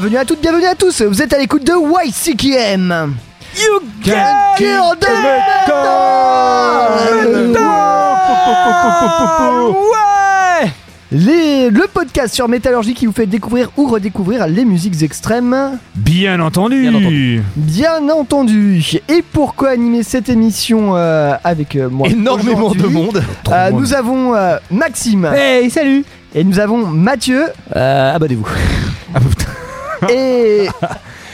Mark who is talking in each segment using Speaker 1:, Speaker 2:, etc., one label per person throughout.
Speaker 1: Bienvenue à toutes, bienvenue à tous, vous êtes à l'écoute de YCKM You can kill the metal
Speaker 2: Ouais
Speaker 1: Les- Le podcast sur métallurgie qui vous fait découvrir ou redécouvrir les musiques extrêmes,
Speaker 2: Bien entendu.
Speaker 3: Bien entendu.
Speaker 1: bien entendu. Et pourquoi animer cette émission euh, avec euh, moi
Speaker 3: Énormément de
Speaker 1: aujourd'hui
Speaker 3: monde.
Speaker 1: Euh, Nous avons euh, Maxime
Speaker 2: Hey, salut.
Speaker 1: et nous avons Mathieu
Speaker 3: Euh, abonnez-vous.
Speaker 1: et,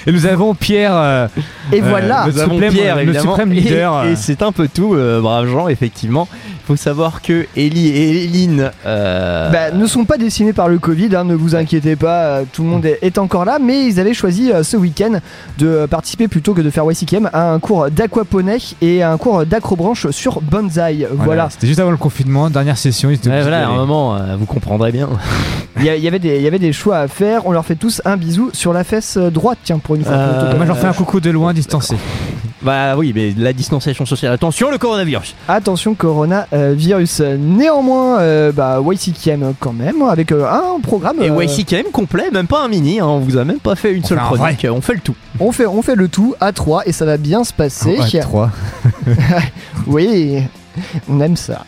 Speaker 2: nous avons Pierre. euh,
Speaker 1: et
Speaker 2: Euh,
Speaker 1: voilà.
Speaker 2: suprême-
Speaker 3: Pierre,
Speaker 2: le suprême leader,
Speaker 3: Et,
Speaker 2: euh.
Speaker 3: et c'est un peu tout, euh, braves gens, effectivement. Il faut savoir que Ellie et Eline. euh,
Speaker 1: Bah, ne sont pas décimés par le Covid, hein, ne vous inquiétez pas, tout le monde est, encore là, mais ils avaient choisi euh, ce week-end de participer plutôt que de faire YCKM à un cours d'aquaponais et à un cours d'acrobranche sur bonsaï. Voilà,
Speaker 2: C'était juste avant le confinement, dernière session. Ils
Speaker 3: ouais, voilà, à un moment, euh, vous comprendrez bien.
Speaker 1: il y, avait des- il y avait des choix à faire, on leur fait tous un bisou sur la fesse droite, tiens, pour une fois.
Speaker 3: Euh,
Speaker 2: Moi, je leur fais un coucou de loin, distancé.
Speaker 3: Bah oui, mais la distanciation sociale. Attention, le coronavirus.
Speaker 1: Attention, coronavirus. Néanmoins, euh, bah, YCKM quand même, avec euh, un programme.
Speaker 3: Et
Speaker 1: euh,
Speaker 3: YCKM complet, même pas un mini. hein, on vous a même pas fait une seule
Speaker 2: fait un
Speaker 3: chronique. On fait le tout.
Speaker 1: on, fait, on fait le tout à 3 et ça va bien se passer.
Speaker 2: Ouais, trois.
Speaker 1: Oui, on aime ça.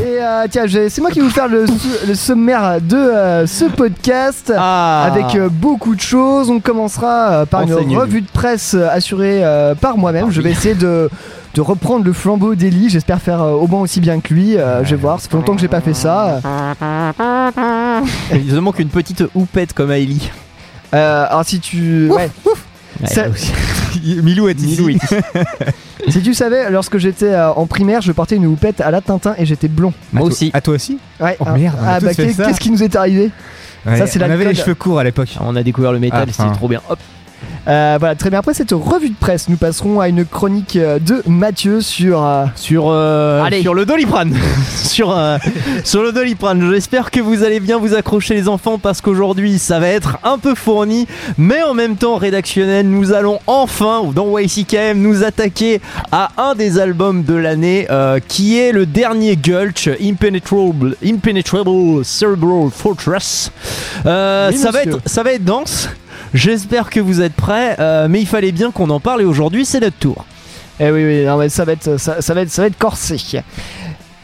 Speaker 1: Et euh, tiens, c'est moi qui vais vous faire le, le sommaire de euh, ce podcast.
Speaker 3: Ah
Speaker 1: Avec euh, beaucoup de choses, on commencera euh, par une revue de presse assurée par moi-même.
Speaker 3: Ah
Speaker 1: Je vais essayer de, de reprendre le flambeau d'Eli. J'espère faire au moins aussi bien que lui. Je vais voir, ça fait longtemps que j'ai pas fait ça.
Speaker 3: Il manque une petite houppette comme à Ellie.
Speaker 1: Alors si tu, ouais, Ça-
Speaker 2: Milou est ici.
Speaker 3: Milou est ici.
Speaker 1: si tu savais, lorsque j'étais euh, en primaire, je portais une houppette à la Tintin et j'étais blond.
Speaker 3: Moi aussi.
Speaker 2: À toi aussi
Speaker 1: Ouais.
Speaker 2: Oh
Speaker 1: hein.
Speaker 2: merde, on a
Speaker 1: Ah
Speaker 2: tous
Speaker 1: bah
Speaker 2: fait
Speaker 1: qu'est-
Speaker 2: ça.
Speaker 1: qu'est-ce qui nous est arrivé?
Speaker 2: Ouais,
Speaker 1: c'est
Speaker 2: On avait les cheveux courts à l'époque.
Speaker 3: On a découvert le métal,
Speaker 2: Ah,
Speaker 3: c'était trop bien. Hop.
Speaker 1: Euh, Voilà, très bien. Après cette revue de presse, nous passerons à une chronique euh, de Mathieu sur. euh,
Speaker 3: Sur, euh,
Speaker 1: Allez.
Speaker 3: sur le doliprane. sur, euh, sur le doliprane. J'espère que vous allez bien vous accrocher les enfants parce qu'aujourd'hui ça va être un peu fourni, mais en même temps rédactionnel. Nous allons enfin, dans YCKM, nous attaquer à un des albums de l'année euh, qui est le dernier Gulch, Impenetrable, Impenetrable Cerebral Fortress. Euh,
Speaker 1: Oui,
Speaker 3: ça, va
Speaker 1: monsieur.
Speaker 3: être, ça va être dense. J'espère que vous êtes prêts, euh, mais il fallait bien qu'on en parle et aujourd'hui c'est notre tour.
Speaker 1: Eh oui, oui, non, mais ça va être, ça, ça va être, ça va être corsé.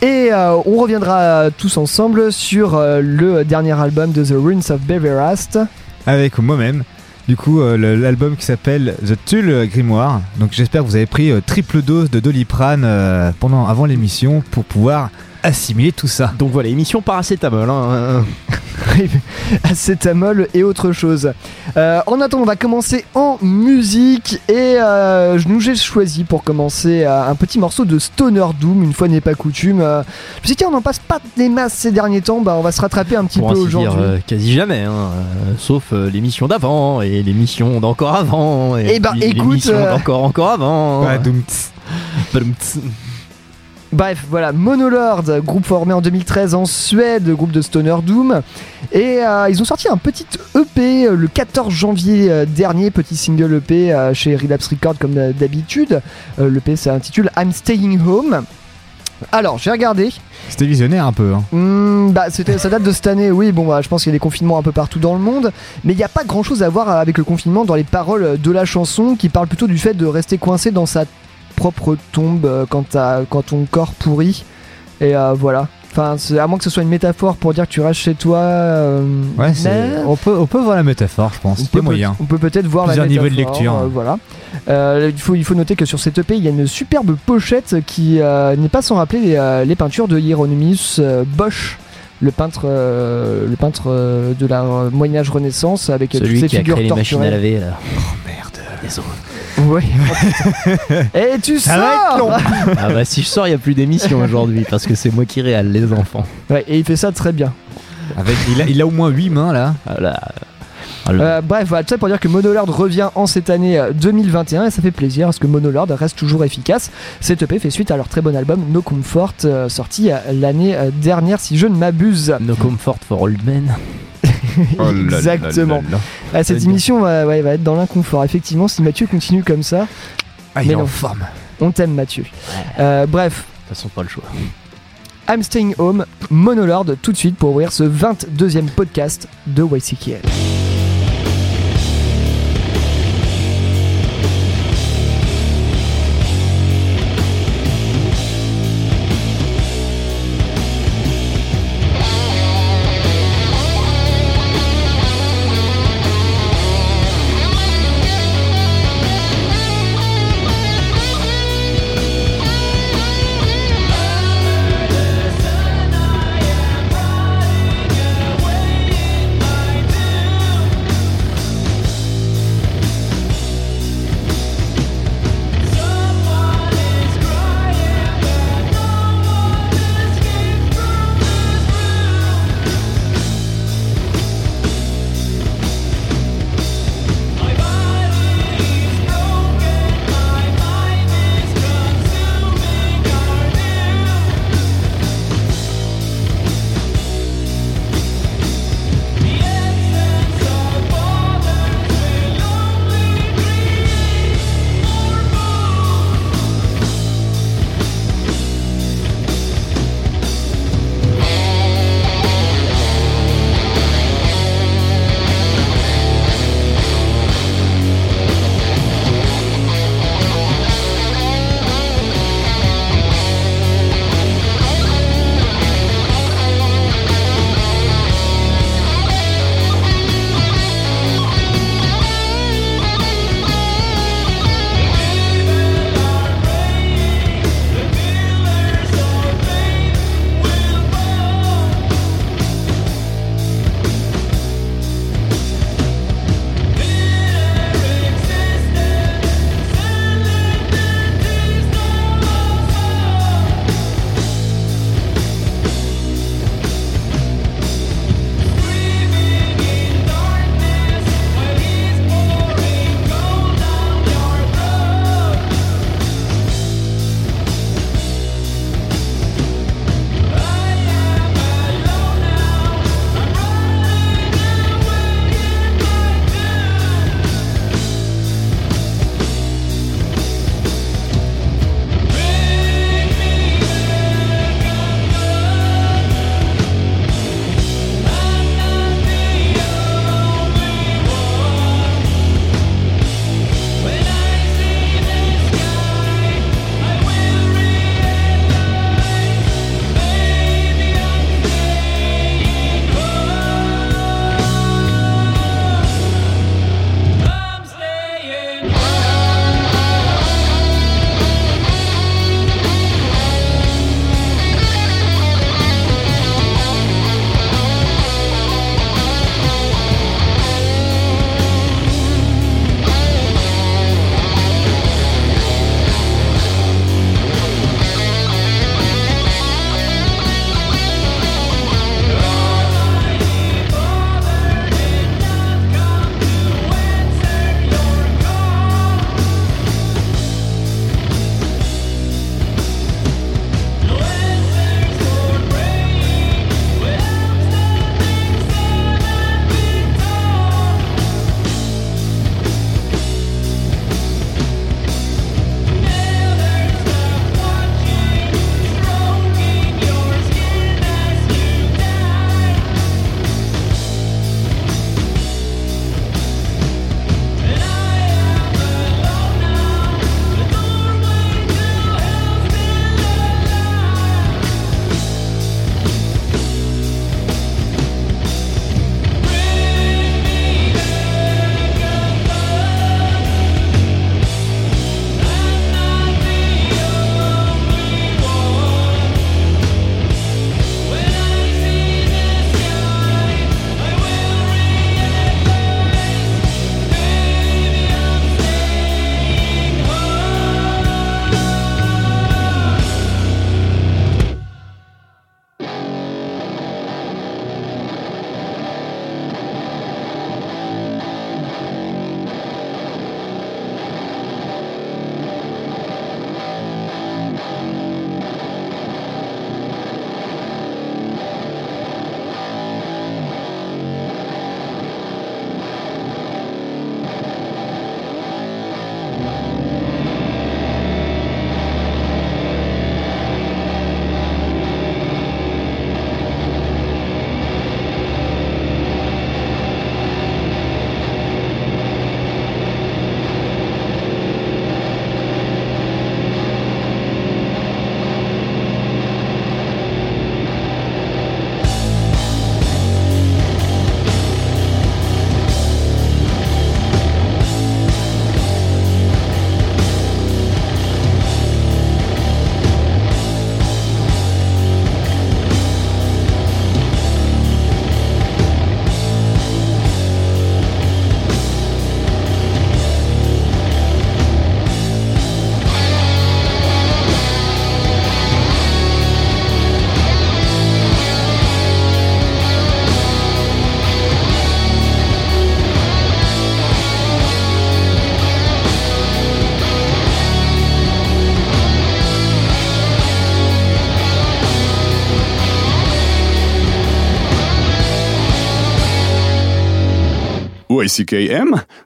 Speaker 1: Et euh, on reviendra tous ensemble sur euh, le dernier album de The Ruins of Beverast.
Speaker 2: Avec moi-même. Du coup, euh, l'album qui s'appelle The Tulle Grimoire. Donc, j'espère que vous avez pris euh, triple dose de Doliprane euh, pendant, avant l'émission pour pouvoir assimiler tout ça.
Speaker 3: Donc voilà, émission paracétamol. Hein.
Speaker 1: acétamol et autre chose. Euh, en attendant, on va commencer en musique et euh, je nous j'ai choisi pour commencer euh, un petit morceau de Stoner Doom, une fois n'est pas coutume. Euh, je me suis dit, on n'en passe pas des masses ces derniers temps, bah on va se rattraper un petit
Speaker 3: Pour
Speaker 1: peu aujourd'hui.
Speaker 3: euh, quasi jamais, hein, euh, sauf euh, l'émission d'avant et l'émission d'encore avant. Et
Speaker 1: Eh ben,
Speaker 3: puis
Speaker 1: écoute,
Speaker 3: l'émission
Speaker 1: euh,
Speaker 3: d'encore encore avant.
Speaker 1: Bref, voilà, Monolord, groupe formé en 2013 en Suède, groupe de Stoner Doom. Et euh, ils ont sorti un petit EP euh, le 14 janvier euh, dernier, petit single EP chez Relapse Records comme d'habitude. L'EP s'intitule I'm Staying Home. Alors, j'ai regardé.
Speaker 2: C'était visionnaire un peu. hein.
Speaker 1: Hmm, bah, c'était, ça date de cette année, oui. Bon, bah, je pense qu'il y a des confinements un peu partout dans le monde. Mais il n'y a pas grand chose à voir avec le confinement dans les paroles de la chanson qui parle plutôt du fait de rester coincé dans sa propre tombe euh, quand, quand ton corps pourrit. Et euh, voilà. Enfin, c'est- à moins que ce soit une métaphore pour dire que tu restes chez toi. euh,
Speaker 2: Ouais,
Speaker 1: mais-
Speaker 2: on, peut, on peut voir la métaphore, je pense.
Speaker 1: on peut,
Speaker 2: a moyen.
Speaker 1: on peut peut-être voir
Speaker 2: Plusieurs
Speaker 1: la
Speaker 2: niveaux de
Speaker 1: métaphore,
Speaker 2: lecture.
Speaker 1: euh, voilà. Euh, il, faut, il faut noter que sur cette EP, il y a une superbe pochette qui euh, n'est pas sans rappeler les, les peintures de Hieronymus Bosch. Le peintre, euh, le peintre euh, de la euh, Moyen Âge Renaissance avec euh, toutes
Speaker 3: Celui
Speaker 1: ces
Speaker 3: qui a
Speaker 1: figures
Speaker 3: créé les machines à laver. Là.
Speaker 2: Merde.
Speaker 3: Désolé.
Speaker 1: Ouais. Et tu
Speaker 2: Ça va être
Speaker 1: sors
Speaker 3: ah bah si je sors, il n'y a plus d'émission aujourd'hui parce que c'est moi qui réale les enfants.
Speaker 1: Ouais, Et il fait ça très bien.
Speaker 2: Avec, il, a, il a au moins 8 mains là.
Speaker 3: Voilà. Alors,
Speaker 1: Euh, bref, voilà, tout ça pour dire que Monolord revient en cette année euh, 2021 et ça fait plaisir parce que Monolord reste toujours efficace. Cette EP fait suite à leur très bon album No Comfort euh, sorti euh, l'année euh, dernière si je ne m'abuse.
Speaker 3: No comfort for old men.
Speaker 2: Oh
Speaker 1: Exactement. Ah, cette émission va, ouais, va être dans l'inconfort. Effectivement, si Mathieu continue comme ça,
Speaker 2: Ah, il
Speaker 1: Mais
Speaker 2: est en forme.
Speaker 1: on t'aime Mathieu. Euh, bref,
Speaker 3: De toute façon, pas le choix.
Speaker 1: I'm Staying Home, Monolord tout de suite pour ouvrir ce 22e podcast de YCKL.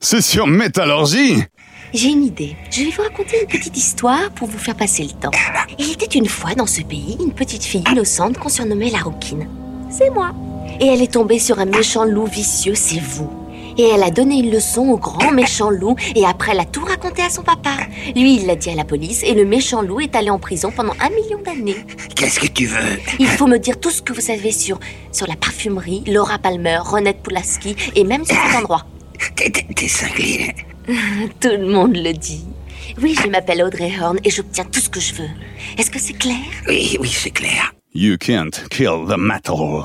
Speaker 4: C'est sur Métallurgie.
Speaker 5: J'ai une idée. Je vais vous raconter une petite histoire pour vous faire passer le temps. Il était une fois dans ce pays une petite fille innocente qu'on surnommait la rouquine. C'est moi. Et elle est tombée sur un méchant loup vicieux, c'est vous. Et elle a donné une leçon au grand méchant loup et après elle a tout raconté à son papa. Lui, il l'a dit à la police et le méchant loup est allé en prison pendant un million d'années.
Speaker 6: Qu'est-ce que tu veux?
Speaker 5: Il faut me dire tout ce que vous savez sur, sur la parfumerie, Laura Palmer, Ronette Pulaski et même sur cet endroit.
Speaker 6: T'es- T'es t'es cinglé.
Speaker 5: Tout le monde le dit. Oui, je m'appelle Audrey Horn et j'obtiens tout ce que je veux. Est-ce que c'est clair?
Speaker 6: Oui, oui, c'est clair.
Speaker 4: You can't kill the metal.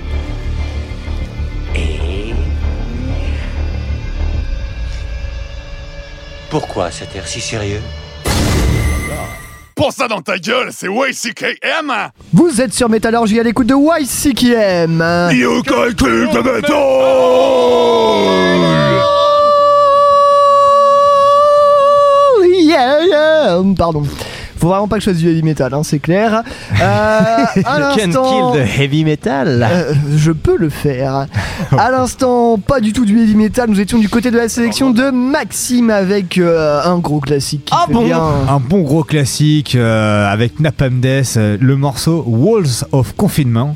Speaker 7: Pourquoi cet air si sérieux
Speaker 8: Pour ça dans ta gueule, c'est YCKM!
Speaker 1: Vous êtes sur Métallurgie à l'écoute de YCKM.
Speaker 8: You can kill the metal!
Speaker 1: Oh, yeah, yeah. Pardon. Faut vraiment pas que je fasse du heavy metal, hein, c'est clair. Euh, à
Speaker 3: Can kill the heavy metal.
Speaker 1: euh, je peux le faire. À l'instant, pas du tout du heavy metal. Nous étions du côté de la sélection de Maxime avec euh, un gros classique. Qui
Speaker 3: Ah
Speaker 1: fait
Speaker 3: bon
Speaker 1: bien.
Speaker 2: Un bon gros classique euh, avec Napalm Death, le morceau Walls of Confinement.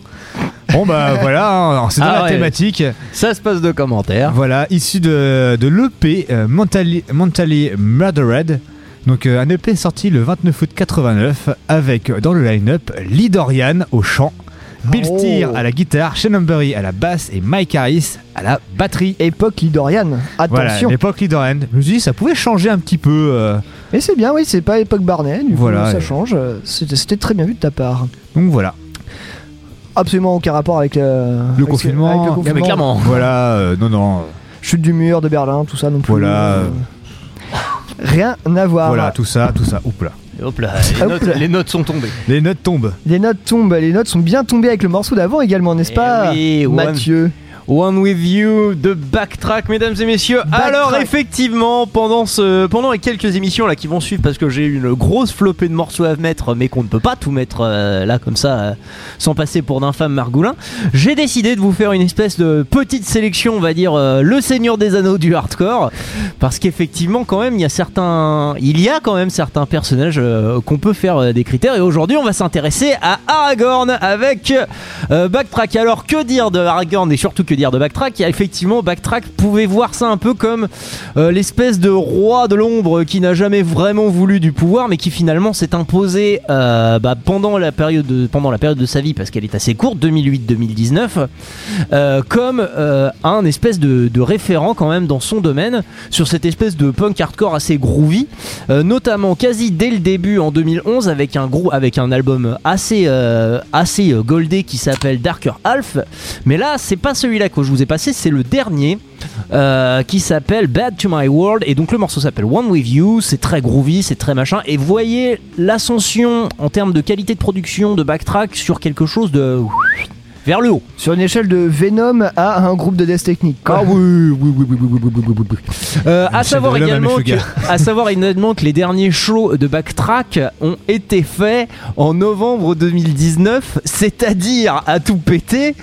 Speaker 2: Bon bah voilà, hein, c'est dans
Speaker 3: Ah
Speaker 2: la
Speaker 3: ouais.
Speaker 2: thématique.
Speaker 3: Ça se passe de commentaires.
Speaker 2: Voilà, issu de, de l'EP Mentally, Mentally Murdered. Donc euh, un EP sorti le 29 août 89 avec dans le line-up Lee Dorian au chant, Bill
Speaker 1: Oh.
Speaker 2: Steer à la guitare, Shannon Burry à la basse et Mike Harris à la batterie.
Speaker 1: Époque Lidorian.
Speaker 2: Voilà,
Speaker 1: Attention.
Speaker 2: l'époque Lee Dorian. Je me suis dit ça pouvait changer un petit peu. euh,
Speaker 1: Et c'est bien, oui, c'est pas époque Barnet. Du
Speaker 2: Voilà,
Speaker 1: coup, ça
Speaker 2: et-
Speaker 1: change. C'était c'était très bien vu de ta part.
Speaker 2: donc voilà.
Speaker 1: Absolument aucun rapport avec, euh, avec ce-
Speaker 2: confinement.
Speaker 1: avec le
Speaker 3: Ah, mais
Speaker 1: confinement.
Speaker 3: clairement.
Speaker 2: Voilà, euh, non non.
Speaker 1: Chute du mur de Berlin, tout ça non plus.
Speaker 2: Voilà.
Speaker 1: euh, Rien à voir.
Speaker 2: Voilà, tout ça, tout ça. Oups là.
Speaker 3: Hop là, les,
Speaker 1: Hop
Speaker 3: notes,
Speaker 1: là.
Speaker 3: les notes sont tombées.
Speaker 2: Les notes tombent.
Speaker 1: Les notes tombent, les notes sont bien tombées avec le morceau d'avant également, n'est-ce
Speaker 3: Eh
Speaker 1: pas
Speaker 3: oui,
Speaker 1: Mathieu?
Speaker 3: One with you de Backtrack, mesdames et messieurs.
Speaker 1: Backtrack.
Speaker 3: Alors effectivement, pendant ce, pendant les quelques émissions là qui vont suivre, parce que j'ai une grosse flopée de morceaux à mettre, mais qu'on ne peut pas tout mettre euh, là comme ça, euh, sans passer pour d'infâme margoulin, j'ai décidé de vous faire une espèce de petite sélection, on va dire euh, le Seigneur des Anneaux du hardcore, parce qu'effectivement quand même il y a certains, il y a quand même certains personnages qu'on peut faire des critères, et aujourd'hui on va s'intéresser à Aragorn avec Backtrack. Alors que dire de Aragorn et surtout que dire de Backtrack a Effectivement, Backtrack pouvait voir ça un peu comme euh, l'espèce de roi de l'ombre qui n'a jamais vraiment voulu du pouvoir, mais qui finalement s'est imposé euh, bah, pendant la période de, sa vie parce qu'elle est assez courte, 2008-2019, euh, comme un espèce de, référent quand même dans son domaine sur cette espèce de punk hardcore assez groovy, notamment quasi dès le début en 2011 avec un gros avec un album assez assez goldé qui s'appelle Darker Half. Mais là, c'est pas celui-là extrait que je vous ai passé, c'est le dernier euh, qui s'appelle Bad to My World. Et donc le morceau s'appelle One With You. C'est très groovy, c'est très machin. Et voyez l'ascension en termes de qualité de production de backtrack sur quelque chose de vers le haut.
Speaker 1: Sur une échelle de Venom à un groupe de Death Technique.
Speaker 2: Ah oui, oui, oui, oui, oui, oui, oui, oui.
Speaker 3: Euh, à, savoir également à savoir également que les derniers shows de Backtrack ont été faits en novembre 2019, c'est-à-dire à tout péter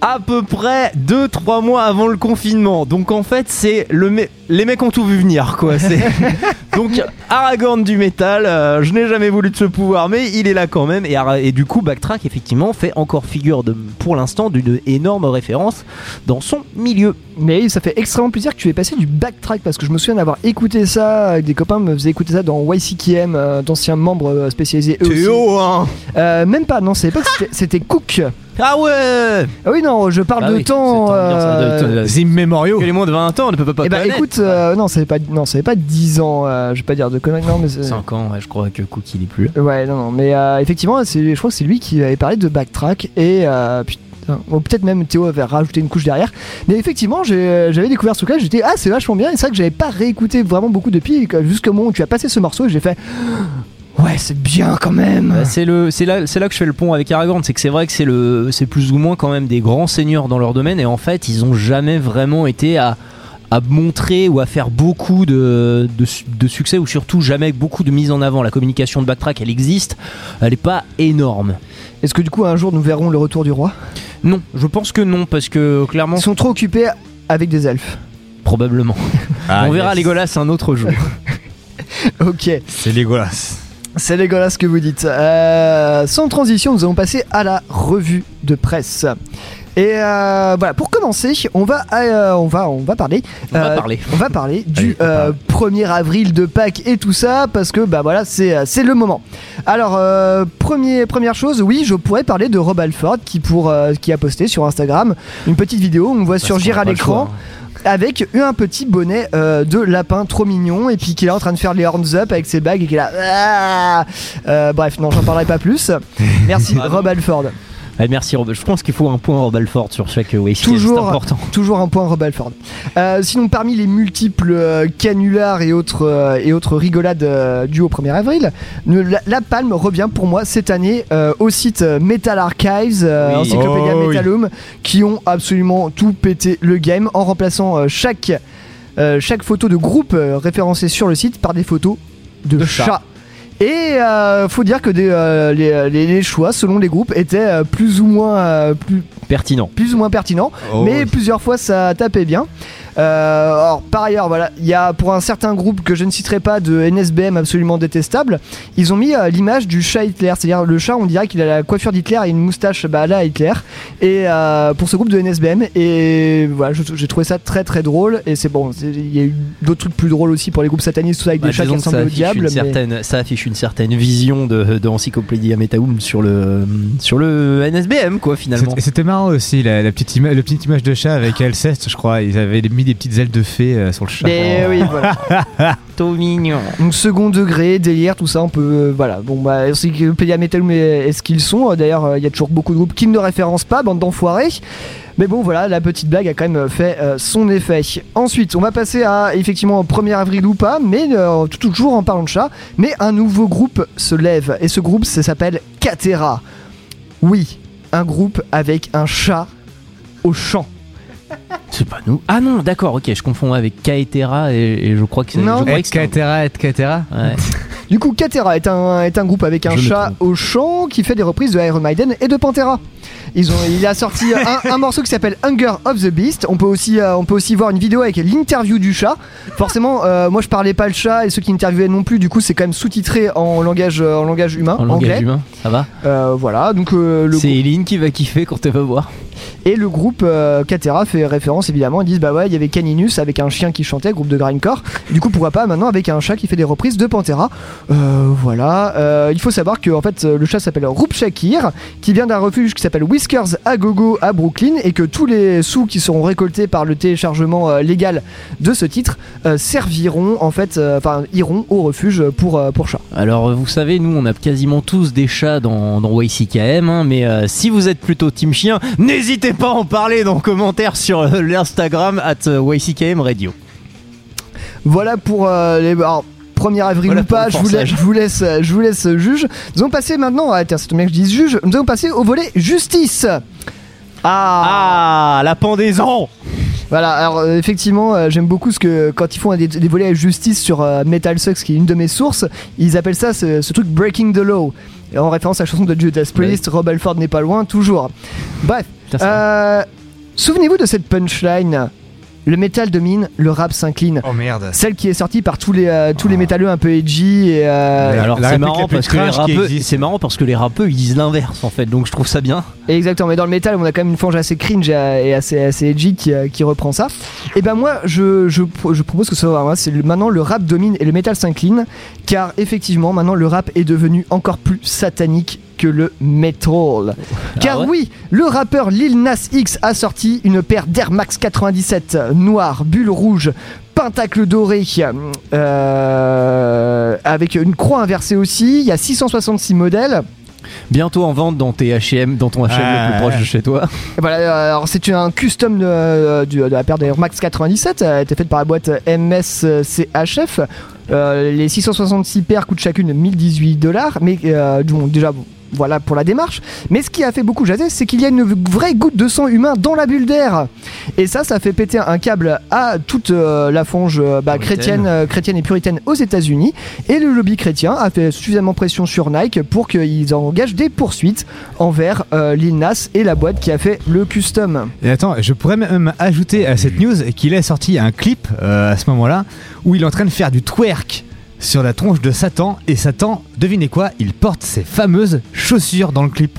Speaker 3: à peu près 2-3 mois avant le confinement. Donc en fait, c'est le mé- les mecs ont tout vu venir quoi. Donc Aragorn du métal, euh, je n'ai jamais voulu de ce pouvoir, mais il est là quand même. Et, du coup, Backtrack effectivement fait encore figure de, pour l'instant d'une énorme référence dans son milieu.
Speaker 1: Mais ça fait extrêmement plaisir que tu aies passé du backtrack parce que je me souviens d'avoir écouté ça, avec des copains me faisaient écouter ça dans YCKM, euh, d'anciens membres euh, spécialisés eux aussi.
Speaker 3: Hein
Speaker 1: Euh, même pas, non, c'est pas c'était Cook.
Speaker 3: Ah ouais
Speaker 1: Ah oui, non, je parle
Speaker 3: Bah
Speaker 1: de
Speaker 3: oui,
Speaker 1: temps.
Speaker 3: c'est ambiance,
Speaker 1: euh,
Speaker 3: de- de-
Speaker 2: Zim Memorial.
Speaker 3: Que les moins de 20 ans ne peuvent pas
Speaker 1: Eh bah
Speaker 3: connaître.
Speaker 1: écoute, euh, non, ça fait pas, non, ça fait pas 10 ans. euh, je vais pas dire de conneries, non, mais c'est-
Speaker 3: 5 ans, ouais, je crois que Cook il est plus.
Speaker 1: Ouais, non, non, mais euh, effectivement, c'est, je crois que c'est lui qui avait parlé de backtrack et euh, putain, bon, peut-être même Théo avait rajouté une couche derrière. Mais effectivement, j'ai- j'avais découvert ce truc-là, j'étais ah c'est vachement bien. Et c'est vrai que j'avais pas réécouté vraiment beaucoup depuis et que jusqu'au moment où tu as passé ce morceau, et j'ai fait ouais c'est bien quand même.
Speaker 3: Bah, c'est le, c'est là, c'est là que je fais le pont avec Aragorn, c'est que c'est vrai que c'est le, c'est plus ou moins quand même des grands seigneurs dans leur domaine et en fait ils ont jamais vraiment été à à montrer ou à faire beaucoup de, de, su- de succès ou surtout jamais beaucoup de mise en avant. La communication de Backtrack, elle existe, elle est pas énorme.
Speaker 1: Est-ce que du coup un jour nous verrons le retour du roi?
Speaker 3: Non, je pense que non, parce que clairement,
Speaker 1: Ils sont trop occupés avec des elfes.
Speaker 3: probablement.
Speaker 2: Ah,
Speaker 3: On verra
Speaker 2: yes.
Speaker 3: Legolas un autre jour.
Speaker 1: Ok.
Speaker 2: C'est Legolas.
Speaker 1: C'est dégueulasse ce que vous dites. Euh, sans transition, nous allons passer à la revue de presse. Et euh, voilà, pour commencer, on va, euh, on va, on va parler.
Speaker 3: On va parler.
Speaker 1: On va parler du
Speaker 2: Allez, on
Speaker 1: euh, 1er avril de Pâques et tout ça, parce que bah voilà, c'est le moment. Alors, premier, première chose, oui, je pourrais parler de Rob Alford qui, pour, qui a posté sur Instagram une petite vidéo où on voit surgir à l'écran
Speaker 3: choix,
Speaker 1: avec un petit bonnet euh, de lapin trop mignon et puis qu'il est en train de faire les horns up avec ses bagues et qu'il a Ah Euh, bref non j'en parlerai pas plus merci. Rob Alford
Speaker 3: merci Rob. Je pense qu'il faut un point Rob Alford sur chaque Wasted.
Speaker 1: Toujours.
Speaker 3: C'est important.
Speaker 1: toujours un point Rob Alford Euh, sinon parmi les multiples euh, canulars et autres euh, et autres rigolades euh, dues au 1er avril ne- la, la palme revient pour moi cette année euh, au site euh, Metal Archives euh,
Speaker 3: Oui.
Speaker 1: Encyclopédia
Speaker 2: Oh, oui.
Speaker 1: Metalum qui ont absolument tout pété le game en remplaçant euh, chaque euh, chaque photo de groupe euh, référencée sur le site par des photos de,
Speaker 3: De
Speaker 1: chats.
Speaker 3: chats.
Speaker 1: Et euh, faut dire que des, euh, les, les- les choix selon les groupes étaient euh, plus ou moins euh, plus,
Speaker 3: Pertinent.
Speaker 1: plus ou moins pertinents,
Speaker 2: Oh,
Speaker 1: mais plusieurs fois ça tapait bien. Euh, alors, par ailleurs, voilà, il y a pour un certain groupe que je ne citerai pas de NSBM absolument détestable, ils ont mis euh, l'image du chat Hitler, c'est-à-dire le chat, on dirait qu'il a la coiffure d'Hitler et une moustache bah, là Hitler, et euh, pour ce groupe de NSBM, et voilà, j'ai trouvé ça très très drôle, et c'est bon, il y a eu d'autres trucs plus drôles aussi pour les groupes satanistes, tout ça avec
Speaker 3: Bah,
Speaker 1: des chats qui ressemblent au
Speaker 3: affiche,
Speaker 1: diable.
Speaker 3: une
Speaker 1: mais-
Speaker 3: certaine, ça affiche une certaine vision de, de Encyclopédia Metaum sur le, sur le NSBM, quoi, finalement.
Speaker 2: C'était- C'était marrant aussi, la, la petite ima- la petite image de chat avec Alceste, je crois. Ils avaient mis des petites ailes de fée euh, sur le chat.
Speaker 1: Mais oui, voilà.
Speaker 3: Trop mignon.
Speaker 1: Donc second degré, délire, tout ça, on peut... euh, voilà, bon bah, Encyclopédia Metal, mais est-ce qu'ils sont D'ailleurs, euh, il y a toujours beaucoup de groupes qui ne le référencent pas, bande d'enfoirés. Mais bon, voilà, la petite blague a quand même fait euh, son effet. Ensuite, on va passer à, effectivement, 1er avril ou pas, mais euh, tout- toujours en parlant de chat, mais un nouveau groupe se lève, et ce groupe, ça s'appelle Catera. Oui, un groupe avec un chat au chant.
Speaker 3: C'est pas nous. Ah non, d'accord, ok, je confonds avec Kaetera et, et je crois que c'est.
Speaker 1: Non.
Speaker 3: je croyais
Speaker 2: Et
Speaker 3: que un-
Speaker 2: et.
Speaker 3: Ouais.
Speaker 1: Du coup, Catera est un, est un groupe avec un
Speaker 3: Je me
Speaker 1: chat au chant qui fait des reprises de Iron Maiden et de Pantera. Ils ont, il a sorti un, un morceau qui s'appelle Hunger of the Beast. On peut aussi, euh, on peut aussi voir une vidéo avec l'interview du chat. Forcément, euh, moi je parlais pas le chat et ceux qui interviewaient non plus. Du coup, c'est quand même sous-titré en langage, euh, en langage humain,
Speaker 3: En langage
Speaker 1: anglais.
Speaker 3: humain, ça va
Speaker 1: Euh, voilà, donc euh, le
Speaker 3: C'est Eline qui va kiffer quand elle va voir.
Speaker 1: Et le groupe euh, Catera fait référence évidemment. Ils disent bah ouais, il y avait Caninus avec un chien qui chantait, groupe de grindcore. Du coup, pourquoi pas maintenant avec un chat qui fait des reprises de Pantera. Euh, voilà. Euh, il faut savoir que en fait, le chat s'appelle Roop Shakir, qui vient d'un refuge qui s'appelle Whiskers à Gogo à Brooklyn, et que tous les sous qui seront récoltés par le téléchargement légal de ce titre serviront en fait, enfin iront au refuge pour pour chat.
Speaker 3: Alors, vous savez, nous, on a quasiment tous des chats dans, dans YCKM, hein, mais si vous êtes plutôt team chien, pas à en parler dans les commentaires sur euh, l'Instagram at euh, YCKM Radio.
Speaker 1: Voilà pour euh, les. alors, 1er avril
Speaker 3: Voilà
Speaker 1: ou pas, je vous, laisse, je, vous laisse, je vous laisse juge. Nous allons passer maintenant, ah, tiens, c'est bien que je dise juge, nous allons passer au volet justice. Ah,
Speaker 3: Ah, la pendaison
Speaker 1: Voilà, alors euh, effectivement, euh, j'aime beaucoup ce que quand ils font des, des volets à justice sur euh, Metal Sucks, qui est une de mes sources, ils appellent ça ce, ce truc Breaking the Law. Et en référence à la chanson de Judas Priest, Rob Alford n'est pas loin, toujours. Bref, euh, souvenez-vous de cette punchline? Le métal domine, le rap s'incline.
Speaker 2: Oh merde.
Speaker 1: Celle qui est sortie par tous les, euh, tous les métalleux un peu edgy et euh,
Speaker 2: Ouais.
Speaker 3: Alors
Speaker 2: la
Speaker 3: c'est marrant parce que les rappeux,
Speaker 2: existe.
Speaker 3: c'est marrant parce que les rappeux ils disent l'inverse en fait, donc je trouve ça bien.
Speaker 1: Exactement, mais dans le métal, on a quand même une fange assez cringe et et assez, assez edgy qui, euh, qui reprend ça. Et ben moi, je, je, pro- je propose que ce soit moi, c'est le- maintenant le rap domine et le métal s'incline, car effectivement, maintenant le rap est devenu encore plus satanique que le metal. Car
Speaker 3: ouais
Speaker 1: oui, le rappeur Lil Nas X a sorti une paire d'Air Max 97 noir, bulle rouge, pentacle doré, euh, avec une croix inversée aussi. Il y a 666 modèles.
Speaker 3: Bientôt en vente dans tes H&M, dans ton H&M le
Speaker 2: Ah,
Speaker 3: plus proche
Speaker 2: ouais.
Speaker 3: de chez toi.
Speaker 1: Et Voilà, euh, alors c'est un custom de, euh, de la paire d'Air Max 97, elle a été faite par la boîte MSCHF. Euh, les 666 paires coûtent chacune 1018 dollars, mais euh, bon, déjà bon, voilà pour la démarche. Mais ce qui a fait beaucoup jaser, c'est qu'il y a une vraie goutte de sang humain dans la bulle d'air. Et ça, ça fait péter un câble à toute euh, la fange euh, bah, chrétienne, euh, chrétienne et puritaine aux États-Unis. Et le lobby chrétien a fait suffisamment pression sur Nike pour qu'ils engagent des poursuites envers Lil Nas et la boîte qui a fait le custom.
Speaker 2: Et attends, je pourrais même ajouter à cette news qu'il a sorti un clip à ce moment-là où il est en train de faire du twerk sur la tronche de Satan et Satan, devinez quoi, il porte ses fameuses chaussures dans le clip.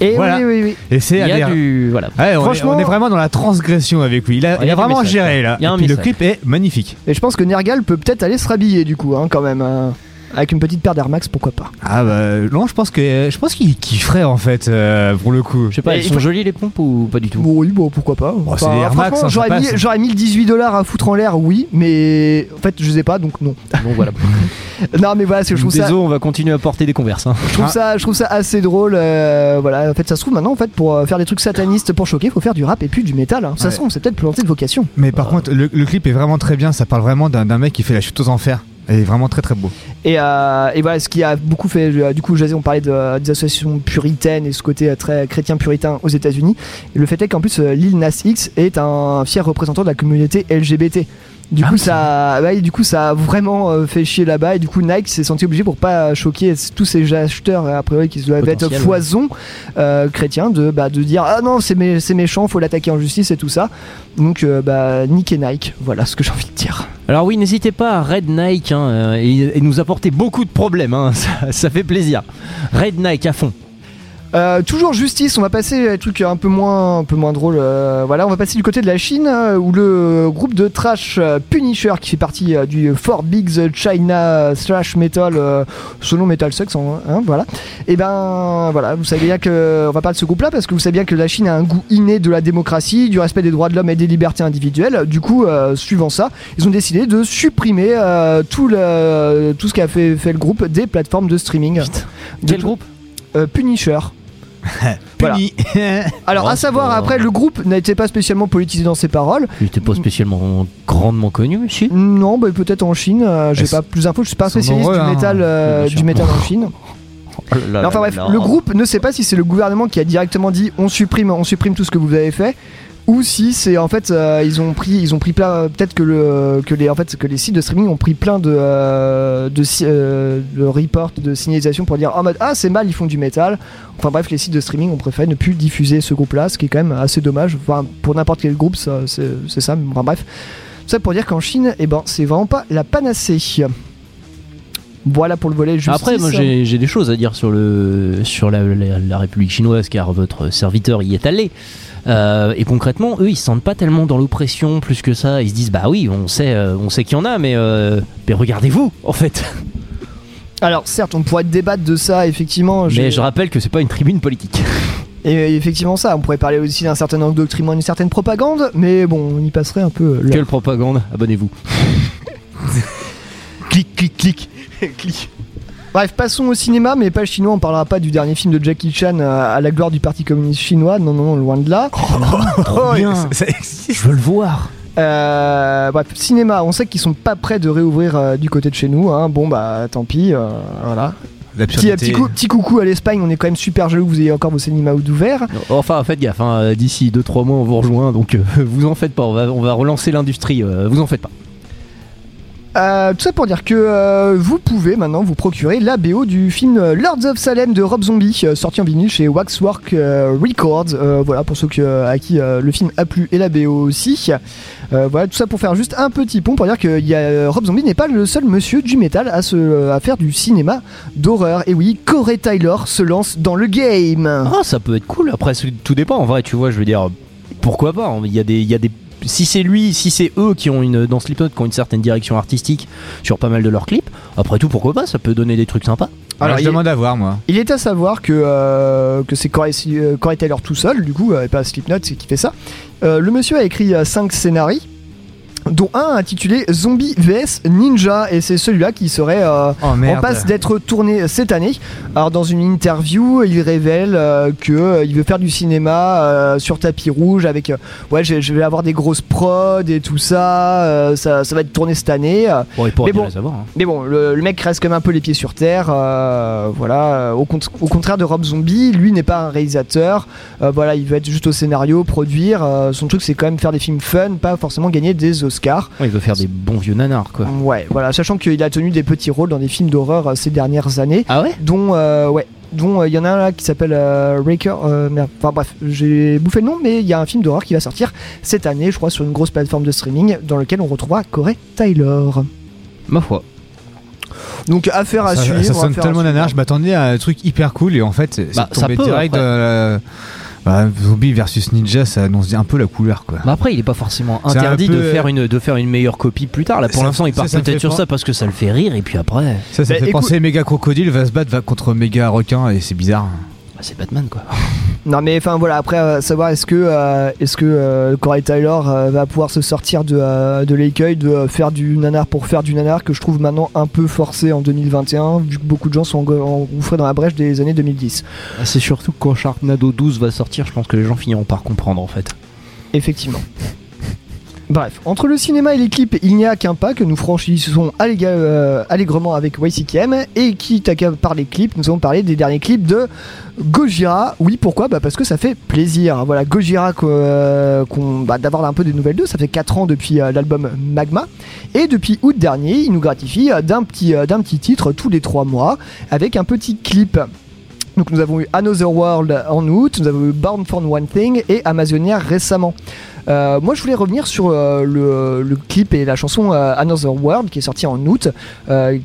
Speaker 1: Et
Speaker 2: Voilà.
Speaker 1: oui, oui, oui.
Speaker 2: Et c'est
Speaker 3: Il y a du. Voilà.
Speaker 2: Ouais, on,
Speaker 1: Franchement-
Speaker 2: est, on est vraiment dans la transgression avec lui. Il a,
Speaker 3: Ouais,
Speaker 2: il
Speaker 3: il y
Speaker 2: a
Speaker 3: a du
Speaker 2: vraiment
Speaker 3: message,
Speaker 2: géré là.
Speaker 3: Il y a un
Speaker 2: Et puis le clip est magnifique.
Speaker 1: Et je pense que Nergal peut peut-être aller se rhabiller du coup, hein, quand même. hein. Avec une petite paire d'Air Max, pourquoi pas.
Speaker 2: Ah bah non, je pense que je pense qu'il kifferait en fait euh, pour le coup.
Speaker 3: Je sais pas,
Speaker 1: Et
Speaker 3: elles
Speaker 1: il
Speaker 3: sont
Speaker 1: faut-
Speaker 3: jolies les pompes ou pas du tout
Speaker 1: Bon, oui, bon, pourquoi pas.
Speaker 2: c'est des Air Max, hein, ça
Speaker 1: j'aurais, mis, j'aurais mis le 18 dollars à foutre en l'air, oui, mais en fait, je sais pas, donc non.
Speaker 3: Bon voilà.
Speaker 1: non, mais voilà, c'est que je trouve ça.
Speaker 3: Désolé, on va continuer à porter des converses. hein.
Speaker 1: Je trouve,
Speaker 2: Ah.
Speaker 1: ça, je trouve ça assez drôle. euh, voilà, en fait, ça se trouve maintenant, en fait, pour euh, faire des trucs satanistes pour choquer, faut faire du rap et puis du métal. hein. Ça
Speaker 2: Ouais.
Speaker 1: se trouve, c'est peut-être planter de vocation.
Speaker 2: Mais par contre, le, le clip est vraiment très bien. Ça parle vraiment d'un d'un mec qui fait la chute aux enfers. Et vraiment très très beau.
Speaker 1: Et, euh, et voilà, ce qui a beaucoup fait, euh, du coup, Jazzy, on parlait euh, des associations puritaines et ce côté très chrétien puritain aux États-Unis. Le fait est qu'en plus, Lil Nas X est un fier représentant de la communauté LGBT. Du
Speaker 3: Ah
Speaker 1: coup,
Speaker 3: oui,
Speaker 1: ça, ouais, du coup, ça a vraiment euh, fait chier là-bas. Et du coup, Nike s'est senti obligé pour pas choquer tous ces acheteurs, a priori, qui doivent être foison euh, chrétiens, de, bah, de dire Ah non, c'est mé- c'est méchant, faut l'attaquer en justice et tout ça. Donc, euh, bah, Nick et Nike, voilà ce que j'ai envie de dire.
Speaker 3: Alors oui, n'hésitez pas à Red Nike hein, euh, et, et nous apporter beaucoup de problèmes. hein, ça, ça fait plaisir. Red Nike à fond.
Speaker 1: Euh, toujours justice, on va passer à des trucs un peu moins, un peu moins drôles. euh, voilà, on va passer du côté de la Chine euh, où le groupe de trash Punisher qui fait partie du Four Bigs China Thrash Metal, selon Metal Sucks, hein, hein, voilà. Et ben voilà, vous savez bien que on va parler de ce groupe-là parce que vous savez bien que la Chine a un goût inné de la démocratie, du respect des droits de l'homme et des libertés individuelles. Du coup, suivant ça, ils ont décidé de supprimer tout le tout ce qu'a fait, fait le groupe des plateformes de streaming. De
Speaker 3: Quel groupe?
Speaker 1: Punisher. Voilà.
Speaker 2: Puni.
Speaker 1: Alors,
Speaker 3: Oh,
Speaker 1: à savoir, après, le groupe n'était pas spécialement politisé dans ses paroles.
Speaker 3: Il était pas spécialement grandement connu, si.
Speaker 1: Non, bah, peut-être en Chine. euh, J'ai pas plus d'infos. Je suis pas spécialiste du
Speaker 2: hein.
Speaker 1: métal, euh, du métal en Chine.
Speaker 3: Oh là
Speaker 1: enfin bref, le groupe ne sait pas si c'est le gouvernement qui a directement dit on supprime, on supprime tout ce que vous avez fait, ou si c'est en fait euh, ils ont pris, ils ont pris plein, peut-être que le que les en fait que les sites de streaming ont pris plein de euh, de, euh, reports, de signalisations pour dire en mode ah c'est mal, ils font du métal. Enfin bref, les sites de streaming ont préféré ne plus diffuser ce groupe-là, ce qui est quand même assez dommage. Enfin pour n'importe quel groupe, c'est ça. Enfin bref, ça pour dire qu'en Chine, eh ben c'est vraiment pas la panacée. Voilà pour le volet.
Speaker 3: Après, moi j'ai des choses à dire sur, le, sur la- la République chinoise car votre serviteur y est allé. Euh, et concrètement, eux ils se sentent pas tellement dans l'oppression plus que ça. Ils se disent bah oui, on sait, euh, on sait qu'il y en a, mais, euh, mais regardez-vous en fait.
Speaker 1: Alors certes, on pourrait débattre de ça, effectivement.
Speaker 3: Mais je rappelle que c'est pas une tribune politique.
Speaker 1: Et euh, effectivement ça, on pourrait parler aussi d'un certain endoctrinement, d'une certaine propagande, mais bon, on y passerait un peu. là.
Speaker 3: Quelle propagande? Abonnez-vous.
Speaker 2: clic, clic, clic.
Speaker 1: Bref, passons au cinéma, mais pas chinois. On parlera pas du dernier film de Jackie Chan euh, à la gloire du Parti communiste chinois. Non, non, non, loin de là.
Speaker 3: Trop bien.
Speaker 2: Ça existe.
Speaker 3: Je veux le voir.
Speaker 1: Euh, bref, cinéma. On sait qu'ils sont pas prêts de réouvrir euh, du côté de chez nous. hein. Bon bah, tant pis. euh, voilà. Petit, petit, coucou à l'Espagne. On est quand même super jaloux que vous ayez encore vos cinémas ouverts.
Speaker 3: Enfin, faites gaffe, hein, d'ici 2-3 mois on vous rejoint, donc euh, vous en faites pas, on va, on va relancer l'industrie, vous en faites pas.
Speaker 1: Euh, tout ça pour dire que euh, vous pouvez maintenant vous procurer la BO du film Lords of Salem de Rob Zombie, euh, sorti en vinyle chez Waxwork Records. Voilà, pour ceux que- à qui le film a plu et la BO aussi. Voilà, tout ça pour faire juste un petit pont pour dire que y a, Rob Zombie n'est pas le seul monsieur du métal à, se, à faire du cinéma d'horreur. Et oui, Corey Tyler se lance dans le game.
Speaker 3: Ah, ça peut être cool, après tout dépend en vrai, tu vois, je veux dire, pourquoi pas, hein, il des... Y a des si c'est lui, si c'est eux qui ont une dans Slipknot qui ont une certaine direction artistique sur pas mal de leurs clips, après tout pourquoi pas, ça peut donner des trucs sympas.
Speaker 2: Alors,
Speaker 1: Alors,
Speaker 2: je
Speaker 1: il-
Speaker 2: demande à voir moi.
Speaker 1: Il est à savoir que, euh, que c'est Corey, euh, Corey Taylor tout seul, du coup, euh, et pas Slipknot c'est qui fait ça. Euh, le monsieur a écrit 5 scénarios, dont un intitulé Zombie vs Ninja, et c'est celui-là qui serait euh,
Speaker 2: Oh
Speaker 1: en passe d'être tourné cette année. Alors dans une interview, il révèle euh, que euh, il veut faire du cinéma euh, sur tapis rouge avec ouais, je, je vais avoir des grosses prods et tout ça, ça, ça va être tourné cette année.
Speaker 3: Bon, il pourrait
Speaker 1: Mais bon.
Speaker 3: les avoir. hein.
Speaker 1: mais bon, le, le mec reste quand même un peu les pieds sur terre. voilà, au, cont- au contraire de Rob Zombie, lui n'est pas un réalisateur. voilà, il veut être juste au scénario, produire. son truc, c'est quand même faire des films fun, pas forcément gagner des Oscars.
Speaker 3: Ouais, il veut faire des bons vieux nanars quoi.
Speaker 1: Ouais, voilà, sachant qu'il a tenu des petits rôles dans des films d'horreur euh, ces dernières années,
Speaker 3: Ah ouais?
Speaker 1: Dont euh, ouais. Dont euh, il y en a un là qui s'appelle euh, Raker. euh, merde. Enfin bref, j'ai bouffé le nom, mais il y a un film d'horreur qui va sortir cette année, je crois, sur une grosse plateforme de streaming, dans lequel on retrouvera Corey Taylor.
Speaker 3: Ma foi.
Speaker 1: Donc affaire à
Speaker 2: Ça,
Speaker 1: suivre.
Speaker 2: ça sonne tellement nanar, je m'attendais à un truc hyper cool et en fait c'est
Speaker 3: Bah,
Speaker 2: tombé
Speaker 3: peut,
Speaker 2: direct
Speaker 3: après.
Speaker 2: dans la- bah, Zombie versus Ninja, ça annonce un peu la couleur quoi.
Speaker 3: Bah après, il est pas forcément
Speaker 2: C'est un
Speaker 3: interdit de faire une de faire une meilleure copie plus tard. Là, pour
Speaker 2: Ça-
Speaker 3: l'instant, il
Speaker 2: ça,
Speaker 3: part
Speaker 2: ça me
Speaker 3: peut-être
Speaker 2: fait
Speaker 3: sur ça parce que ça le fait rire et puis après,
Speaker 2: Ça, ça
Speaker 1: Bah,
Speaker 2: fait
Speaker 1: écoute-
Speaker 2: penser méga crocodile va se battre va contre méga requin et c'est bizarre.
Speaker 3: Bah, c'est Batman quoi.
Speaker 1: Non mais enfin voilà après euh, savoir est-ce que euh, est-ce que euh, Corey Tyler euh, va pouvoir se sortir de, de l'écueil de faire du nanar pour faire du nanar que je trouve maintenant un peu forcé en 2021 vu que beaucoup de gens sont engou- engouffrés dans la brèche des années 2010.
Speaker 3: Ah, C'est surtout que quand Sharknado 12 va sortir, je pense que les gens finiront par comprendre en fait.
Speaker 1: Effectivement. Bref, entre le cinéma et les clips, il n'y a qu'un pas que nous franchissons euh, allègrement avec YCKM. Et quitte à qu'à parler clips, nous allons parler des derniers clips de Gojira. Oui, pourquoi? Bah Parce que ça fait plaisir. Voilà, Gojira, euh, bah, d'avoir un peu des nouvelles d'eux. Ça fait 4 ans depuis euh, l'album Magma. Et depuis août dernier, il nous gratifie euh, d'un petit, d'un petit titre tous les 3 mois avec un petit clip. Donc nous avons eu Another World en août, nous avons eu Born for One Thing et Amazonia récemment. Euh, moi je voulais revenir sur euh, le, clip et la chanson euh, Another World qui est sortie en août,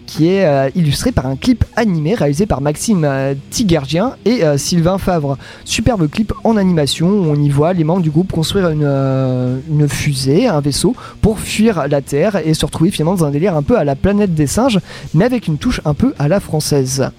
Speaker 1: qui est euh, illustré par un clip animé réalisé par Maxime Tigergien et Sylvain Favre. Superbe clip en animation où on y voit les membres du groupe construire une fusée, un vaisseau pour fuir la Terre et se retrouver finalement dans un délire un peu à la planète des singes mais avec une touche un peu à la française.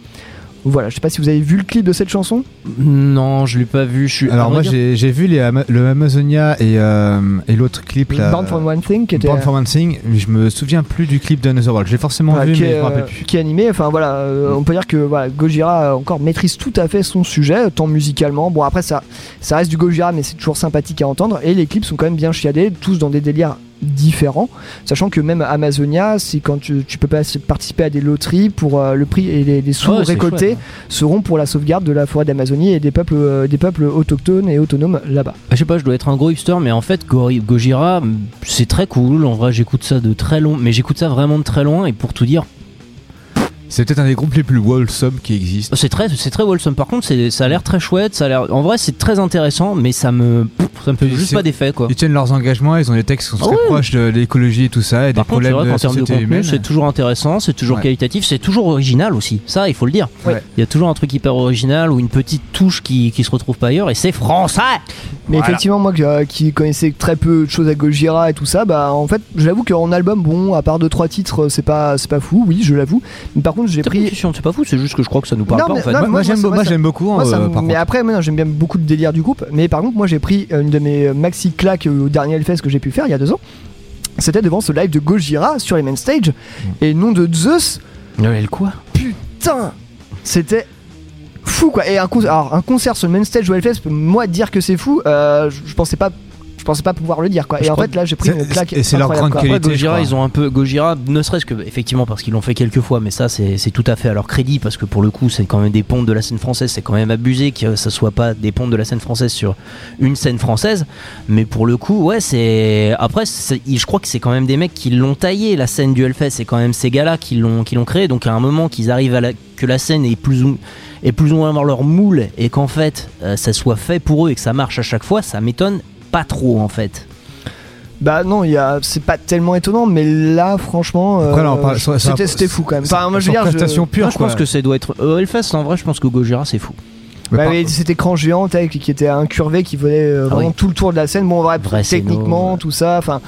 Speaker 1: Voilà, je sais pas si vous avez vu le clip de cette chanson.
Speaker 3: Non, je l'ai pas vu. Je suis.
Speaker 2: Alors moi j'ai j'ai vu les Ama- le Amazonia et, euh, et l'autre clip là.
Speaker 1: Born for One Thing qui était
Speaker 2: Born for One Thing, mais je me souviens plus du clip d'Another World. J'ai forcément
Speaker 1: Voilà,
Speaker 2: vu
Speaker 1: qui,
Speaker 2: mais
Speaker 1: est,
Speaker 2: je me rappelle
Speaker 1: euh,
Speaker 2: plus.
Speaker 1: qui est animé. Enfin voilà, euh, on peut dire que voilà, Gojira encore maîtrise tout à fait son sujet, tant musicalement. Bon après ça, ça reste du Gojira, mais c'est toujours sympathique à entendre. Et les clips sont quand même bien chiadés, tous dans des délires différents. Sachant que même Amazonia, c'est quand tu, tu peux pas participer à des loteries pour euh, le prix et les, les sous
Speaker 3: c'est
Speaker 1: récoltés
Speaker 3: chouette,
Speaker 1: seront pour la sauvegarde de la forêt d'Amazonie et des peuples, euh, des peuples autochtones et autonomes là-bas.
Speaker 3: Bah, je sais pas, je dois être un gros hipster, mais en fait, Go- Gojira, c'est très cool. En vrai, j'écoute ça de très long, mais j'écoute ça vraiment de très loin. Et pour tout dire,
Speaker 2: C'est peut-être un des groupes les plus wholesome qui existent.
Speaker 3: c'est très, c'est très wholesome. Par contre, ça a l'air très chouette. Ça a l'air, en vrai, c'est très intéressant, mais ça me, ça me fait juste pas d'effet, quoi.
Speaker 2: Ils tiennent leurs engagements, ils ont des textes qui sont
Speaker 3: Ah
Speaker 2: très
Speaker 3: ouais.
Speaker 2: proches de l'écologie et tout ça, et des
Speaker 3: contre,
Speaker 2: problèmes
Speaker 3: vrai
Speaker 2: de
Speaker 3: termes contenu, c'est toujours intéressant, c'est toujours
Speaker 2: Ouais.
Speaker 3: qualitatif, c'est toujours original aussi. Ça, il faut le dire.
Speaker 2: Ouais.
Speaker 3: Il y a toujours un truc hyper original ou une petite touche qui, qui se retrouve pas ailleurs, et c'est français.
Speaker 1: Mais
Speaker 3: Voilà.
Speaker 1: effectivement, moi qui- euh, qui connaissais très peu de choses à Gojira et tout ça, bah en fait, j'avoue qu'en album, bon, à part deux trois titres, c'est pas c'est pas fou, oui, je l'avoue. Mais par contre, j'ai pris.
Speaker 3: c'est pas fou, c'est juste que je crois que ça nous parle
Speaker 1: Non,
Speaker 3: pas
Speaker 1: mais-
Speaker 3: en fait.
Speaker 1: non,
Speaker 2: Moi,
Speaker 1: moi,
Speaker 2: j'aime beaucoup,
Speaker 1: Moi,
Speaker 2: euh, par
Speaker 1: mais
Speaker 2: contre.
Speaker 1: après, j'aime bien beaucoup de délire du groupe. Mais par contre, moi, j'ai pris une de mes euh, maxi claques euh, au dernier Hellfest que j'ai pu faire il y a deux ans. C'était devant ce live de Gojira sur les main stage. Et nom de Zeus,
Speaker 3: le quoi?
Speaker 1: Putain, c'était fou quoi. Et un, con- alors, un concert sur le main stage au Hellfest, moi dire que c'est fou, euh, je pensais pas, je pensais pas pouvoir le dire quoi.
Speaker 3: Je
Speaker 1: Et en fait là, j'ai pris une claque.
Speaker 2: et c'est leur grande
Speaker 1: quoi.
Speaker 2: qualité.
Speaker 3: Après, Gojira, ils ont un peu. Gojira, ne serait-ce que, effectivement, parce qu'ils l'ont fait quelques fois, mais ça, c'est tout à fait à leur crédit, parce que pour le coup, c'est quand même des pontes de la scène française, c'est quand même abusé que ça soit pas des pontes de la scène française sur une scène française. Mais pour le coup, ouais, c'est. Après, je crois que c'est quand même des mecs qui l'ont taillé, la scène du Hellfest, c'est quand même ces gars-là qui l'ont qui l'ont créé, donc à un moment qu'ils arrivent à la. que la scène est plus ou est plus ou moins dans leur moule et qu'en fait euh, ça soit fait pour eux et que ça marche à chaque fois, ça m'étonne pas trop en fait.
Speaker 1: Bah non, il y a, c'est pas tellement étonnant, mais là, franchement, euh,
Speaker 2: Après, là, on parle- ça- ça-
Speaker 1: c'était, c'était fou quand même.
Speaker 2: c'est-
Speaker 1: Enfin, moi, je dire, je-
Speaker 2: pure,
Speaker 3: Moi, je pense que ça doit être. Euh, Hellfest, en vrai, je pense que Gojira, c'est fou.
Speaker 2: Mais
Speaker 1: Bah, mais cet écran géant avec- qui était incurvé, qui volait euh,
Speaker 3: Ah
Speaker 1: vraiment
Speaker 3: oui.
Speaker 1: tout le tour de la scène. Bon, en vrai,
Speaker 3: Vrai
Speaker 1: techniquement,
Speaker 3: scéno,
Speaker 1: tout ça, enfin.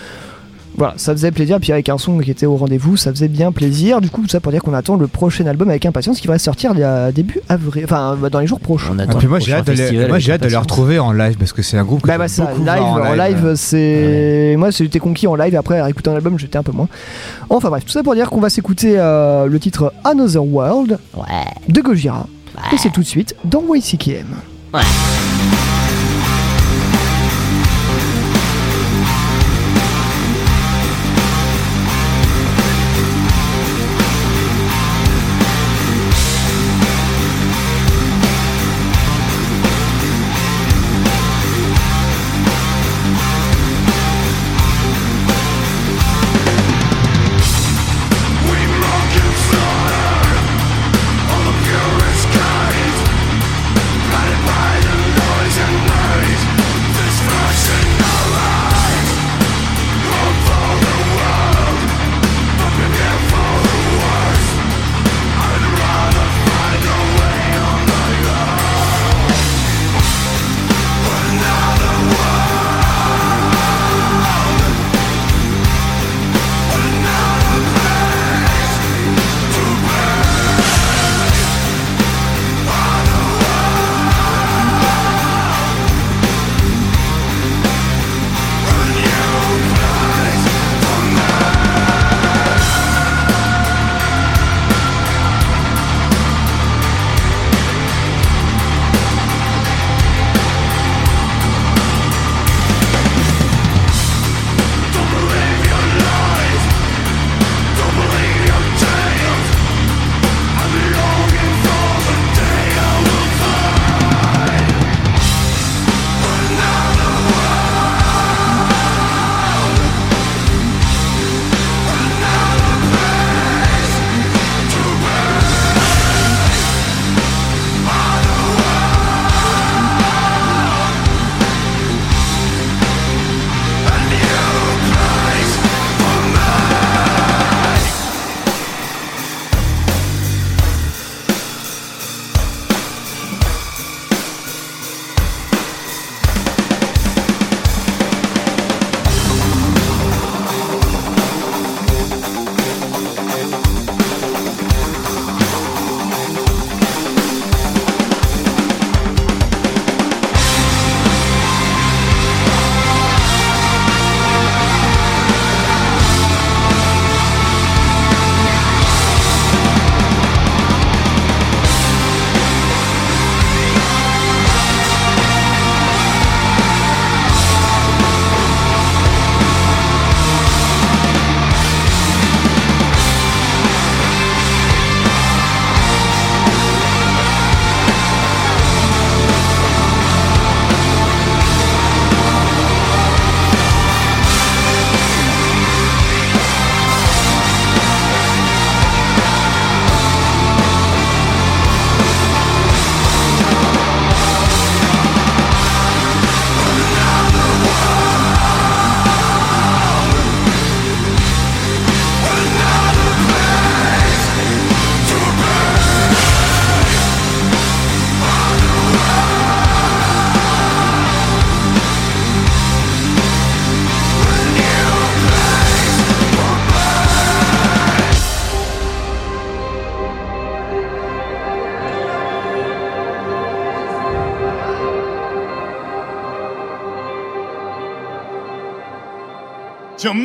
Speaker 1: Voilà, ça faisait plaisir. Puis avec un son qui était au rendez-vous, ça faisait bien plaisir. Du coup, tout ça pour dire qu'on attend le prochain album avec impatience qui va sortir début avril, enfin bah, dans les jours prochains.
Speaker 3: On
Speaker 2: Ah, puis moi j'ai hâte de les, moi, hâte de les retrouver en live parce que c'est un groupe que
Speaker 1: Bah, bah ça,
Speaker 2: beaucoup
Speaker 1: live, en live, c'est. Moi, j'étais conquis en live. Après, à écouter un album, j'étais un peu moins. Enfin bref, tout ça pour dire qu'on va s'écouter euh, le titre Another World
Speaker 3: Ouais.
Speaker 1: de Gojira. Et c'est tout de suite dans YCKM.
Speaker 8: Blinded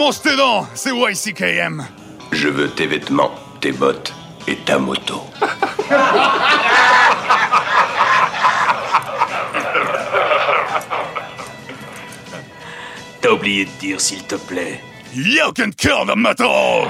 Speaker 6: Tes dents, c'est YCKM.
Speaker 9: Je veux tes vêtements, tes bottes et ta moto. T'as oublié de dire s'il te plaît.
Speaker 6: You can kill the metal!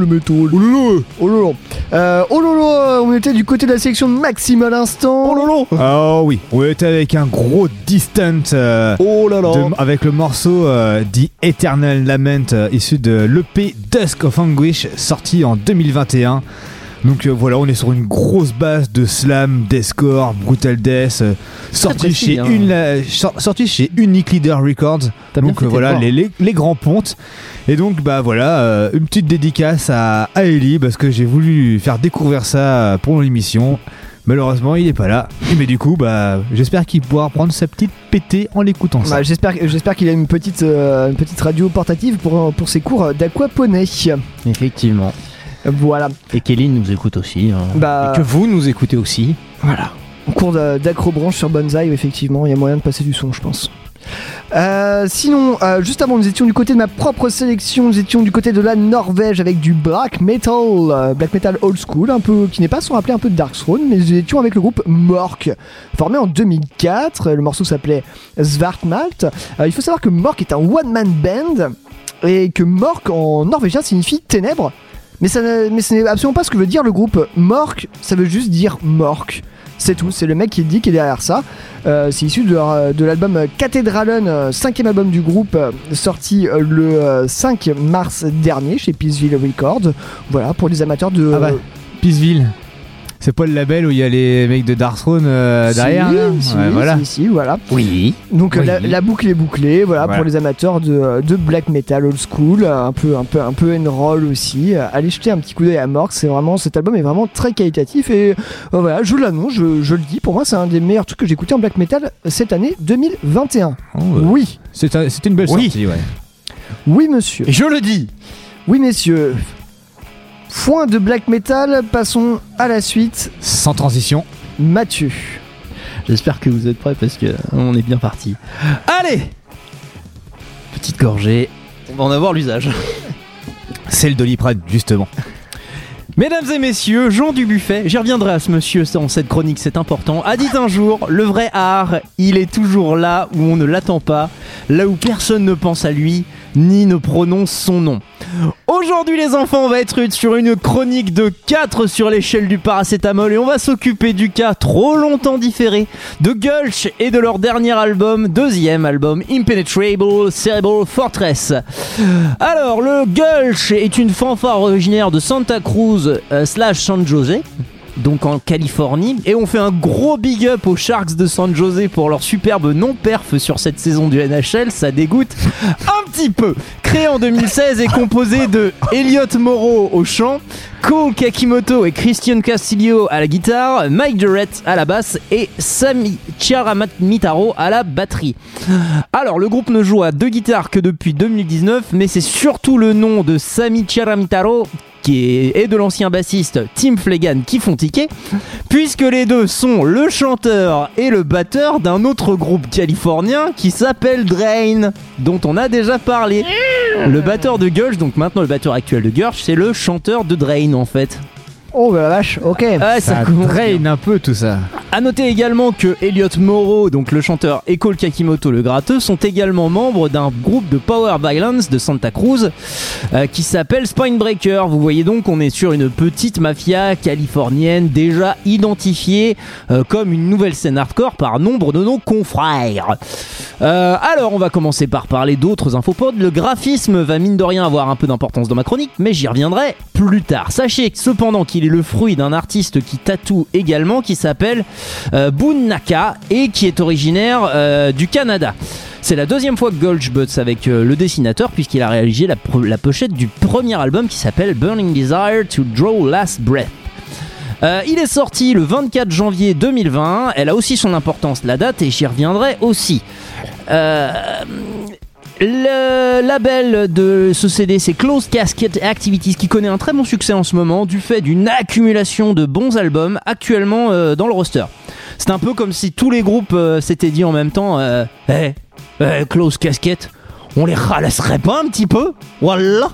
Speaker 1: le métal Oh lolo Oh lolo euh, Oh lolo On était du côté de la sélection de Maxime à l'instant. Oh lolo
Speaker 2: Oh oui, on était avec un gros distant euh,
Speaker 1: Oh là là.
Speaker 2: de- avec le morceau euh, The Eternal Lament euh, issu de l'EP Dusk of Anguish sorti en 2021. Donc euh, voilà, on est sur une grosse base de slam, deathcore, brutal death, euh, sorti
Speaker 3: précis,
Speaker 2: chez
Speaker 3: hein.
Speaker 2: une la- sor- sorti chez Unique Leader Records. Donc euh, voilà les, les, les grands pontes. Et donc bah voilà, euh, une petite dédicace à, à Ellie parce que j'ai voulu faire découvrir ça euh, pour l'émission. Malheureusement, il est pas là. Mais du coup, bah, j'espère qu'il pourra prendre sa petite pétée en l'écoutant ça.
Speaker 1: Bah, j'espère, j'espère qu'il a une petite, euh, une petite radio portative pour, pour ses cours d'aquaponie.
Speaker 3: Effectivement.
Speaker 1: Voilà.
Speaker 3: Et Kelly nous écoute aussi. hein.
Speaker 1: Bah-
Speaker 3: Et que vous nous écoutez aussi.
Speaker 1: Voilà. En cours d'a- d'acrobranche sur Bonsaï, effectivement, il y a moyen de passer du son, je pense. Euh, sinon, euh, juste avant, nous étions du côté de ma propre sélection, nous étions du côté de la Norvège avec du black metal, euh, black metal old school, un peu qui n'est pas sans rappeler un peu de Dark Throne, mais nous étions avec le groupe Mork, formé en 2004. Le morceau s'appelait Svartmalt. Euh, il faut savoir que Mork est un one man band et que Mork en norvégien signifie ténèbres. Mais, ça mais ce n'est absolument pas ce que veut dire le groupe Mork, ça veut juste dire Mork. C'est tout, c'est le mec qui dit qui est derrière ça. Euh, c'est issu de, de l'album Cathedralen, euh, cinquième album du groupe, euh, sorti euh, le euh, 5 mars dernier chez Peaceville Records. Voilà, pour les amateurs de.
Speaker 2: Ah bah, Peaceville. C'est pas le label où il y a les mecs de Dark Throne euh,
Speaker 1: Si,
Speaker 2: derrière là
Speaker 1: si,
Speaker 2: Ouais, voilà.
Speaker 1: si, si, voilà.
Speaker 3: Oui.
Speaker 1: Donc
Speaker 2: Oui.
Speaker 1: la, la boucle est bouclée, voilà,
Speaker 2: Voilà.
Speaker 1: pour les amateurs de, de black metal old school, un peu un peu un peu and roll aussi. Allez jeter un petit coup d'œil à Mork, c'est vraiment cet album est vraiment très qualitatif et euh, voilà, je l'annonce, je, je le dis, pour moi c'est un des meilleurs trucs que j'ai écouté en black metal cette année 2021.
Speaker 2: Oh, ouais.
Speaker 1: Oui,
Speaker 2: C'est un- c'est une belle
Speaker 3: Oui.
Speaker 2: sortie, ouais.
Speaker 1: oui monsieur,
Speaker 3: Et je le dis.
Speaker 1: oui messieurs. Foin de black metal, passons à la suite.
Speaker 2: Sans transition.
Speaker 1: Mathieu.
Speaker 3: J'espère que vous êtes prêts parce que on est bien parti. Allez Petite gorgée. On va en avoir l'usage.
Speaker 2: C'est le Doliprane, justement.
Speaker 3: Mesdames et messieurs, Jean Dubuffet, j'y reviendrai à ce monsieur dans cette chronique, c'est important, a dit un jour, le vrai art, il est toujours là où on ne l'attend pas, là où personne ne pense à lui, ni ne prononce son nom. Aujourd'hui les enfants, on va être sur une chronique de 4 sur l'échelle du paracétamol et on va s'occuper du cas trop longtemps différé de Gulch et de leur dernier album, deuxième album, Impenetrable Cerebral Fortress. Alors, le Gulch est une fanfare originaire de Santa Cruz euh, slash San Jose. Donc en Californie, et on fait un gros big up aux Sharks de San Jose pour leur superbe non-perf sur cette saison du NHL, ça dégoûte un petit peu. Créé en 2016 et composé de Elliot Moreau au chant, Cole Kakimoto et Christian Castillo à la guitare, Mike Durrett à la basse et Sami Chiaramitaro à la batterie. Alors, le groupe ne joue à deux guitares que depuis 2019, mais c'est surtout le nom de Sami Chiaramitaro et de l'ancien bassiste Tim Flegan qui font tiquer, puisque les deux sont le chanteur et le batteur d'un autre groupe californien qui s'appelle Drain, dont on a déjà parlé. Le batteur de Gulch, donc maintenant le batteur actuel de Gulch, c'est le chanteur de Drain en fait.
Speaker 1: Oh bah la vache, ok.
Speaker 3: Ouais, ça,
Speaker 2: Ça un peu tout ça.
Speaker 3: A noter également que Elliot Moreau, donc le chanteur, et Cole Kakimoto, le gratteux, sont également membres d'un groupe de Power Violence de Santa Cruz euh, qui s'appelle Spinebreaker. Vous voyez donc qu'on est sur une petite mafia californienne déjà identifiée euh, comme une nouvelle scène hardcore par nombre de nos confrères. Euh, alors, on va commencer par parler d'autres infopods. Le graphisme va mine de rien avoir un peu d'importance dans ma chronique, mais j'y reviendrai plus tard. Sachez cependant qu'il est le fruit d'un artiste qui tatoue également, qui s'appelle euh, Naka et qui est originaire euh, du Canada. C'est la deuxième fois que Gulch bosse avec euh, le dessinateur puisqu'il a réalisé la, pochette du premier album qui s'appelle Burning Desire to Draw Last Breath. Euh, il est sorti le 24 janvier 2020. Elle a aussi son importance, la date, et j'y reviendrai aussi. Le label de ce CD, c'est Close Casket Activities, qui connaît un très bon succès en ce moment du fait d'une accumulation de bons albums actuellement euh, dans le roster. C'est un peu comme si tous les groupes euh, s'étaient dit en même temps euh, Eh, eh, Close Casket, on les ralasserait pas un petit peu? Voilà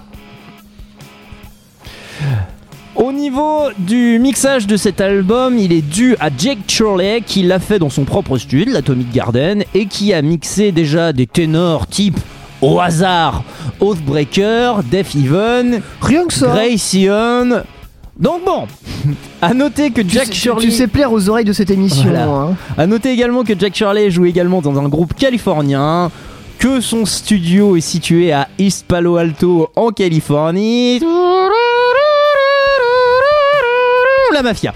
Speaker 3: au niveau du mixage de cet album, il est dû à Jake Chorley qui l'a fait dans son propre studio, l'Atomic Garden, et qui a mixé déjà des ténors type au hasard Oathbreaker, Def Even,
Speaker 1: Rien que ça.
Speaker 3: Grayson. Donc bon, à noter que
Speaker 1: Tu
Speaker 3: Jack
Speaker 1: sais- tu,
Speaker 3: Shirley.
Speaker 1: tu sais plaire aux oreilles de cette émission.
Speaker 3: Voilà.
Speaker 1: hein.
Speaker 3: À noter également que Jack Shirley joue également dans un groupe californien, que son studio est situé à East Palo Alto en Californie. La mafia.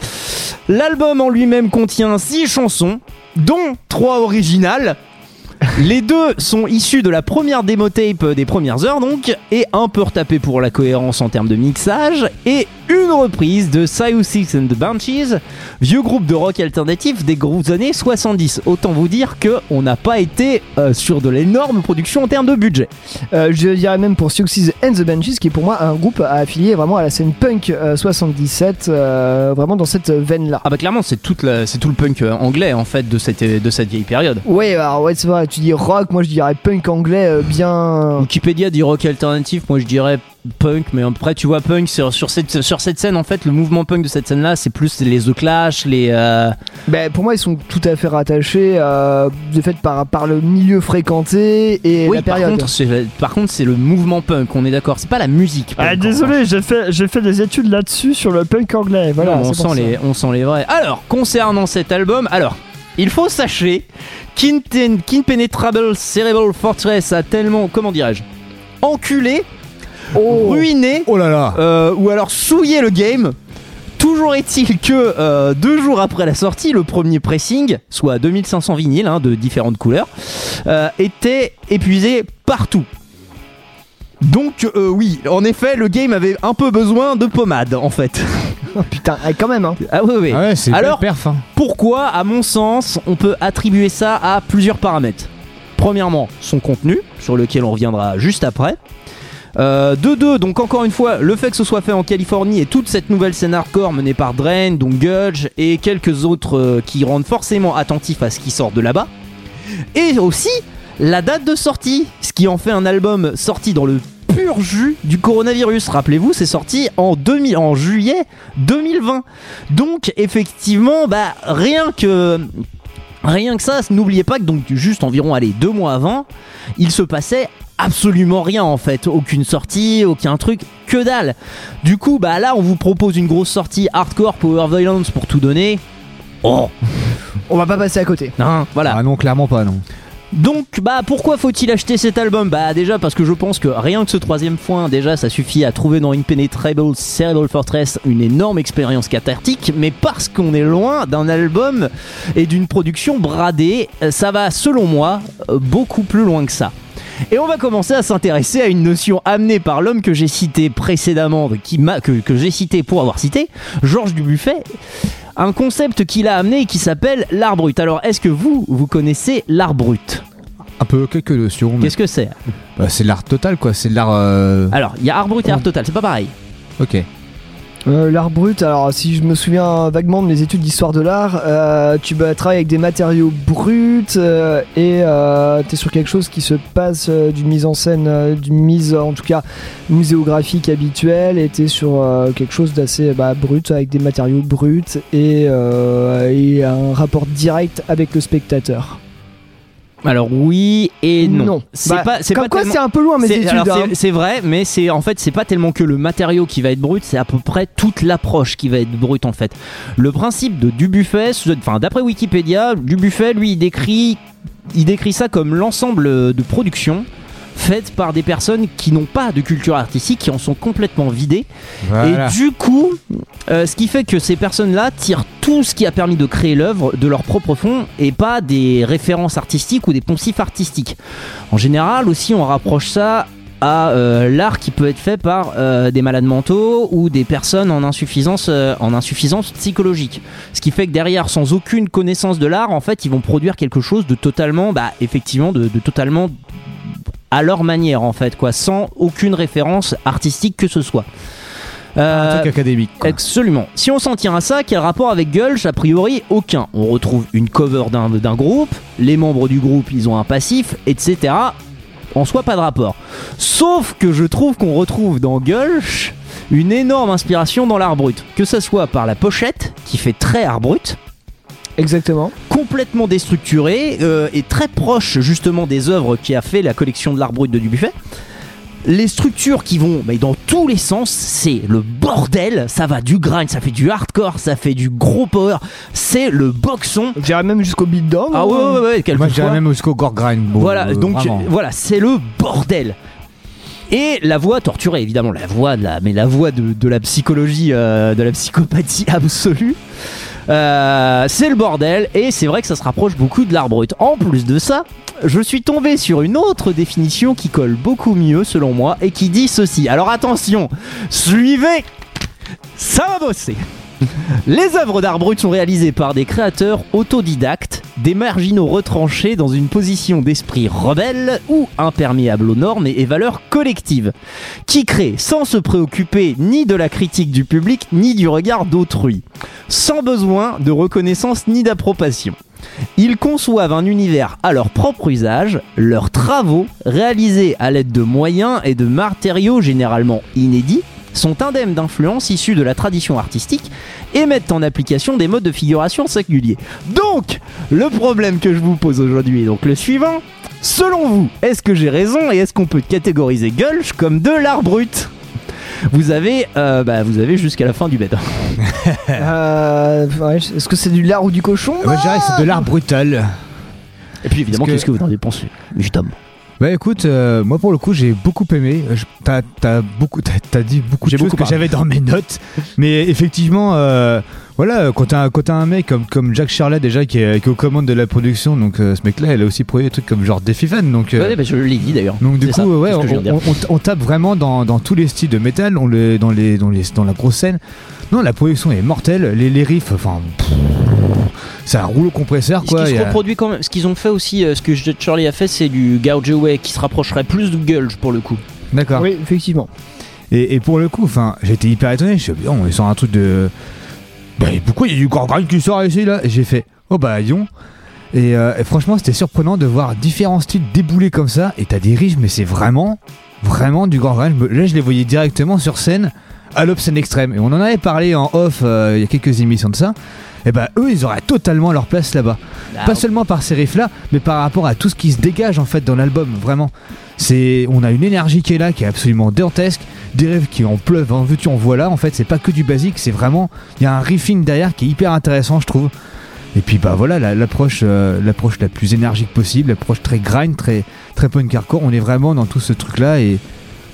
Speaker 3: L'album en lui-même contient 6 chansons, dont 3 originales. Les deux sont issus de la première démo tape des premières heures donc, et un peu retapé pour la cohérence en termes de mixage, et une reprise de Siou Six and the Banshees, vieux groupe de rock alternatif des grosses années 70. Autant vous dire que on n'a pas été euh, sur de l'énorme production en termes de budget.
Speaker 1: Euh, je dirais même pour Success and the Benches, qui est pour moi un groupe à affilier vraiment à la scène punk euh, 77, euh, vraiment dans cette veine-là.
Speaker 3: Ah bah clairement c'est tout le punk anglais en fait de cette, de cette vieille période.
Speaker 1: Ouais, alors ouais, c'est vrai, tu dis rock, moi je dirais punk anglais euh, bien.
Speaker 3: Wikipédia dit rock alternatif, moi je dirais punk, mais après tu vois punk sur, sur cette, sur cette scène en fait, le mouvement punk de cette scène là c'est plus les The Clash, les... euh,
Speaker 1: Ben, pour moi, ils sont tout à fait rattachés, euh, de fait, par, par le milieu fréquenté et
Speaker 3: oui,
Speaker 1: la période.
Speaker 3: par contre c'est le mouvement punk, on est d'accord, c'est pas la musique.
Speaker 1: Ah,
Speaker 3: punk,
Speaker 1: désolé, j'ai fait, j'ai fait des études là-dessus sur le punk anglais. Voilà,
Speaker 3: Non, on, sent les, on sent les vrais. Alors, concernant cet album, alors, il faut sachez qu'Impenetrable Cerebral Fortress a tellement, comment dirais-je, enculé, ruiné,
Speaker 2: Oh là là
Speaker 3: euh, ou alors souillé le game. Toujours est-il que euh, deux jours après la sortie, le premier pressing, soit 2500 vinyles hein, de différentes couleurs, euh, était épuisé partout. Donc euh, oui, en effet, le game avait un peu besoin de pommade en fait.
Speaker 1: Oh, putain, eh, quand même, hein.
Speaker 3: Ah oui, oui.
Speaker 2: Ah ouais, c'est
Speaker 3: Alors,
Speaker 2: perf. hein.
Speaker 3: pourquoi, à mon sens, on peut attribuer ça à plusieurs paramètres? Premièrement, son contenu, sur lequel on reviendra juste après. Euh, de deux, donc encore une fois, le fait que ce soit fait en Californie et toute cette nouvelle scène hardcore menée par Drain, donc Gudge et quelques autres euh, qui rendent forcément attentifs à ce qui sort de là-bas. Et aussi la date de sortie, ce qui en fait un album sorti dans le pur jus du coronavirus. Rappelez-vous, c'est sorti en, 2000 en juillet 2020. Donc effectivement, bah rien que rien que ça, n'oubliez pas que donc juste environ allez deux mois avant, il se passait absolument rien en fait, aucune sortie, aucun truc, que dalle. Du coup, bah là, on vous propose une grosse sortie hardcore, power violence pour tout donner. Oh,
Speaker 1: On va pas passer à côté.
Speaker 3: hein, voilà.
Speaker 2: Ah non, clairement pas, non.
Speaker 3: Donc, bah, pourquoi faut-il acheter cet album? Bah, déjà parce que je pense que rien que ce troisième point, déjà, ça suffit à trouver dans Impenetrable Cerebral Fortress une énorme expérience cathartique, mais parce qu'on est loin d'un album et d'une production bradée, ça va, selon moi, beaucoup plus loin que ça. Et on va commencer à s'intéresser à une notion amenée par l'homme que j'ai cité précédemment, qui que j'ai cité pour avoir cité, Georges Dubuffet, un concept qu'il a amené et qui s'appelle l'art brut. Alors, est-ce que vous, vous connaissez l'art brut?
Speaker 2: Un peu quelques notions. mais-
Speaker 3: Qu'est-ce que c'est?
Speaker 2: Bah, c'est l'art total, quoi. C'est l'art. euh,
Speaker 3: Alors, il y a art brut et art total, c'est pas pareil.
Speaker 2: Ok.
Speaker 1: Euh, l'art brut, alors si je me souviens vaguement de mes études d'histoire de l'art, euh, tu bah, travailles avec des matériaux bruts euh, et tu sur quelque chose qui se passe d'une mise en scène, d'une mise en tout cas muséographique habituelle et tu sur quelque chose d'assez bah, brut avec des matériaux bruts et un rapport direct avec le spectateur.
Speaker 3: Alors oui et non. C'est
Speaker 1: Bah,
Speaker 3: pas, c'est
Speaker 1: comme
Speaker 3: pas
Speaker 1: quoi
Speaker 3: tellement-
Speaker 1: c'est un peu loin mes
Speaker 3: c'est-
Speaker 1: études.
Speaker 3: alors,
Speaker 1: hein.
Speaker 3: c'est- c'est vrai, mais c'est en fait c'est pas tellement que le matériau qui va être brut, c'est à peu près toute l'approche qui va être brute en fait. Le principe de Dubuffet, enfin d'après Wikipédia, Dubuffet lui il décrit, il décrit ça comme l'ensemble de productions faites par des personnes qui n'ont pas de culture artistique, qui en sont complètement vidées.
Speaker 2: Voilà.
Speaker 3: Et du coup, euh, ce qui fait que ces personnes-là tirent tout ce qui a permis de créer l'œuvre de leur propre fond et pas des références artistiques ou des poncifs artistiques. En général aussi, on rapproche ça à euh, l'art qui peut être fait par euh, des malades mentaux ou des personnes en insuffisance, euh, en insuffisance psychologique. Ce qui fait que derrière, sans aucune connaissance de l'art, en fait, ils vont produire quelque chose de totalement, bah, effectivement, de, de totalement à leur manière, en fait, quoi, sans aucune référence artistique que ce soit.
Speaker 2: Un
Speaker 3: Euh,
Speaker 2: truc académique. quoi.
Speaker 3: Absolument. Si on s'en tient à ça, quel rapport avec Gulch? A priori, aucun. On retrouve une cover d'un d'un groupe, les membres du groupe, ils ont un passif, etc. En soi, pas de rapport. Sauf que je trouve qu'on retrouve dans Gulch une énorme inspiration dans l'art brut. Que ce soit par la pochette, qui fait très art brut,
Speaker 1: Exactement.
Speaker 3: complètement déstructuré euh, et très proche justement des œuvres qui a fait la collection de l'art brut de Dubuffet. Les structures qui vont mais dans tous les sens, c'est le bordel. Ça va du grind, ça fait du hardcore, ça fait du gros power. C'est le boxon.
Speaker 1: J'irais même jusqu'au beatdown.
Speaker 3: Ah ouais, ouais, ouais,
Speaker 2: Moi,
Speaker 3: quelquefois.
Speaker 2: je dirais même jusqu'au gore grind. Bon,
Speaker 3: Voilà,
Speaker 2: euh,
Speaker 3: donc
Speaker 2: vraiment.
Speaker 3: voilà, c'est le bordel. Et la voix torturée, évidemment, la voix de la, mais la voix de, de la psychologie, euh, de la psychopathie absolue. Euh, c'est le bordel et c'est vrai que ça se rapproche beaucoup de l'art brut. En plus de ça, je suis tombé sur une autre définition qui colle beaucoup mieux selon moi et qui dit ceci. Alors attention, suivez, ça va bosser. Les œuvres d'art brut sont réalisées par des créateurs autodidactes, des marginaux retranchés dans une position d'esprit rebelle ou imperméable aux normes et valeurs collectives, qui créent sans se préoccuper ni de la critique du public ni du regard d'autrui, sans besoin de reconnaissance ni d'approbation. Ils conçoivent un univers à leur propre usage, leurs travaux, réalisés à l'aide de moyens et de matériaux généralement inédits, sont indemnes d'influences issues de la tradition artistique et mettent en application des modes de figuration singuliers. Donc, le problème que je vous pose aujourd'hui est donc le suivant. Selon vous, est-ce que j'ai raison et est-ce qu'on peut catégoriser Gulch comme de l'art brut? Vous avez, euh, bah, vous avez jusqu'à la fin du bed.
Speaker 1: Euh, ouais, Est-ce que c'est du lard ou du cochon
Speaker 2: Moi je dirais que c'est de l'art brutal.
Speaker 3: Et puis évidemment, qu'est-ce que vous en avez pensé Justement.
Speaker 2: Bah écoute, euh, moi pour le coup j'ai beaucoup aimé. Je- T'as t'as beaucoup, t'as t'as dit beaucoup de
Speaker 3: J'ai
Speaker 2: choses
Speaker 3: beaucoup
Speaker 2: que
Speaker 3: parlé.
Speaker 2: j'avais dans mes notes, mais effectivement, euh, voilà, quand t'as quand t'as un mec comme comme Jack Charlet déjà qui est, qui est aux commandes de la production, donc euh, ce mec-là, il a aussi produit des trucs comme genre Death Even, donc. euh,
Speaker 3: Ouais, bah, je l'ai dit d'ailleurs.
Speaker 2: donc du coup,
Speaker 3: ça,
Speaker 2: ouais, on, tape vraiment dans, dans tous les styles de métal, on les, dans, les, dans, les, dans la grosse scène. Non, la production est mortelle, les, les riffs, enfin, c'est un rouleau compresseur
Speaker 10: Ce
Speaker 2: quoi.
Speaker 10: qui
Speaker 2: il y
Speaker 10: se
Speaker 2: a-
Speaker 10: reproduit quand même, ce qu'ils ont fait aussi, euh, ce que Charlie a fait, c'est du Gouge Away qui se rapprocherait plus de Gulch pour le coup.
Speaker 2: D'accord.
Speaker 1: Oui, effectivement.
Speaker 2: Et, et pour le coup, enfin, j'étais hyper étonné. Je suis dit, on est sur un truc de. Bah, pourquoi il y a du Gorgon qui sort ici là? Et j'ai fait, oh bah, yon. Et, euh, et franchement, c'était surprenant de voir différents styles débouler comme ça. Et t'as des riffs, mais c'est vraiment, vraiment du Gorgon. Là, je les voyais directement sur scène à l'obscène extrême. Et on en avait parlé en off euh, il y a quelques émissions de ça. Et bah, eux, ils auraient totalement leur place là-bas. Pas seulement par ces riffs là, mais par rapport à tout ce qui se dégage en fait dans l'album, vraiment. C'est, on a une énergie qui est là, qui est absolument dantesque, des riffs qui en pleuvent, en veux-tu en voilà. En fait, c'est pas que du basique, c'est vraiment, il y a un riffing derrière qui est hyper intéressant, je trouve. Et puis bah voilà, l'approche, euh, l'approche la plus énergique possible, l'approche très grind, très, très punk hardcore. On est vraiment dans tout ce truc là et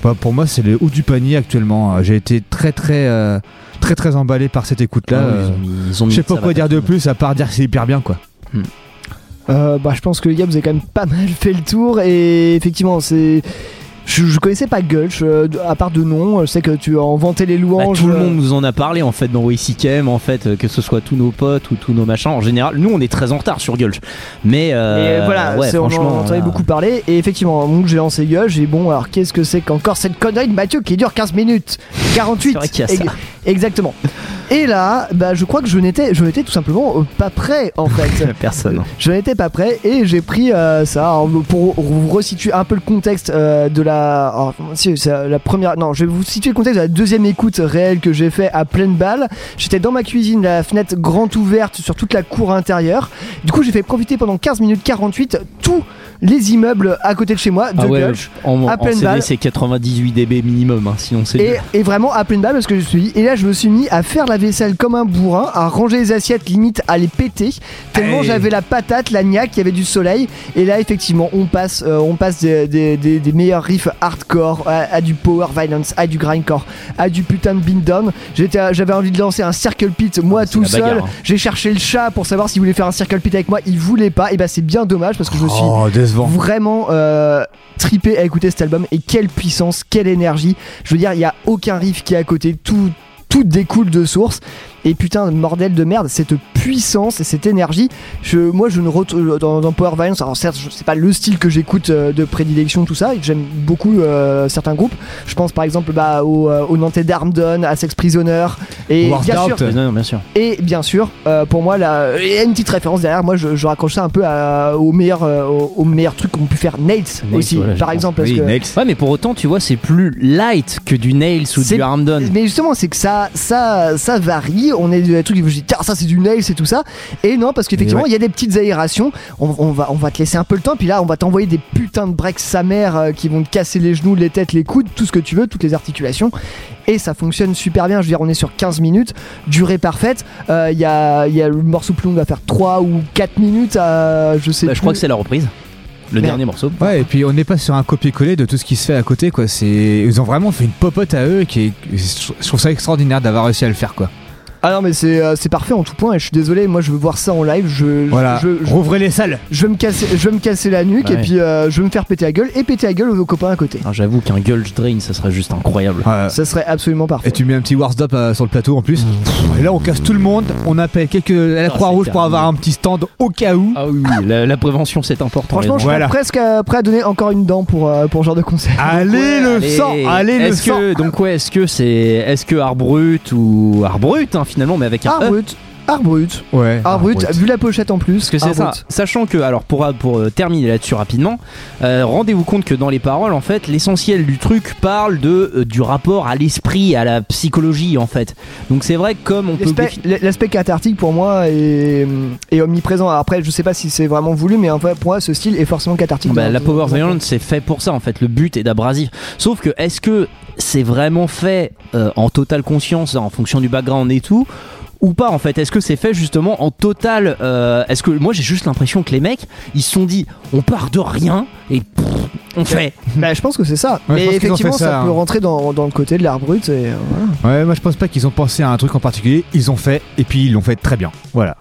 Speaker 2: bah, pour moi c'est le haut du panier actuellement. J'ai été très très euh, très très emballé par cette écoute là.
Speaker 3: Ah ils ont mis- ils ont mis-
Speaker 2: je sais pas quoi dire de plus à part dire que c'est hyper bien quoi.
Speaker 1: Euh, bah, je pense que les gars, vous avez quand même pas mal fait le tour. Et effectivement, c'est. Je, je connaissais pas Gulch, euh, à part de nom. Je sais que tu en vantais les
Speaker 3: Bah,
Speaker 1: louanges.
Speaker 3: tout le
Speaker 1: euh,
Speaker 3: monde nous en a parlé en fait dans WCKM en fait euh, que ce soit tous nos potes ou tous nos machins en général nous on est très en retard sur Gulch mais, euh,
Speaker 1: Et voilà,
Speaker 3: ouais,
Speaker 1: c'est- on en
Speaker 3: franchement
Speaker 1: entendait
Speaker 3: euh,
Speaker 1: beaucoup parler. Et effectivement, donc j'ai lancé Gulch. Et bon, alors qu'est-ce que c'est qu'encore cette connerie de Mathieu qui dure 15 minutes 48
Speaker 3: C'est vrai qu'il y a ça.
Speaker 1: Ex- Exactement. Et là, bah, je crois que je n'étais, je n'étais tout simplement euh, pas prêt en fait.
Speaker 3: personne
Speaker 1: Je n'étais pas prêt et j'ai pris euh, ça pour vous resituer un peu le contexte euh, de la. Alors, si, c'est la première. Non, je vais vous situer le contexte de la deuxième écoute réelle que j'ai fait à pleine balle. J'étais dans ma cuisine, la fenêtre grande ouverte sur toute la cour intérieure. Du coup, j'ai fait profiter pendant 15 minutes 48 tous les immeubles à côté de chez moi de
Speaker 3: ah ouais, en,
Speaker 1: à
Speaker 3: en
Speaker 1: pleine
Speaker 3: CD
Speaker 1: balle.
Speaker 3: c'est 98 dB minimum hein, sinon c'est
Speaker 1: Et, vraiment à pleine balle parce que je suis et là je me suis mis à faire la vaisselle comme un bourrin à ranger les assiettes limite à les péter tellement
Speaker 2: Hey.
Speaker 1: j'avais la patate la niaque il y avait du soleil et là effectivement on passe euh, on passe des, des- des- des meilleurs riffs hardcore à, à du power violence à du grindcore à du putain de beat down j'étais à- j'avais envie de lancer un circle pit moi tout seul
Speaker 3: bagarre, hein.
Speaker 1: j'ai cherché le chat pour savoir s'il voulait faire un circle pit avec moi. Il voulait pas. Et bah c'est bien dommage parce que je me suis
Speaker 2: Oh,
Speaker 1: vraiment euh, trippé à écouter cet album. Et quelle puissance, quelle énergie. Je veux dire, il y a aucun riff qui est à côté, tout tout découle de source et putain bordel de merde cette puissance et cette énergie je, moi je ne retrouve dans, dans Power Violence alors certes c'est pas le style que j'écoute euh, de prédilection tout ça et que j'aime beaucoup euh, certains groupes je pense par exemple bah, au, euh, au Nantais d'Armdon à Sex Prisoner et bien sûr
Speaker 3: Non, non, bien sûr
Speaker 1: et bien sûr, euh, pour moi, il y a une petite référence derrière. Moi, je, je raccroche ça un peu à- au meilleur, euh, au, au meilleur truc pu faire Nails,
Speaker 3: Nails,
Speaker 1: aussi,
Speaker 3: voilà,
Speaker 1: par exemple. Parce
Speaker 2: Oui,
Speaker 1: que-
Speaker 2: next.
Speaker 3: ouais mais pour autant tu vois c'est plus light que du Nails ou du Armdon
Speaker 1: Mais justement, c'est que ça, ça, ça varie. On est des trucs je dis, tiens, ça c'est du Nails et tout ça. Et non, parce qu'effectivement, il y a des petites aérations. On, on va, on va te laisser un peu le temps. Puis là, on va t'envoyer des putains de breaks sa mère euh, qui vont te casser les genoux, les têtes, les coudes, tout ce que tu veux, toutes les articulations. Et ça fonctionne super bien. Je veux dire, on est sur 15 minutes, durée parfaite. Euh, Il y, a, il y a le morceau plus long va faire 3 ou 4 minutes. je sais
Speaker 3: Bah, je crois que c'est la reprise le
Speaker 1: Merde.
Speaker 3: dernier morceau
Speaker 2: Ouais, et puis on n'est pas sur un copier-coller de tout ce qui se fait à côté, quoi. C'est, ils ont vraiment fait une popote à eux qui est, je trouve ça extraordinaire d'avoir réussi à le faire, quoi.
Speaker 1: Ah non mais c'est euh, c'est parfait en tout point et je suis désolé moi je veux voir ça en live je je-
Speaker 2: Voilà,
Speaker 1: je, je-
Speaker 2: rouvrez les salles.
Speaker 1: je vais me casser je vais me casser la nuque
Speaker 3: Ouais.
Speaker 1: et puis euh, je vais me faire péter la gueule et péter la gueule aux copains à côté
Speaker 3: Alors, J'avoue qu'un Gulch Drain, ça serait juste incroyable.
Speaker 2: Ouais.
Speaker 1: ça serait absolument parfait
Speaker 2: Et tu mets un petit Warsdop euh, sur le plateau en plus. Et là, on casse tout le monde. On appelle quelques à la
Speaker 3: Ah,
Speaker 2: Croix-Rouge
Speaker 3: c'est
Speaker 2: pour avoir un petit stand au cas où.
Speaker 3: Ah oui, oui, la, la prévention c'est important.
Speaker 1: franchement je suis presque euh, prêt à donner encore une dent pour euh, pour ce genre de concert
Speaker 2: Allez le
Speaker 3: Allez,
Speaker 2: sang, allez le
Speaker 3: est-ce
Speaker 2: sang.
Speaker 3: que donc ouais, est-ce que c'est est-ce que Arbrut ou Arbrut hein, finalement, mais avec un E
Speaker 1: Arbrut Arbrut
Speaker 2: Ouais.
Speaker 1: Arbrut
Speaker 2: Arbrut.
Speaker 1: vu la pochette en plus
Speaker 3: Parce que c'est ça. Sachant que, alors pour, pour euh, terminer là-dessus rapidement, euh, rendez-vous compte que dans les paroles, en fait, l'essentiel du truc parle de euh, du rapport à l'esprit, à la psychologie, en fait. Donc c'est vrai que comme on peut
Speaker 1: L'aspect- cathartique pour moi est, est omniprésent. Après, je sais pas si c'est vraiment voulu, mais en fait, pour moi, ce style est forcément cathartique.
Speaker 3: Bah,
Speaker 1: dans-
Speaker 3: la Power Violence c'est fait pour ça en fait. Le but est d'abrasif. Sauf que est-ce que c'est vraiment fait euh, en totale conscience, en fonction du background et tout? Ou pas en fait Est-ce que c'est fait justement en total euh, Est-ce que moi j'ai juste l'impression que les mecs ils se sont dit on part de rien et pff, on fait.
Speaker 1: Bah, je pense que c'est ça.
Speaker 2: Ouais,
Speaker 1: mais effectivement, ça, peut
Speaker 2: hein.
Speaker 1: rentrer dans, dans le côté de l'art brut. Et, euh, voilà.
Speaker 2: Ouais, moi je pense pas qu'ils ont pensé à un truc en particulier. Ils ont fait et puis ils l'ont fait très bien. Voilà.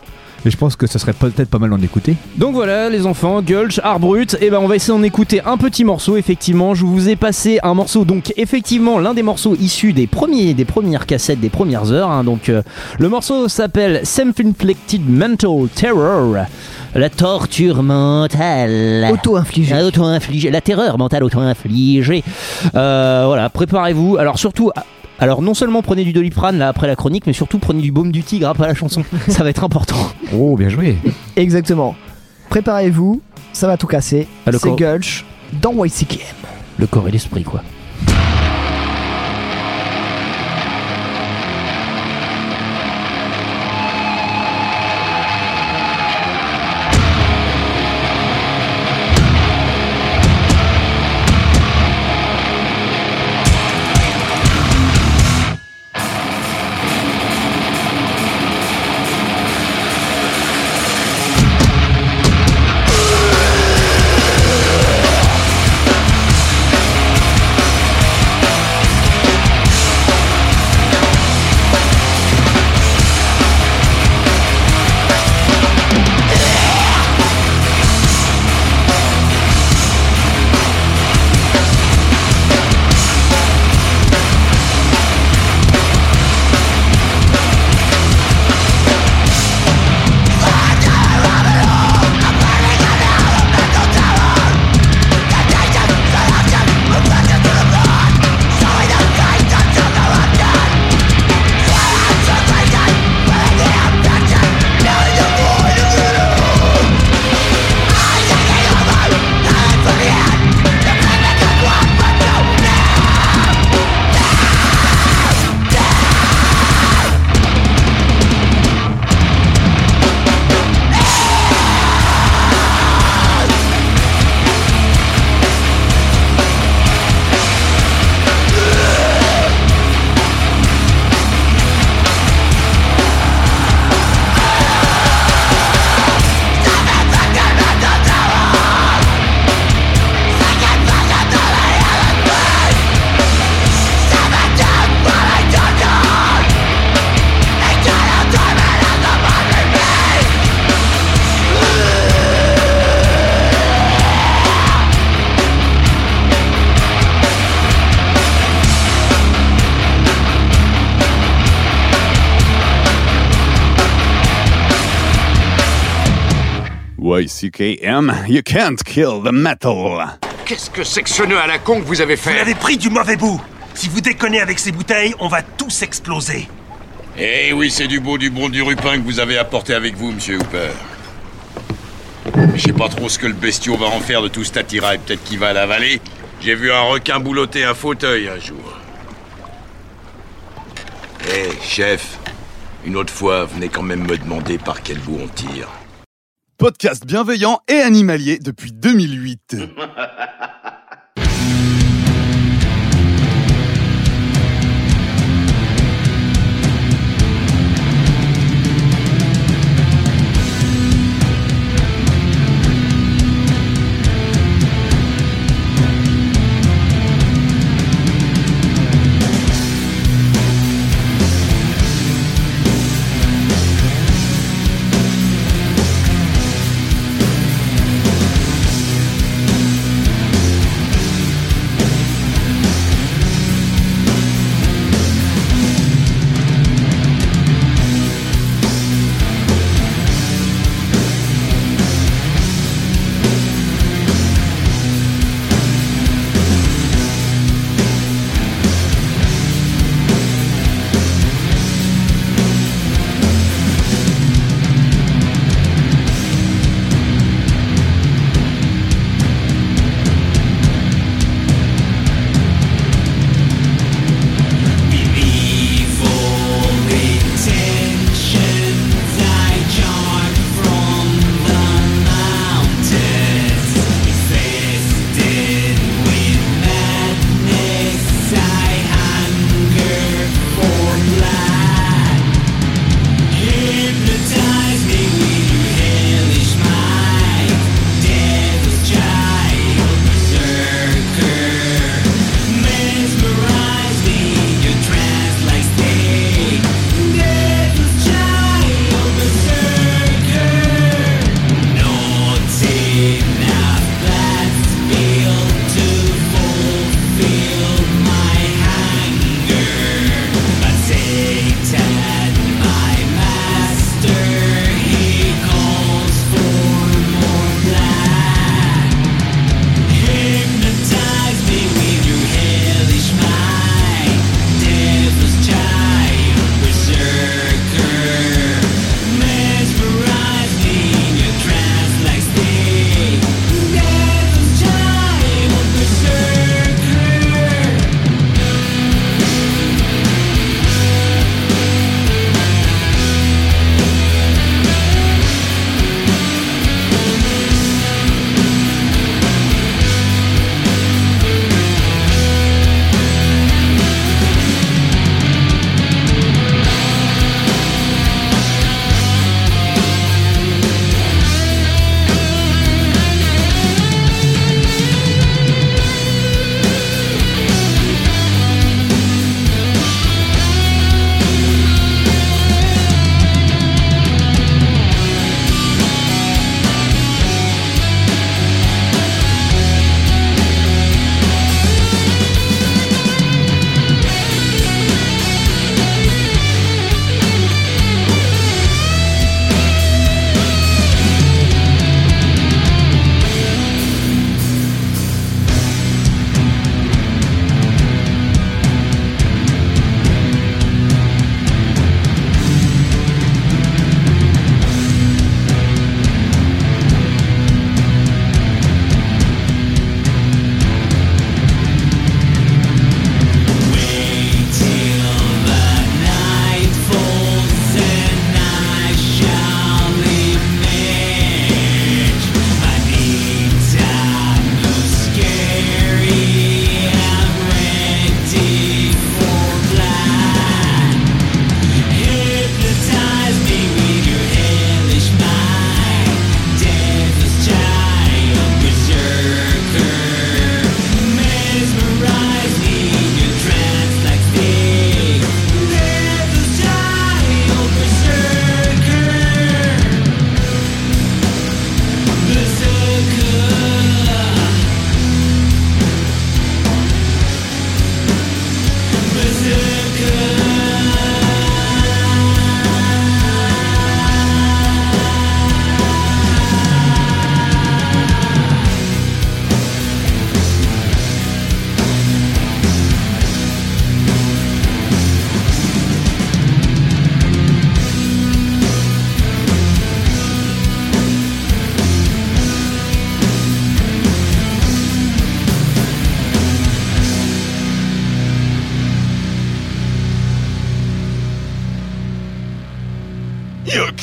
Speaker 2: Et je pense que ça serait peut-être pas mal d'en écouter.
Speaker 3: Donc voilà les enfants, Gulch, Arbrut, et ben on va essayer d'en écouter un petit morceau effectivement. Je vous ai passé un morceau, donc effectivement l'un des morceaux issus des premiers, des premières cassettes, des premières heures. hein. donc euh, le morceau s'appelle Self-Inflicted Mental Terror, la torture mentale.
Speaker 1: Auto-infligé.
Speaker 3: Ah, auto-infligée, la terreur mentale auto-infligée. Euh, voilà, préparez-vous. Alors surtout. Alors non seulement prenez du doliprane là après la chronique, mais surtout prenez du baume du tigre après la chanson. Ça va être important.
Speaker 2: Oh, bien joué.
Speaker 1: Exactement. Préparez-vous, ça va tout casser.
Speaker 3: Ah, le
Speaker 1: c'est Gulch dans YCKM.
Speaker 3: Le corps et l'esprit quoi.
Speaker 8: YCKM, you can't kill the metal.
Speaker 11: Qu'est-ce que c'est que ce nœud à la con que vous avez
Speaker 12: Vous
Speaker 11: fait
Speaker 12: avez pris du mauvais bout. Si vous déconnez avec ces bouteilles, on va tous exploser.
Speaker 9: Eh oui, c'est du beau, du bon, du rupin que vous avez apporté avec vous, monsieur Hooper. Je sais pas trop ce que le bestiau va en faire de tout cet attirail. Peut-être qu'il va l'avaler. J'ai vu un requin boulotter un fauteuil un jour. Eh, chef, une autre fois, venez quand même me demander par quel bout on tire.
Speaker 8: Podcast bienveillant et animalier depuis 2008.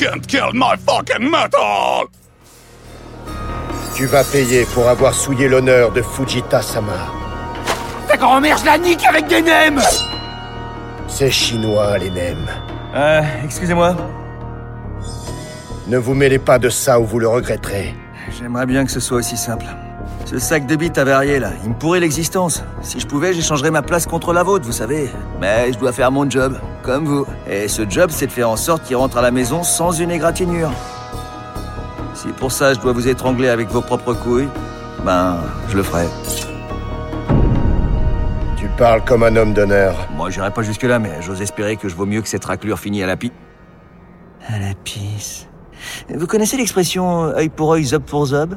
Speaker 8: can't kill my fucking metal!
Speaker 13: Tu vas payer pour avoir souillé l'honneur de Fujita-sama.
Speaker 14: Ta grand-mère, je la nique avec des nems
Speaker 13: C'est chinois, les nems.
Speaker 15: Euh, excusez-moi.
Speaker 13: Ne vous mêlez pas de ça ou vous le regretterez.
Speaker 15: J'aimerais bien que ce soit aussi simple. Ce sac de bites avarié là, il me pourrait l'existence. Si je pouvais, j'échangerais ma place contre la vôtre, vous savez. Mais je dois faire mon job, comme vous. Et ce job, c'est de faire en sorte qu'il rentre à la maison sans une égratignure. Si pour ça je dois vous étrangler avec vos propres couilles, ben, je le ferai.
Speaker 13: Tu parles comme un homme d'honneur.
Speaker 15: Moi, j'irai pas jusque-là, mais j'ose espérer que je vaux mieux que cette raclure finie à la pi... À la pisse. Vous connaissez l'expression œil pour œil, zob pour zob?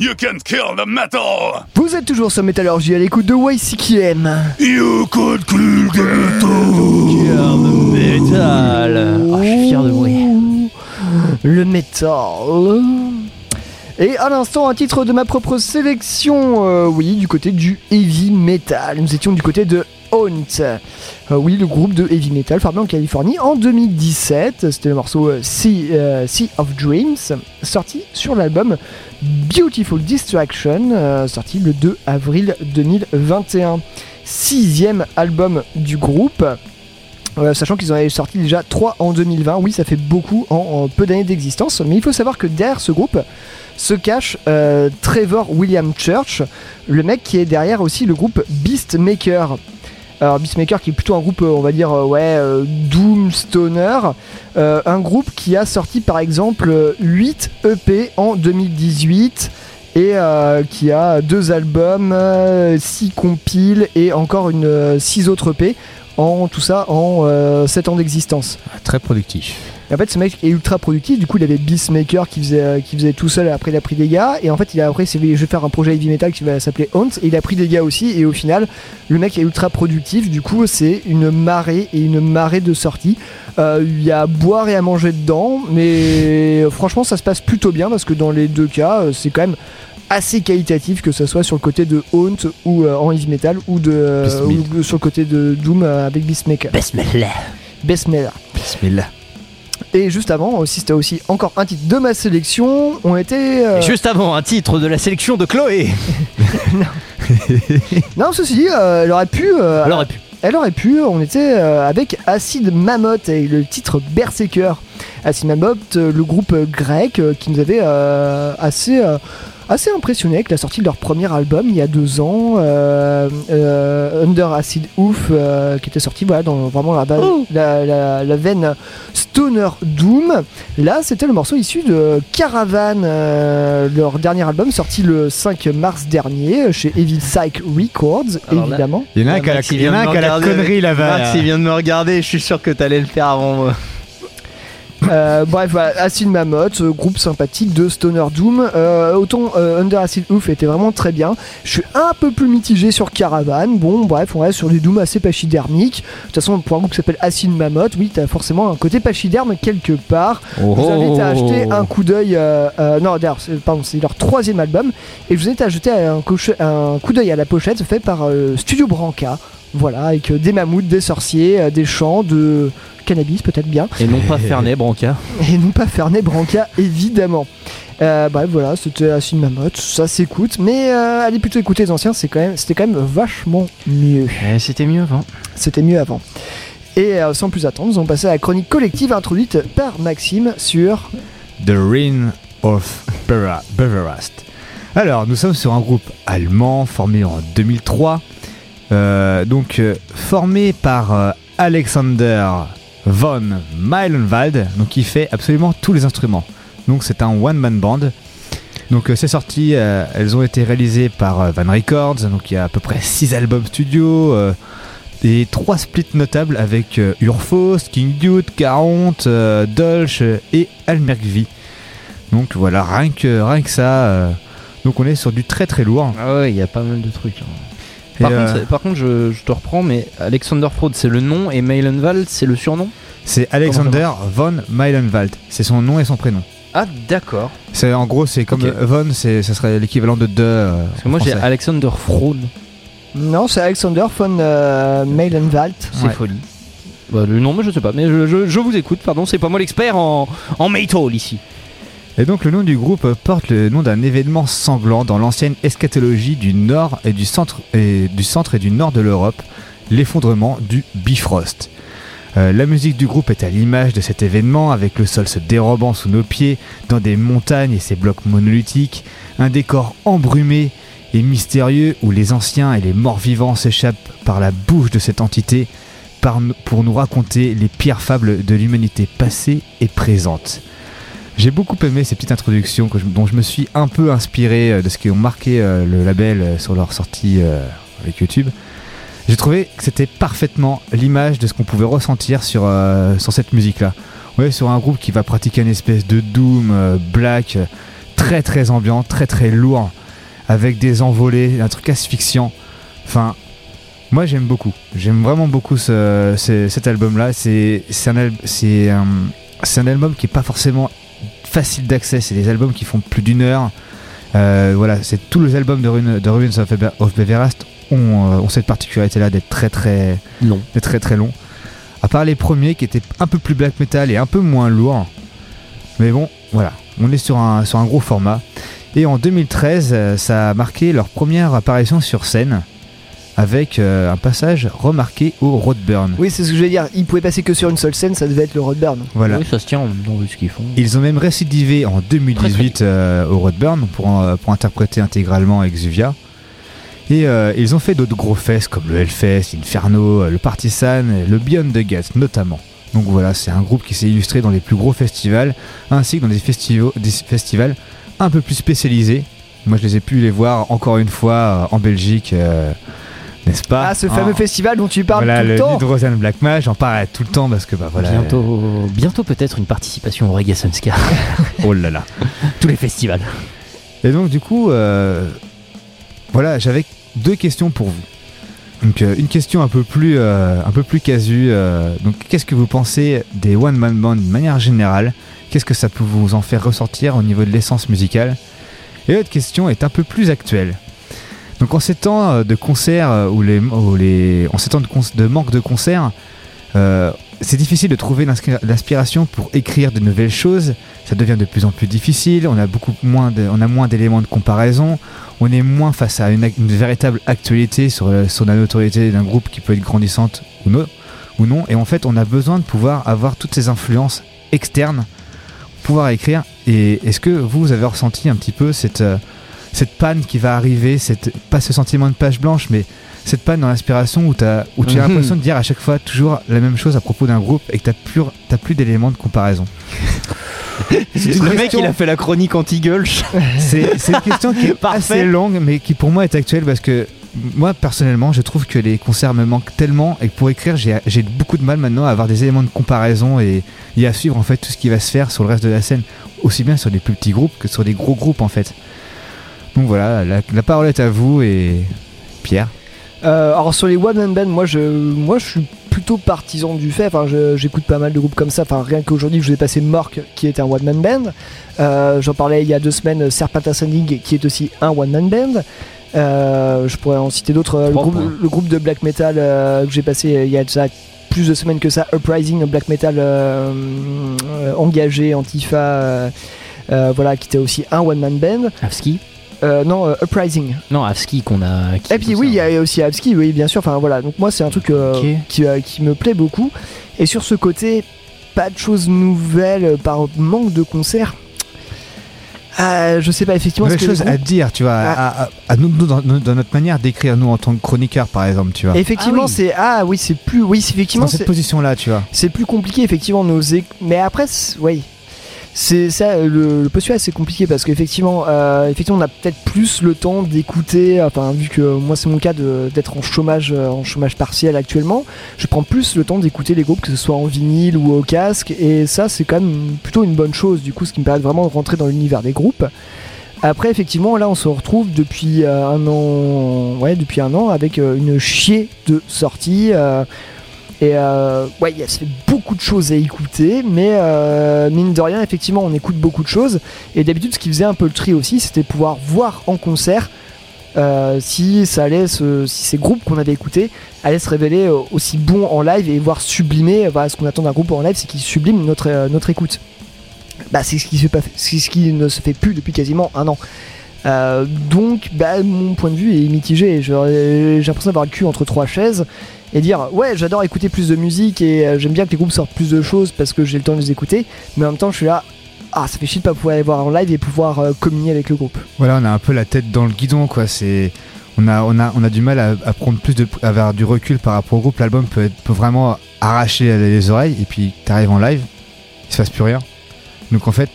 Speaker 8: You can kill the metal!
Speaker 1: Vous êtes toujours sur Métallurgie à l'écoute de YCKM.
Speaker 8: You could kill the
Speaker 3: Métal. Oh, je suis fier de moi.
Speaker 1: Le métal. Et à l'instant, un titre de ma propre sélection, euh, oui, du côté du heavy metal. Nous étions du côté de Haunt. Euh, oui, le groupe de heavy metal formé en Californie en 2017. C'était le morceau euh, sea, euh, Sea of Dreams, sorti sur l'album Beautiful Distraction, sorti le 2 avril 2021. Sixième album du groupe. Sachant qu'ils en avaient sorti déjà 3 en 2020, oui ça fait beaucoup en, peu d'années d'existence, mais il faut savoir que derrière ce groupe se cache Trevor William Church, le mec qui est derrière aussi le groupe Beastmaker. Alors Beastmaker qui est plutôt un groupe, euh, on va dire, euh, ouais, euh, Doom Stoner, Euh, un groupe qui a sorti par exemple euh, 8 EP en 2018 et euh, qui a deux albums, 6 compiles et encore une 6 autres EP en tout ça en 7 ans d'existence.
Speaker 2: Très productif.
Speaker 1: Et en fait, ce mec est ultra productif. Du coup, il avait Beastmaker qui faisait, euh, qui faisait tout seul. Après, il a pris des gars. Et en fait, il a après, je vais faire un projet heavy metal qui va s'appeler Haunt. Et il a pris des gars aussi. Et au final, le mec est ultra productif. Du coup, c'est une marée et une marée de sorties. Euh, Il y a à boire et à manger dedans. Mais franchement, ça se passe plutôt bien parce que dans les deux cas, euh, c'est quand même assez qualitatif que ce soit sur le côté de Haunt ou euh, en heavy metal ou, de, ou sur le côté de Doom avec Beastmaker.
Speaker 3: Bismillah.
Speaker 1: Bismillah.
Speaker 2: Bismillah.
Speaker 1: Et juste avant, aussi, c'était aussi encore un titre de ma sélection. On était. euh,
Speaker 3: Et Juste avant, un titre de la sélection de Chloé.
Speaker 1: Non, ceci dit, euh, elle aurait pu. euh,
Speaker 3: Elle aurait pu.
Speaker 1: Elle aurait pu. On était euh, avec Acid Mammoth et le titre Berserker. Acid Mammoth, euh, le groupe euh, grec euh, qui nous avait euh, assez. euh, Assez impressionné avec la sortie de leur premier album il y a deux ans, euh, euh, Under Acid Oof, euh, qui était sorti voilà, dans vraiment la, ba- la, la- la veine Stoner Doom. Là, c'était le morceau issu de Caravan, euh, leur dernier album sorti le 5 mars dernier chez Evil Psych Records,
Speaker 3: Alors
Speaker 1: évidemment.
Speaker 2: Il y en a un qui a la,
Speaker 3: Max, il
Speaker 2: il y en a
Speaker 3: vient de
Speaker 2: un
Speaker 3: me
Speaker 2: qui a la
Speaker 3: regarder.
Speaker 2: connerie là-bas.
Speaker 3: Max, il vient de me regarder. Je suis sûr que t'allais le faire avant moi.
Speaker 1: Euh, bref, voilà, Acid Mammoth, euh, groupe sympathique de Stoner Doom. Euh, autant euh, Under Acid Oof était vraiment très bien. Je suis un peu plus mitigé sur Caravan. Bon, bref, on reste sur des Doom assez pachydermiques. De toute façon, pour un groupe qui s'appelle Acid Mammoth, oui, t'as forcément un côté pachyderme quelque part. Je vous
Speaker 3: Oh.
Speaker 1: invite à acheter un coup d'œil. euh, euh, non, d'ailleurs, pardon, c'est leur troisième album. Et je vous invite à jeter un, un coup d'œil à la pochette fait par Studio Branca. Voilà, avec des mammouths, des sorciers, des chants, de cannabis peut-être bien.
Speaker 3: Et non pas Fernet, Branca.
Speaker 1: Et non pas Fernet Branca, évidemment. Euh, bref, voilà, c'était Acid Mammoth, ça s'écoute, mais euh, allez plutôt écouter les anciens, c'est quand même, c'était quand même vachement mieux.
Speaker 3: Eh, C'était mieux avant.
Speaker 1: C'était mieux avant. Et euh, sans plus attendre, nous allons passer à la chronique collective introduite par Maxime sur
Speaker 2: The Reign of Beverast. Alors, nous sommes sur un groupe allemand formé en 2003. euh, donc, euh, formé par euh, Alexander von Meilenwald, donc qui fait absolument tous les instruments. Donc, c'est un one-man band. Donc, euh, ces sorties, euh, elles ont été réalisées par euh, Van Records. Donc, il y a à peu près 6 albums studio. et trois splits notables avec Urfaust, King Dude, Caronte, euh, Dolch et Almergvi. Donc voilà, rien que, rien que ça. donc on est sur du très très lourd.
Speaker 3: Ah ouais, il y a pas mal de trucs. hein. Par,
Speaker 2: euh,
Speaker 3: contre, par contre, je, je te reprends, mais Alexander Fraud, c'est le nom et Meilenwald, c'est le surnom?
Speaker 2: C'est Alexander von Meilenwald. C'est son nom et son prénom.
Speaker 3: Ah, d'accord.
Speaker 2: C'est en gros, c'est comme euh, von, c'est ça serait l'équivalent de de. euh,
Speaker 3: Parce que moi, j'ai. Alexander Fraud.
Speaker 1: Non, c'est Alexander von euh, Meilenwald.
Speaker 3: C'est
Speaker 2: Ouais.
Speaker 3: folie. Bah, le nom, mais je sais pas. Mais je, je- je vous écoute, pardon. C'est pas moi l'expert en, en metal ici.
Speaker 2: Et donc le nom du groupe porte le nom d'un événement sanglant dans l'ancienne eschatologie du nord et du centre et du nord de l'Europe, l'effondrement du Bifrost. Euh, la musique du groupe est à l'image de cet événement, avec le sol se dérobant sous nos pieds, dans des montagnes et ses blocs monolithiques, un décor embrumé et mystérieux où les anciens et les morts vivants s'échappent par la bouche de cette entité pour nous raconter les pires fables de l'humanité passée et présente. J'ai beaucoup aimé ces petites introductions dont je me suis un peu inspiré euh, de ce qui ont marqué euh, le label euh, sur leur sortie avec YouTube. J'ai trouvé que c'était parfaitement l'image de ce qu'on pouvait ressentir sur, sur cette musique-là. Ouais, sur un groupe qui va pratiquer une espèce de doom black très très ambiant, très très lourd, avec des envolées, un truc asphyxiant. Enfin, moi j'aime beaucoup. J'aime vraiment beaucoup ce- ce- cet album-là. C'est un, un album qui est pas forcément facile d'accès. C'est des albums qui font plus d'une heure. Euh, voilà, c'est tous les albums de, Ruin, de Ruins of, Beverast ont, euh, ont cette particularité-là d'être très très
Speaker 10: long.
Speaker 2: d'être très très long. À part les premiers qui étaient un peu plus black metal et un peu moins lourds. Mais bon, voilà, on est sur un, sur un gros format. Et en 2013, euh, ça a marqué leur première apparition sur scène avec euh, un passage remarqué au Roadburn.
Speaker 1: Oui, c'est ce que je veux dire. Il pouvait passer que sur une seule scène, ça devait être le Roadburn.
Speaker 2: Voilà.
Speaker 10: Oui, ça se tient vu ce qu'ils font.
Speaker 2: Ils ont même récidivé en 2018 euh, au Roadburn pour, euh, pour interpréter intégralement Exuvia. Et euh, ils ont fait d'autres gros fests comme le Hellfest, Inferno, le Partisan, le Beyond the Gates notamment. Donc voilà, c'est un groupe qui s'est illustré dans les plus gros festivals, ainsi que dans des, festivals des festivals un peu plus spécialisés. Moi je les ai pu les voir encore une fois en Belgique, euh, n'est-ce pas
Speaker 1: Ah, ce fameux
Speaker 2: Hein.
Speaker 1: festival dont tu parles
Speaker 2: Voilà,
Speaker 1: tout le,
Speaker 2: le
Speaker 1: temps.
Speaker 2: Hydrozen Black Mage, j'en parle tout le temps parce que bah voilà.
Speaker 10: Bientôt, bientôt peut-être une participation au Reggae Sunska.
Speaker 2: Oh là là.
Speaker 10: Tous les festivals.
Speaker 2: Et donc du coup, euh, voilà, j'avais deux questions pour vous. Donc euh, une question un peu plus, euh, un peu plus casu. euh, donc qu'est-ce que vous pensez des one man band de manière générale? Qu'est-ce que ça peut vous en faire ressortir au niveau de l'essence musicale? Et l'autre question est un peu plus actuelle. Donc en ces temps euh, de concerts euh, où les, où les, en ces temps de, manque de concerts, euh, c'est difficile de trouver l'inspiration pour écrire de nouvelles choses. Ça devient de plus en plus difficile. On a beaucoup moins, de- on a moins d'éléments de comparaison. On est moins face à une, une véritable actualité sur, le- sur la notoriété d'un groupe qui peut être grandissante ou non, ou non. Et en fait, on a besoin de pouvoir avoir toutes ces influences externes, pour pouvoir écrire. Et est-ce que vous, vous avez ressenti un petit peu cette, euh, cette panne qui va arriver, cette, pas ce sentiment de page blanche, mais cette panne dans l'inspiration où, tu as
Speaker 10: Mhm.
Speaker 2: l'impression de dire à chaque fois toujours la même chose à propos d'un groupe et que tu n'as plus, d'éléments de comparaison
Speaker 3: Le mec, il a fait la chronique anti-gulch.
Speaker 2: C'est une question qui est assez longue, mais qui pour moi est actuelle parce que moi personnellement, je trouve que les concerts me manquent tellement et que pour écrire, j'ai beaucoup de mal maintenant à avoir des éléments de comparaison et, et à suivre en fait tout ce qui va se faire sur le reste de la scène, aussi bien sur des plus petits groupes que sur des gros groupes en fait. Donc voilà, la, la parole est à vous et Pierre.
Speaker 1: Euh, alors sur les one man band, moi je, moi je suis plutôt partisan du fait. Enfin, j'écoute pas mal de groupes comme ça. Enfin, rien qu'aujourd'hui, je vous ai passé Mork, qui est un one man band. Euh, J'en parlais il y a deux semaines, Serpent Ascending, qui est aussi un one man band. Euh, je pourrais en citer d'autres. Le groupe,
Speaker 10: points.
Speaker 1: le groupe de black metal euh, que j'ai passé il y a déjà plus de semaines que ça, Uprising, un black metal euh, euh, engagé, antifa, euh, euh, voilà, qui était aussi un one man band.
Speaker 10: Avski
Speaker 1: Euh, non, euh, Uprising.
Speaker 10: Non, Avski qu'on a. qui-
Speaker 1: Et puis oui, il y a aussi Abski, oui, bien sûr. Enfin voilà, donc moi c'est un truc euh, qui, euh, qui me plaît beaucoup. Et sur ce côté, pas de choses nouvelles par manque de concerts. Ah, je sais pas effectivement.
Speaker 2: Nouvelle
Speaker 1: est-ce que
Speaker 2: chose à dire, tu vois,
Speaker 1: Ah.
Speaker 2: à, à- à nous, nous, dans, dans notre manière d'écrire, nous en tant que chroniqueurs par exemple, tu vois.
Speaker 1: Effectivement, c'est ah oui, c'est plus oui, c'est effectivement
Speaker 2: dans cette
Speaker 1: c'est-
Speaker 2: position-là, tu vois.
Speaker 1: c'est plus compliqué effectivement nos mais après oui c'est ça le, postulat c'est compliqué parce qu'effectivement euh, effectivement on a peut-être plus le temps d'écouter enfin vu que moi c'est mon cas d'être en chômage euh, en chômage partiel actuellement je prends plus le temps d'écouter les groupes que ce soit en vinyle ou au casque et ça c'est quand même plutôt une bonne chose du coup ce qui me permet vraiment de rentrer dans l'univers des groupes après, effectivement, là, on se retrouve depuis euh, un an, ouais, depuis un an, avec une chier de sorties. euh, et euh, ouais, il y a fait beaucoup de choses à écouter, mais euh, mine de rien, effectivement, on écoute beaucoup de choses. Et d'habitude, ce qui faisait un peu le tri aussi, c'était pouvoir voir en concert euh, si ça allait, se- si ces groupes qu'on avait écoutés allaient se révéler euh, aussi bons en live et voir sublimer. Voilà, ce qu'on attend d'un groupe en live, c'est qu'il sublime notre euh, notre écoute. Bah, c'est ce ce qui ne se fait plus depuis quasiment un an. Euh, donc, bah, mon point de vue est mitigé. J'ai l'impression d'avoir le cul entre trois chaises et dire ouais, j'adore écouter plus de musique et euh, j'aime bien que les groupes sortent plus de choses parce que j'ai le temps de les écouter. Mais en même temps, je suis là, ah, ça fait chier de pas pouvoir aller voir en live et pouvoir euh, communier avec le groupe.
Speaker 2: Voilà, on a un peu la tête dans le guidon, quoi. C'est, on a, on a, on a du mal à, prendre plus de, avoir du recul par rapport au groupe. L'album peut, être- peut vraiment arracher les oreilles et puis t'arrives en live, il se passe plus rien. Donc en fait,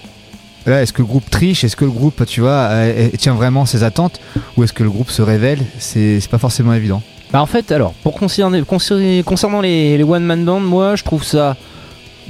Speaker 2: est-ce que le groupe triche? Est-ce que le groupe, tu vois, euh, euh, tient vraiment ses attentes? Ou est-ce que le groupe se révèle? C'est, pas forcément évident.
Speaker 3: Bah en fait, alors, pour concerner, concernant les, les One Man Band, moi je trouve ça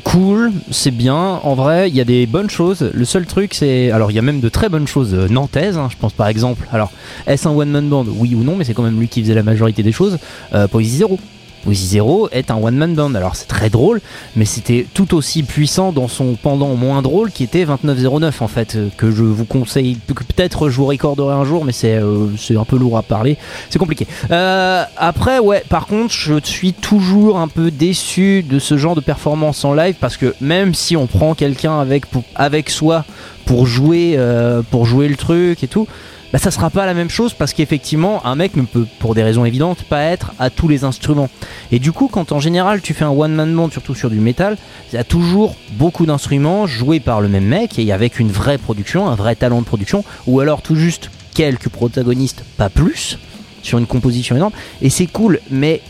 Speaker 3: cool, c'est bien. En vrai, il y a des bonnes choses. Le seul truc, c'est. Alors, il y a même de très bonnes choses euh, nantaises. hein, je pense par exemple. Alors, est-ce un One Man Band? Oui ou non, mais c'est quand même lui qui faisait la majorité des choses. Euh, Poésie Zero. Poésie Zero est un one man band. Alors c'est très drôle, mais c'était tout aussi puissant dans son pendant moins drôle qui était 2909 en fait, euh, que je vous conseille, que peut-être je vous recorderai un jour, mais c'est euh, un peu lourd à parler, c'est compliqué. Euh, après ouais, par contre je suis toujours un peu déçu de ce genre de performance en live parce que même si on prend quelqu'un avec, avec soi pour jouer, euh, pour jouer le truc et tout, bah ça sera pas la même chose parce qu'effectivement un mec ne peut pour des raisons évidentes pas être à tous les instruments. Et du coup quand en général tu fais un one man band surtout sur du métal il y a toujours beaucoup d'instruments joués par le même mec et avec une vraie production un vrai talent de production ou alors tout juste quelques protagonistes pas plus sur une composition énorme. Et c'est cool mais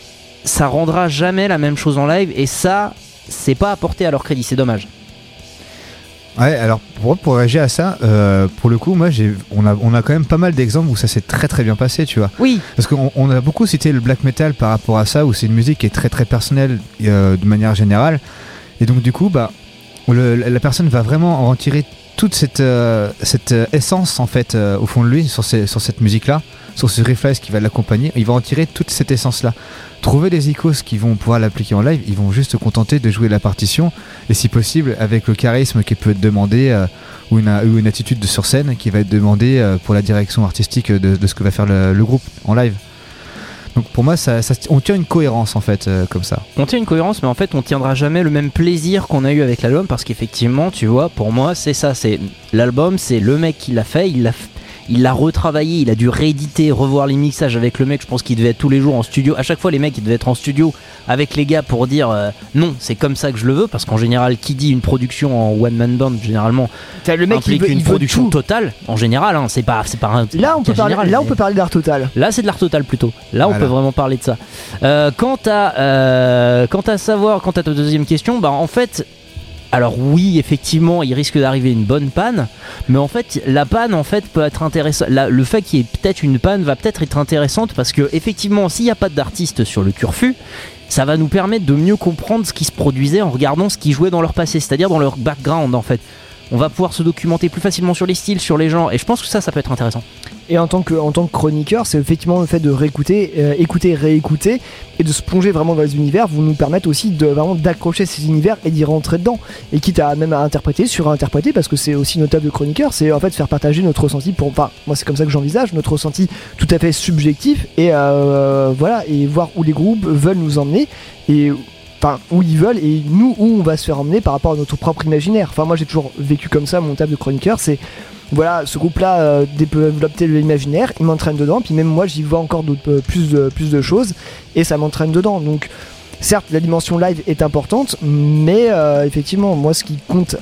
Speaker 3: ça rendra jamais la même chose en live et ça c'est pas apporté à leur crédit c'est dommage
Speaker 2: Ouais, alors pour, pour réagir à ça, euh, pour le coup, moi, j'ai, on a, on a quand même pas mal d'exemples où ça s'est très très bien passé, tu vois.
Speaker 3: Oui.
Speaker 2: Parce qu'on on a beaucoup cité le black metal par rapport à ça, où c'est une musique qui est très très personnelle euh, de manière générale. Et donc du coup, bah, le- la personne va vraiment en tirer toute cette, euh, euh, essence en fait euh, au fond de lui sur, cette musique-là, sur ce riffage qui va l'accompagner. Il va en tirer toute cette essence-là. Trouver des icônes qui vont pouvoir l'appliquer en live, ils vont juste se contenter de jouer la partition et si possible avec le charisme qui peut être demandé ou, une, ou une attitude de sur scène qui va être demandée pour la direction artistique de, ce que va faire le groupe en live. Donc pour moi, ça, on tient une cohérence en fait euh, comme ça.
Speaker 3: On tient une cohérence, mais en fait, on tiendra jamais le même plaisir qu'on a eu avec l'album parce qu'effectivement, tu vois, pour moi, c'est ça. C'est l'album, c'est le mec qui l'a fait, il l'a, il l'a retravaillé, il a dû rééditer, revoir les mixages avec le mec. Je pense qu'il devait être tous les jours en studio. À chaque fois, les mecs, ils devaient être en studio avec les gars pour dire euh, non, c'est comme ça que je le veux. Parce qu'en général, qui dit une production en one man band, généralement,
Speaker 1: le mec, il
Speaker 3: implique
Speaker 1: veut-
Speaker 3: une
Speaker 1: il
Speaker 3: production totale. En général, hein, c'est pas, c'est pas un.
Speaker 1: Là, on peut parler,
Speaker 3: général,
Speaker 1: là, on peut parler d'art total.
Speaker 3: Là, c'est de l'art total plutôt. Là, on peut vraiment parler de ça. Euh, quant à, euh, quant à savoir, quant à ta deuxième question, bah en fait, alors oui, effectivement, il risque d'arriver une bonne panne, mais en fait, la panne, en fait, peut être intéressante. Le fait qu'il y ait peut-être une panne va peut-être être intéressante parce que effectivement, s'il n'y a pas d'artiste sur le turfu. Ça va nous permettre de mieux comprendre ce qui se produisait en regardant ce qui jouait dans leur passé, c'est-à-dire dans leur background en fait. On va pouvoir se documenter plus facilement sur les styles, sur les gens, et je pense que ça, ça peut être intéressant.
Speaker 1: Et en tant que, tant que chroniqueur, c'est effectivement le fait de réécouter, euh, écouter, réécouter et de se plonger vraiment dans les univers vous nous permettre aussi de vraiment d'accrocher ces univers et d'y rentrer dedans. Et quitte à même à interpréter, sur interpréter, parce que c'est aussi notable de chroniqueur, c'est en fait faire partager notre ressenti pour, enfin, moi c'est comme ça que j'envisage, notre ressenti tout à fait subjectif et euh, voilà, et voir où les groupes veulent nous emmener et enfin où ils veulent et nous où on va se faire emmener par rapport à notre propre imaginaire. Enfin moi j'ai toujours vécu comme ça mon table de chroniqueur, c'est voilà ce groupe là développe l'imaginaire, il m'entraîne dedans, puis même moi j'y vois encore euh, plus, de, choses et ça m'entraîne dedans. Donc certes la dimension live est importante, mais euh, effectivement moi ce qui compte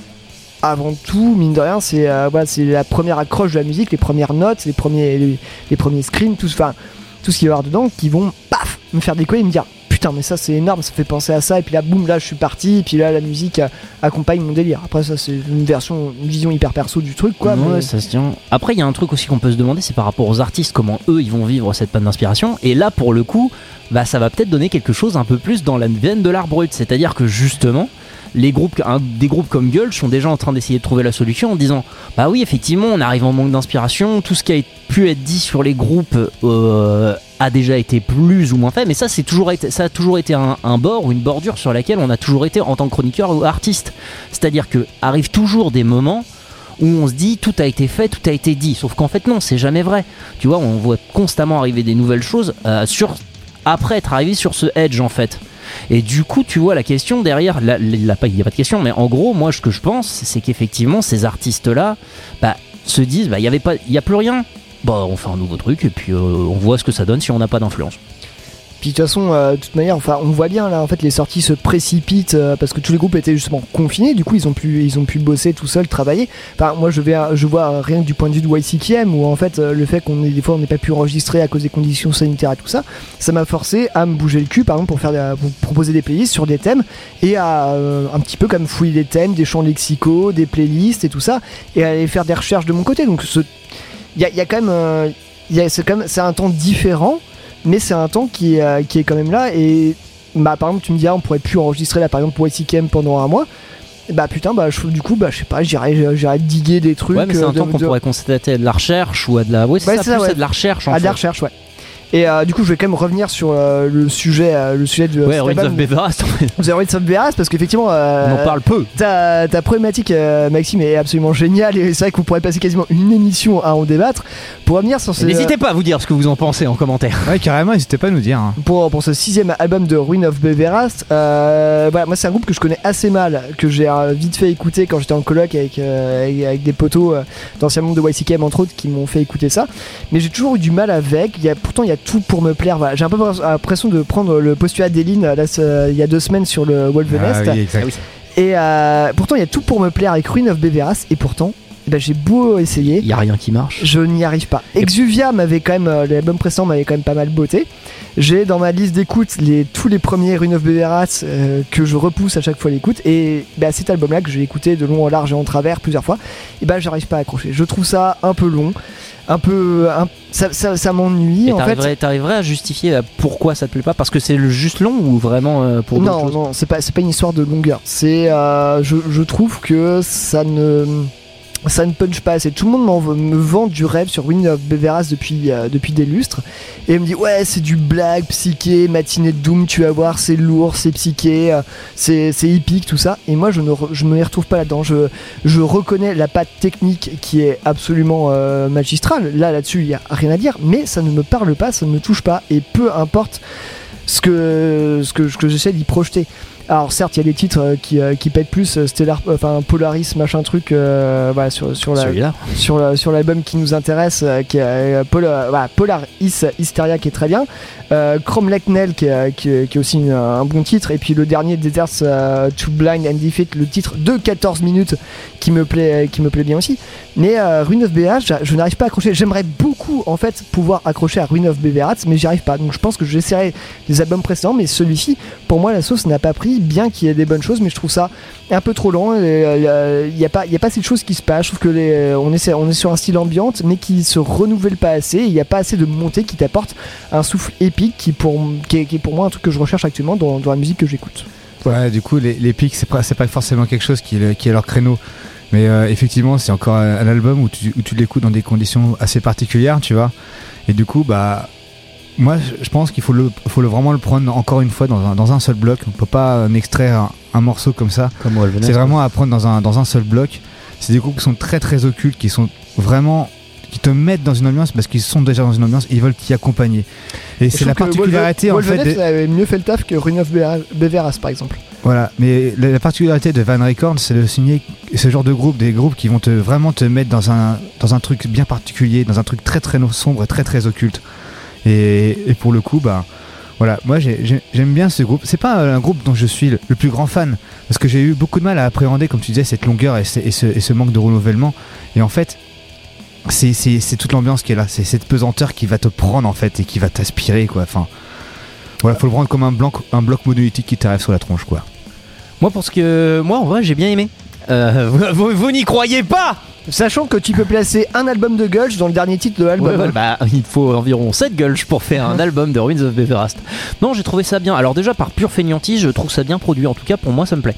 Speaker 1: avant tout, mine de rien, c'est euh, voilà, c'est la première accroche de la musique, les premières notes, les premiers, les, premiers screams, tout, tout ce qu'il va y avoir dedans qui vont paf me faire décoller et me dire putain mais ça c'est énorme, ça fait penser à ça et puis là boum là je suis parti et puis là la musique accompagne mon délire. Après ça c'est une version, une vision hyper perso du truc quoi.
Speaker 3: Ouais,
Speaker 1: mais-
Speaker 3: ça se tient. Après, il y a un truc aussi qu'on peut se demander, c'est par rapport aux artistes, comment eux ils vont vivre cette panne d'inspiration. Et là, pour le coup, bah, ça va peut-être donner quelque chose un peu plus dans la veine de l'art brut. C'est-à-dire que justement, des groupes comme Gueule sont déjà en train d'essayer de trouver la solution en disant Bah oui, effectivement, on arrive en manque d'inspiration, tout ce qui a pu être dit sur les groupes euh, a déjà été plus ou moins fait, mais ça, c'est toujours ça a toujours été un, bord ou une bordure sur laquelle on a toujours été en tant que chroniqueur ou artiste. C'est-à-dire que arrivent toujours des moments où on se dit tout a été fait, tout a été dit. Sauf qu'en fait non, c'est jamais vrai. Tu vois, on voit constamment arriver des nouvelles choses euh, après être arrivé sur ce edge en fait. Et du coup, tu vois la question derrière, il n'y a pas de question, mais en gros, moi ce que je pense, c'est qu'effectivement ces artistes-là, bah, se disent bah il y avait pas il y a plus rien. Bah on fait un nouveau truc et puis euh, on voit ce que ça donne si on n'a pas d'influence.
Speaker 1: Puis de toute façon, euh, de toute manière, enfin, on voit bien là, en fait, les sorties se précipitent euh, parce que tous les groupes étaient justement confinés. Du coup, ils ont pu, ils ont pu bosser tout seuls, travailler. Enfin, moi, je vais, je vois rien du point de vue de YCKM où en fait, euh, le fait qu'on des fois, on n'ait pas pu enregistrer à cause des conditions sanitaires et tout ça, ça m'a forcé à me bouger le cul, par exemple, pour faire, pour proposer des playlists sur des thèmes et à un petit peu comme fouiller des thèmes, des champs lexicaux, des playlists et tout ça, et à aller faire des recherches de mon côté. Donc, il y quand même, c'est quand même, c'est un temps différent mais c'est un temps qui est, euh, qui est quand même là et bah par exemple tu me dis ah, on pourrait plus enregistrer là par exemple pour YCKM pendant un mois Et bah putain bah je, du coup bah je sais pas j'irai j'irai diguer des trucs
Speaker 3: Ouais mais c'est
Speaker 1: euh,
Speaker 3: un temps
Speaker 1: de-
Speaker 3: qu'on
Speaker 1: de-
Speaker 3: pourrait constater à de la recherche ou à de la. Ouais, c'est
Speaker 1: Ouais,
Speaker 3: ça,
Speaker 1: c'est ça,
Speaker 3: plus
Speaker 1: ouais.
Speaker 3: à de la recherche en
Speaker 1: à de
Speaker 3: fait.
Speaker 1: la recherche ouais et euh, du coup je vais quand même revenir sur euh, le sujet euh, le sujet de
Speaker 3: Ouais, Ruins of Beverast.
Speaker 1: The Ruins of Beverast parce qu'effectivement euh,
Speaker 3: On en parle peu.
Speaker 1: ta, ta problématique euh, Maxime est absolument géniale et c'est vrai qu'on pourrait passer quasiment une émission à en débattre pour revenir sur ce
Speaker 3: N'hésitez pas à vous dire ce que vous en pensez en commentaire.
Speaker 2: Ouais, carrément, n'hésitez pas à nous dire. hein.
Speaker 1: pour, pour ce sixième album de Ruin of Beverast. Euh, voilà, moi c'est un groupe que je connais assez mal, que j'ai vite fait écouter quand j'étais en coloc avec, euh, avec, avec des potos d'anciens membres de YCKM entre autres qui m'ont fait écouter ça. Mais j'ai toujours eu du mal avec. Il y a, pourtant il y a tout pour me plaire. Voilà. J'ai un peu l'impression de prendre le postulat d'Eline ce- il y a deux semaines sur le Wolvenest.
Speaker 2: Ah oui, exact.
Speaker 1: Et euh, pourtant il y a tout pour me plaire avec Ruin of Beverast et pourtant eh ben, j'ai beau essayer.
Speaker 3: Il y a rien qui marche.
Speaker 1: Je n'y arrive pas. Exuvia m'avait quand même, euh, l'album précédent m'avait quand même pas mal botté. J'ai dans ma liste d'écoute les, tous les premiers Rune of Beveras euh, que je repousse à chaque fois l'écoute. Et bah, cet album-là que j'ai écouté de long en large et en travers plusieurs fois, et ben j'arrive pas à accrocher. Je trouve ça un peu long, un peu. un- ça ça, ça m'ennuie
Speaker 3: Et
Speaker 1: en fait.
Speaker 3: t'arriverais, à justifier euh, pourquoi ça te plaît pas? Parce que c'est le juste long ou vraiment euh, pour d'autres
Speaker 1: non,
Speaker 3: choses?
Speaker 1: non, c'est pas, c'est pas une histoire de longueur. C'est, euh, je, je trouve que ça ne, ça ne punch pas assez. Tout le monde me vend du rêve sur Wind of Beveras depuis, euh, depuis des lustres et me dit ouais c'est du blague psyché, matinée de doom, tu vas voir, c'est lourd, c'est psyché, euh, c'est, c'est épique tout ça. Et moi je ne, je me retrouve pas là-dedans. Je, je reconnais la patte technique qui est absolument euh, magistrale. Là là-dessus il y a rien à dire, mais ça ne me parle pas, ça ne me touche pas et peu importe ce que, ce que, ce que j'essaie d'y projeter. Alors certes, il y a des titres euh, qui, euh, qui pètent plus, euh, Stellar, enfin Polaris, machin truc, euh, voilà, sur, sur la- sur la- sur l'album qui nous intéresse, qui est Pol- voilà, Polar Is Hysteria qui est très bien, euh, Nell qui est, qui est- qui est aussi une- un bon titre, et puis le dernier Deserts euh, to Blind and Defeat, le titre de 14 minutes qui me plaît, qui me plaît bien aussi. Mais euh, Ruin of BH, je, n'arrive pas à accrocher. J'aimerais beaucoup en fait pouvoir accrocher à Ruin of Beverats, mais j'y arrive pas. Donc je pense que j'essaierai les albums précédents, mais celui-ci, pour moi, la sauce n'a pas pris, bien qu'il y ait des bonnes choses, mais je trouve ça un peu trop lent. euh, Il n'y a pas, il a pas assez de choses qui se passent. Je trouve que les, on est, on est sur un style ambiante, mais qui se renouvelle pas assez. Il n'y a pas assez de montée qui t'apporte un souffle épique, qui pour, qui est, pour moi un truc que je recherche actuellement dans, dans la musique que j'écoute.
Speaker 2: Ouais, du coup, les, les pics, c'est pas, pas forcément quelque chose qui, qui est leur créneau. Mais euh, effectivement, c'est encore un, un album où tu, où tu l'écoutes dans des conditions assez particulières, tu vois. Et du coup, bah, moi, je- pense qu'il faut, le, faut le, vraiment le prendre encore une fois dans un, dans un seul bloc. On peut pas en extraire un, un morceau comme ça.
Speaker 3: Comme
Speaker 2: C'est vraiment à prendre dans un, dans un seul bloc. C'est des groupes qui sont très très occultes, qui sont vraiment qui te mettent dans une ambiance parce qu'ils sont déjà dans une ambiance et ils veulent t'y accompagner. Et c'est la particularité en
Speaker 1: Wolven-
Speaker 2: fait. Des-
Speaker 1: avait mieux fait le taf que Ruin of Be- Beveras par exemple.
Speaker 2: Voilà, mais la, la particularité de Van Records, c'est de signer ce genre de groupe, des groupes qui vont vraiment te mettre dans un, dans un truc bien particulier, dans un truc très très sombre et très très occulte. Et, et pour le coup, bah voilà, moi j'ai- j'ai- j'aime bien ce groupe. C'est pas un groupe dont je suis le, plus grand fan, parce que j'ai eu beaucoup de mal à appréhender, comme tu disais, cette longueur et, ce, et ce- manque de renouvellement. Et en fait, c'est toute l'ambiance qui est là, c'est cette pesanteur qui va te prendre en fait et qui va t'aspirer quoi. Enfin, voilà, faut le prendre comme un, blanc, un bloc monolithique qui t'arrive sur la tronche quoi.
Speaker 3: Moi, parce que moi, en vrai, j'ai bien aimé. Euh, vous vous- vous n'y croyez pas
Speaker 1: Sachant que tu peux placer un album de Gulch dans le dernier titre de l'album.
Speaker 3: Ouais, bah, il faut environ 7 gulch pour faire un album de Ruins of Beverast. Non, j'ai trouvé ça bien. Alors déjà, par pure feignantise, je trouve ça bien produit. En tout cas, pour moi, ça me plaît.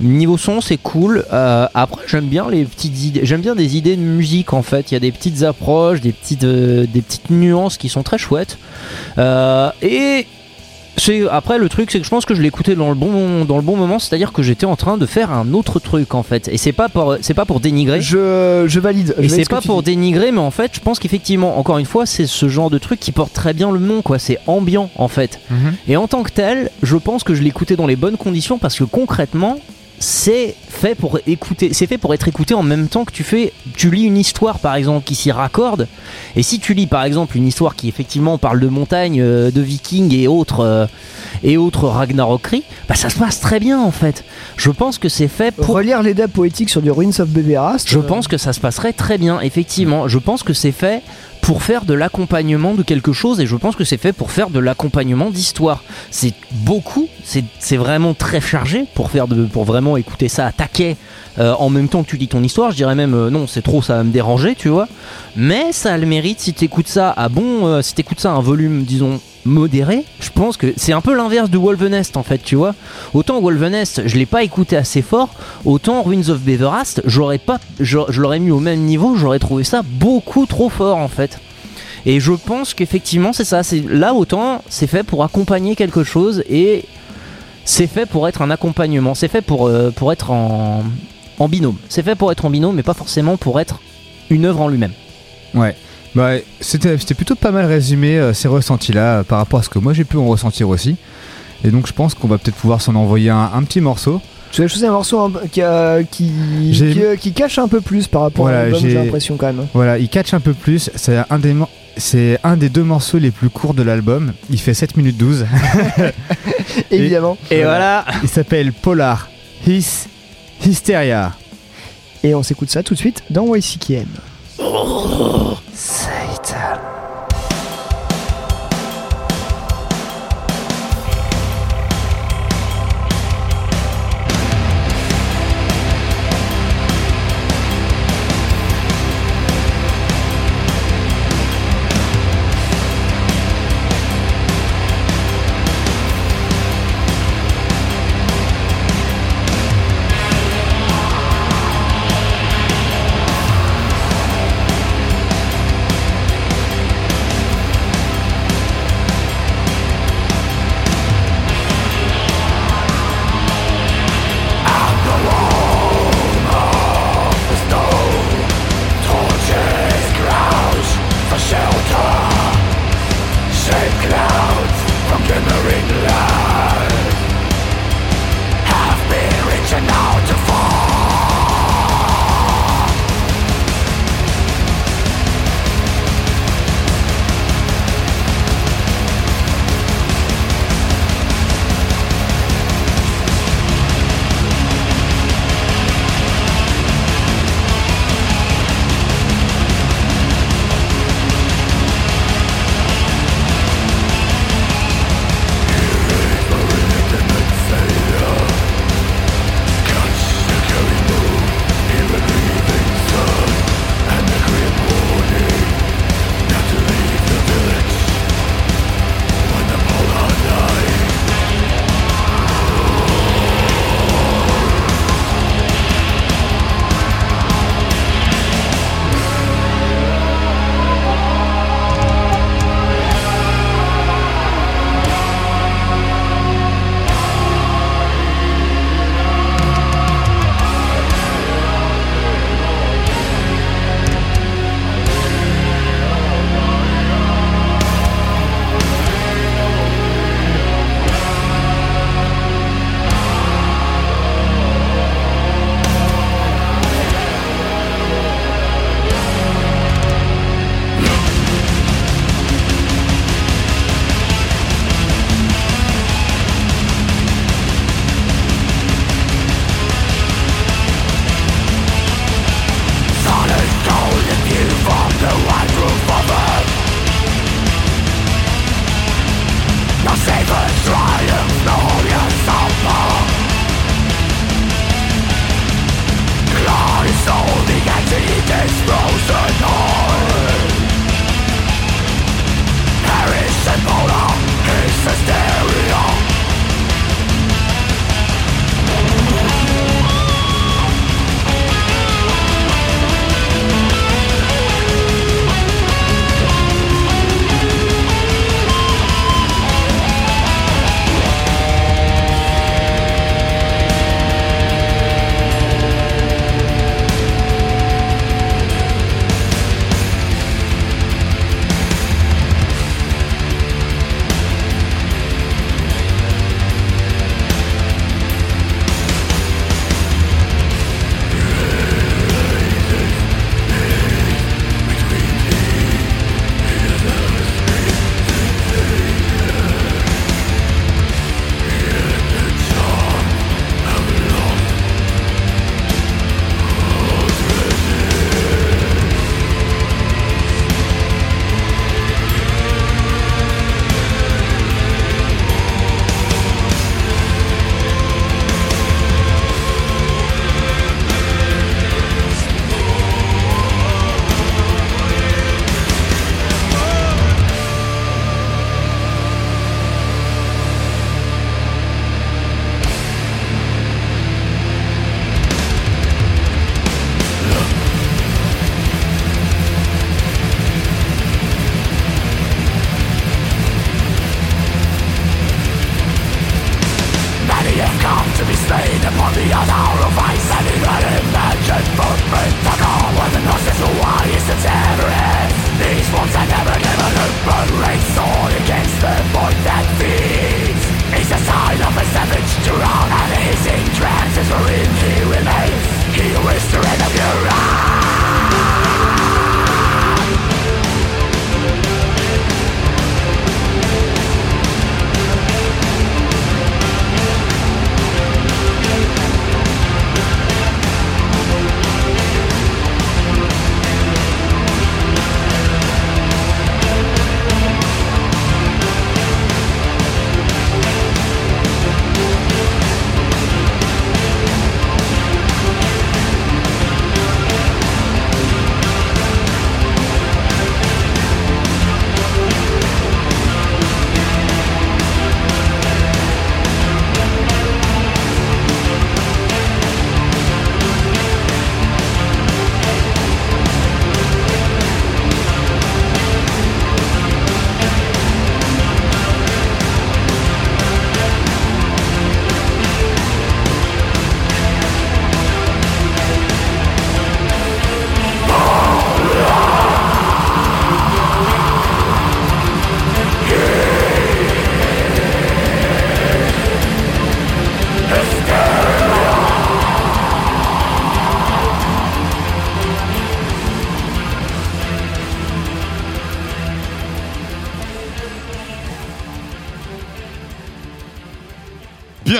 Speaker 3: Niveau son, c'est cool. Euh, après, j'aime bien les petites idées. J'aime bien des idées de musique en fait. Il y a des petites approches, des petites, euh, des petites nuances qui sont très chouettes. Euh, et c'est après le truc, c'est que je pense que je l'écoutais dans le bon dans le bon moment. C'est-à-dire que j'étais en train de faire un autre truc en fait. Et c'est pas pour c'est pas pour dénigrer.
Speaker 1: Je, je valide.
Speaker 3: Et c'est
Speaker 1: ce
Speaker 3: pas pour
Speaker 1: dis.
Speaker 3: dénigrer, mais en fait, je pense qu'effectivement, encore une fois, c'est ce genre de truc qui porte très bien le nom, quoi. C'est ambiant, en fait. Et en tant que tel, je pense que je l'écoutais dans les bonnes conditions parce que concrètement, c'est fait pour écouter, c'est fait pour être écouté en même temps que tu fais, tu lis une histoire par exemple qui s'y raccorde. Et si tu lis par exemple une histoire qui effectivement parle de montagne, euh, de vikings et autres euh, et autres Ragnarokeries, bah ça se passe très bien en fait. Je pense que c'est fait pour
Speaker 1: Relire l'Eda poétique sur du Ruins of Beberast.
Speaker 3: je pense que ça se passerait très bien, effectivement. Je pense que c'est fait pour faire de l'accompagnement de quelque chose et je pense que c'est fait pour faire de l'accompagnement d'histoire. C'est beaucoup, c'est vraiment très chargé pour faire de, pour vraiment écouter ça à taquet euh, en même temps que tu lis ton histoire. Je dirais même euh, non, c'est trop, ça va me déranger, tu vois. Mais ça a le mérite si tu écoutes ça à bon, euh, si tu écoutes ça à un volume, disons modéré, je pense que c'est un peu l'inverse de Wolvenest en fait, tu vois. Autant Wolvenest, je l'ai pas écouté assez fort, autant Ruins of Beverast, j'aurais pas, je, l'aurais mis au même niveau, j'aurais trouvé ça beaucoup trop fort en fait. Et je pense qu'effectivement c'est ça, c'est là autant c'est fait pour accompagner quelque chose et c'est fait pour être un accompagnement, c'est fait pour, euh, être en, en binôme. C'est fait pour être en binôme mais pas forcément pour être une œuvre en lui-même.
Speaker 2: Ouais. Bah, c'était plutôt pas mal résumé euh, ces ressentis-là euh, par rapport à ce que moi j'ai pu en ressentir aussi. Et donc je pense qu'on va peut-être pouvoir s'en envoyer un, un petit morceau.
Speaker 1: Tu as choisi un morceau un peu- qui, a- qui, euh, qui cache un peu plus par rapport à l'album, j'ai l'impression quand même.
Speaker 2: Voilà, il catch un peu plus. C'est un des mor- c'est un des deux morceaux les plus courts de l'album. Il fait 7 minutes 12.
Speaker 1: Évidemment.
Speaker 3: Et voilà.
Speaker 2: Il s'appelle Polar His Hysteria.
Speaker 1: Et on s'écoute ça tout de suite dans YCKM.
Speaker 3: Satan.
Speaker 16: Satan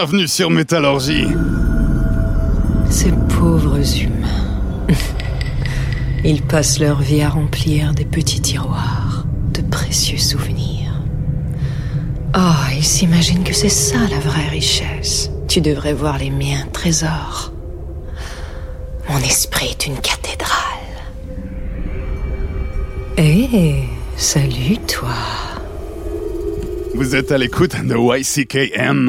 Speaker 6: Bienvenue sur Métallurgie.
Speaker 17: Ces pauvres humains. Ils passent leur vie à remplir des petits tiroirs de précieux souvenirs. Oh, ils s'imaginent que c'est ça la vraie richesse. Tu devrais voir les miens trésors. Mon esprit est une cathédrale. Eh, salut toi.
Speaker 6: Vous êtes à l'écoute de YCKM.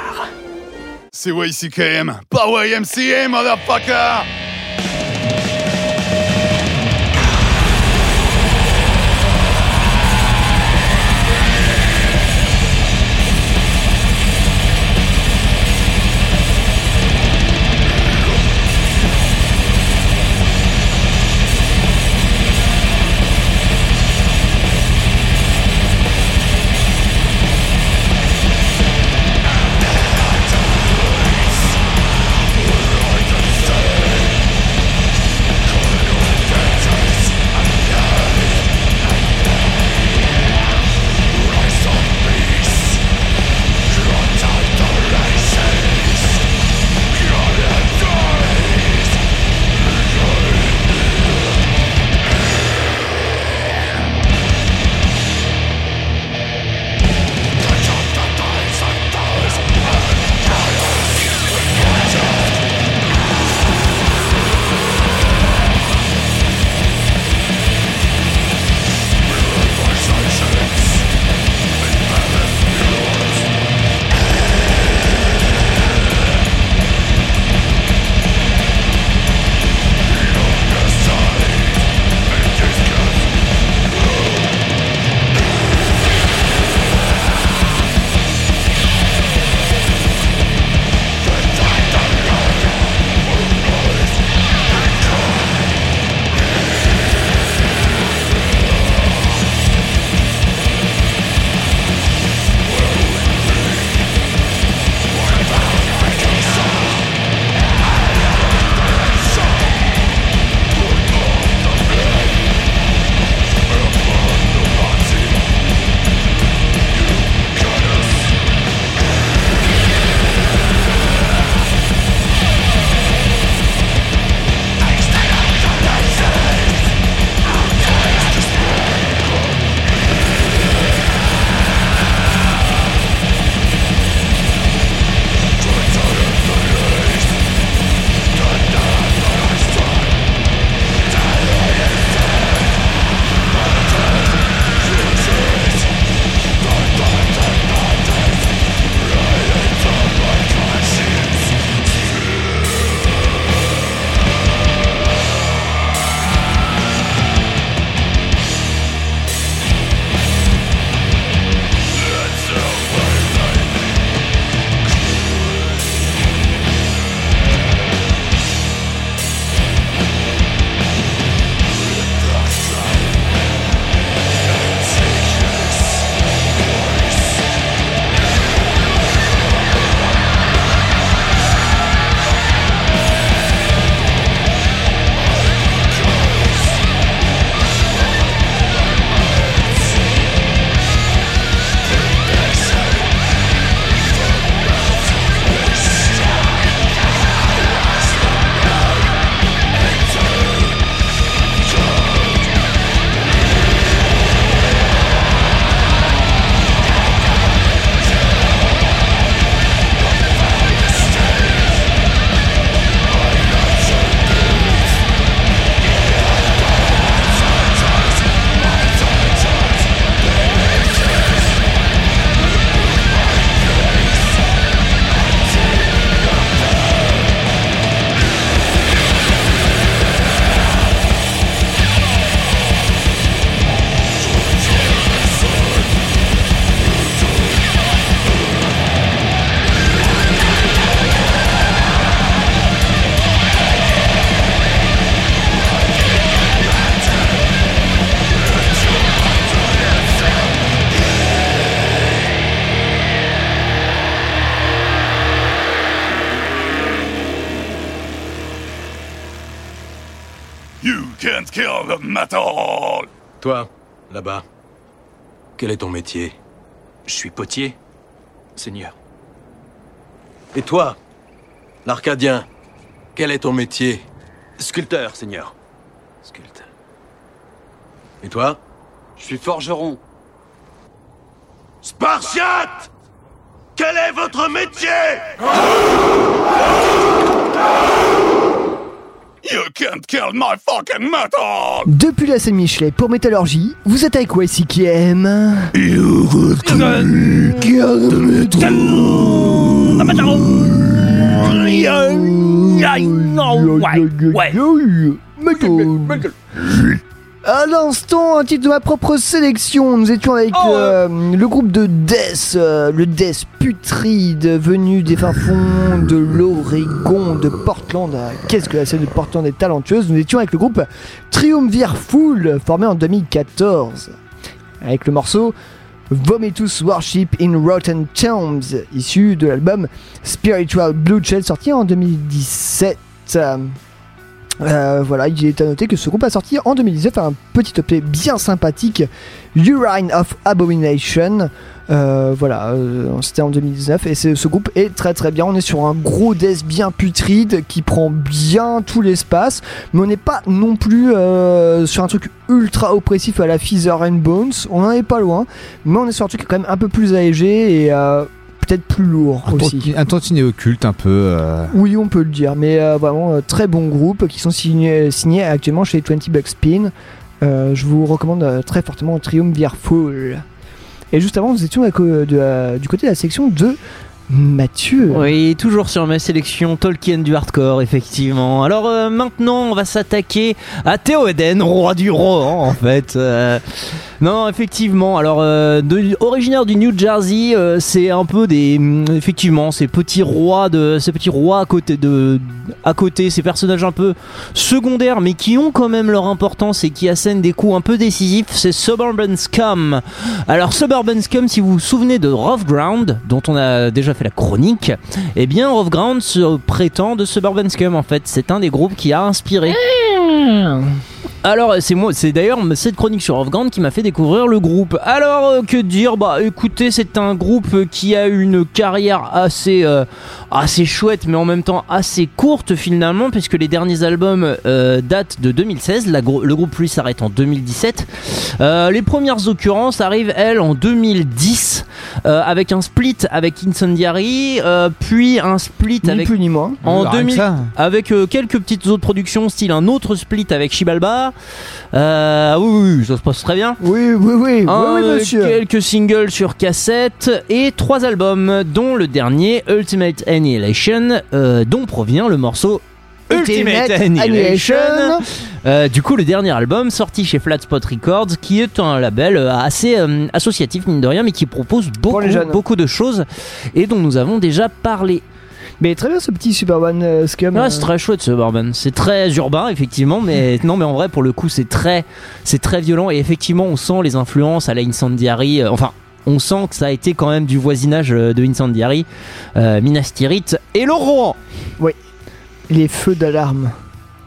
Speaker 6: C'est YCKM, pas YMCA, motherfucker!
Speaker 18: Toi, là-bas, quel est ton métier?
Speaker 19: Je suis potier, Seigneur.
Speaker 18: Et toi, l'Arcadien, quel est ton métier?
Speaker 19: Sculpteur, Seigneur.
Speaker 18: Sculpteur. Et toi?
Speaker 20: Je suis forgeron.
Speaker 21: Spartiate! Quel est votre métier? You can't kill my fucking metal!
Speaker 1: Depuis la scène Michelet pour Métallurgie, vous êtes avec YCKM.
Speaker 21: You
Speaker 1: À l'instant, un titre de ma propre sélection. Nous étions avec
Speaker 3: Oh,
Speaker 1: euh, le groupe de Death, euh, le Death putride, venu des fins fonds de l'Oregon, de Portland. Qu'est-ce que la scène de Portland est talentueuse. Nous étions avec le groupe Triumvir Full, formé en 2014. Avec le morceau Vomitus Worship in Rotten Tombs, issu de l'album Spiritual Bloodshed, sorti en 2017. Euh, voilà, il est à noter que ce groupe a sorti en 2019 un petit EP bien sympathique, Urine of Abomination. Euh, voilà, euh, c'était en 2019 et ce groupe est très très bien. On est sur un gros death bien putride qui prend bien tout l'espace, mais on n'est pas non plus sur un truc ultra oppressif à la Feather and Bones. On n'en est pas loin, mais on est sur un truc quand même un peu plus allégé et peut-être plus lourd aussi.
Speaker 2: Un tantinet occulte un peu. euh,
Speaker 1: Oui, on peut le dire, mais euh, vraiment euh, très bon groupe qui sont signés, signés actuellement chez 20 Bucks Spin. Je vous recommande très fortement Triumvirful. Et juste avant, nous étions à co- de, du côté de la section de Mathieu.
Speaker 3: Oui, toujours sur ma sélection Tolkien du hardcore, effectivement. Alors euh, maintenant, on va s'attaquer à Théoden, roi du rohan, en fait. Euh, non, effectivement. Alors, euh, originaire du New Jersey, c'est un peu des, hum, effectivement, ces petits rois de, ces petits rois à côté de, à côté, ces personnages un peu secondaires, mais qui ont quand même leur importance et qui assènent des coups un peu décisifs. C'est Suburban Scum. Alors, Suburban Scum, si vous vous souvenez de Rough Ground, dont on a déjà fait la chronique, eh bien, Rough se prétend de Suburban Scum. En fait, c'est un des groupes qui a inspiré. Alors c'est moi, c'est d'ailleurs cette chronique sur Ground qui m'a fait découvrir le groupe. Alors euh, que dire? Bah écoutez, c'est un groupe qui a une carrière assez euh, assez chouette, mais en même temps assez courte finalement, puisque les derniers albums euh, datent de 2016. La gro- le groupe lui s'arrête en 2017. Euh, les premières occurrences arrivent elles en 2010 euh, avec un split avec Incendiary, puis un split
Speaker 1: Ni
Speaker 3: avec
Speaker 1: plus ni moins.
Speaker 3: en
Speaker 2: Rien que
Speaker 3: 2000
Speaker 2: ça.
Speaker 3: avec quelques petites autres productions, style un autre split avec Shibalba. Euh, oui, ça se passe très bien.
Speaker 1: Oui, oui, oui,
Speaker 3: Un,
Speaker 1: oui, oui, monsieur.
Speaker 3: quelques singles sur cassette et trois albums, dont le dernier Ultimate Annihilation, euh, dont provient le morceau Ultimate,
Speaker 1: Ultimate
Speaker 3: Annihilation.
Speaker 1: Annihilation.
Speaker 3: Euh, du coup, le dernier album sorti chez Flat Spot Records, qui est un label assez euh, associatif mine de rien, mais qui propose beaucoup de choses et dont nous avons déjà parlé.
Speaker 1: Mais très bien ce petit Superman euh, Scum.
Speaker 3: Ouais,
Speaker 1: euh,
Speaker 3: c'est très chouette ce Suburban. C'est très urbain effectivement, mais non, mais en vrai pour le coup c'est très, c'est très violent et effectivement on sent les influences à la Incendiary. euh, enfin, on sent que ça a été quand même du voisinage euh, de Incendiary, euh, Minas Tirith et le Rohan.
Speaker 1: Oui. Les feux d'alarme.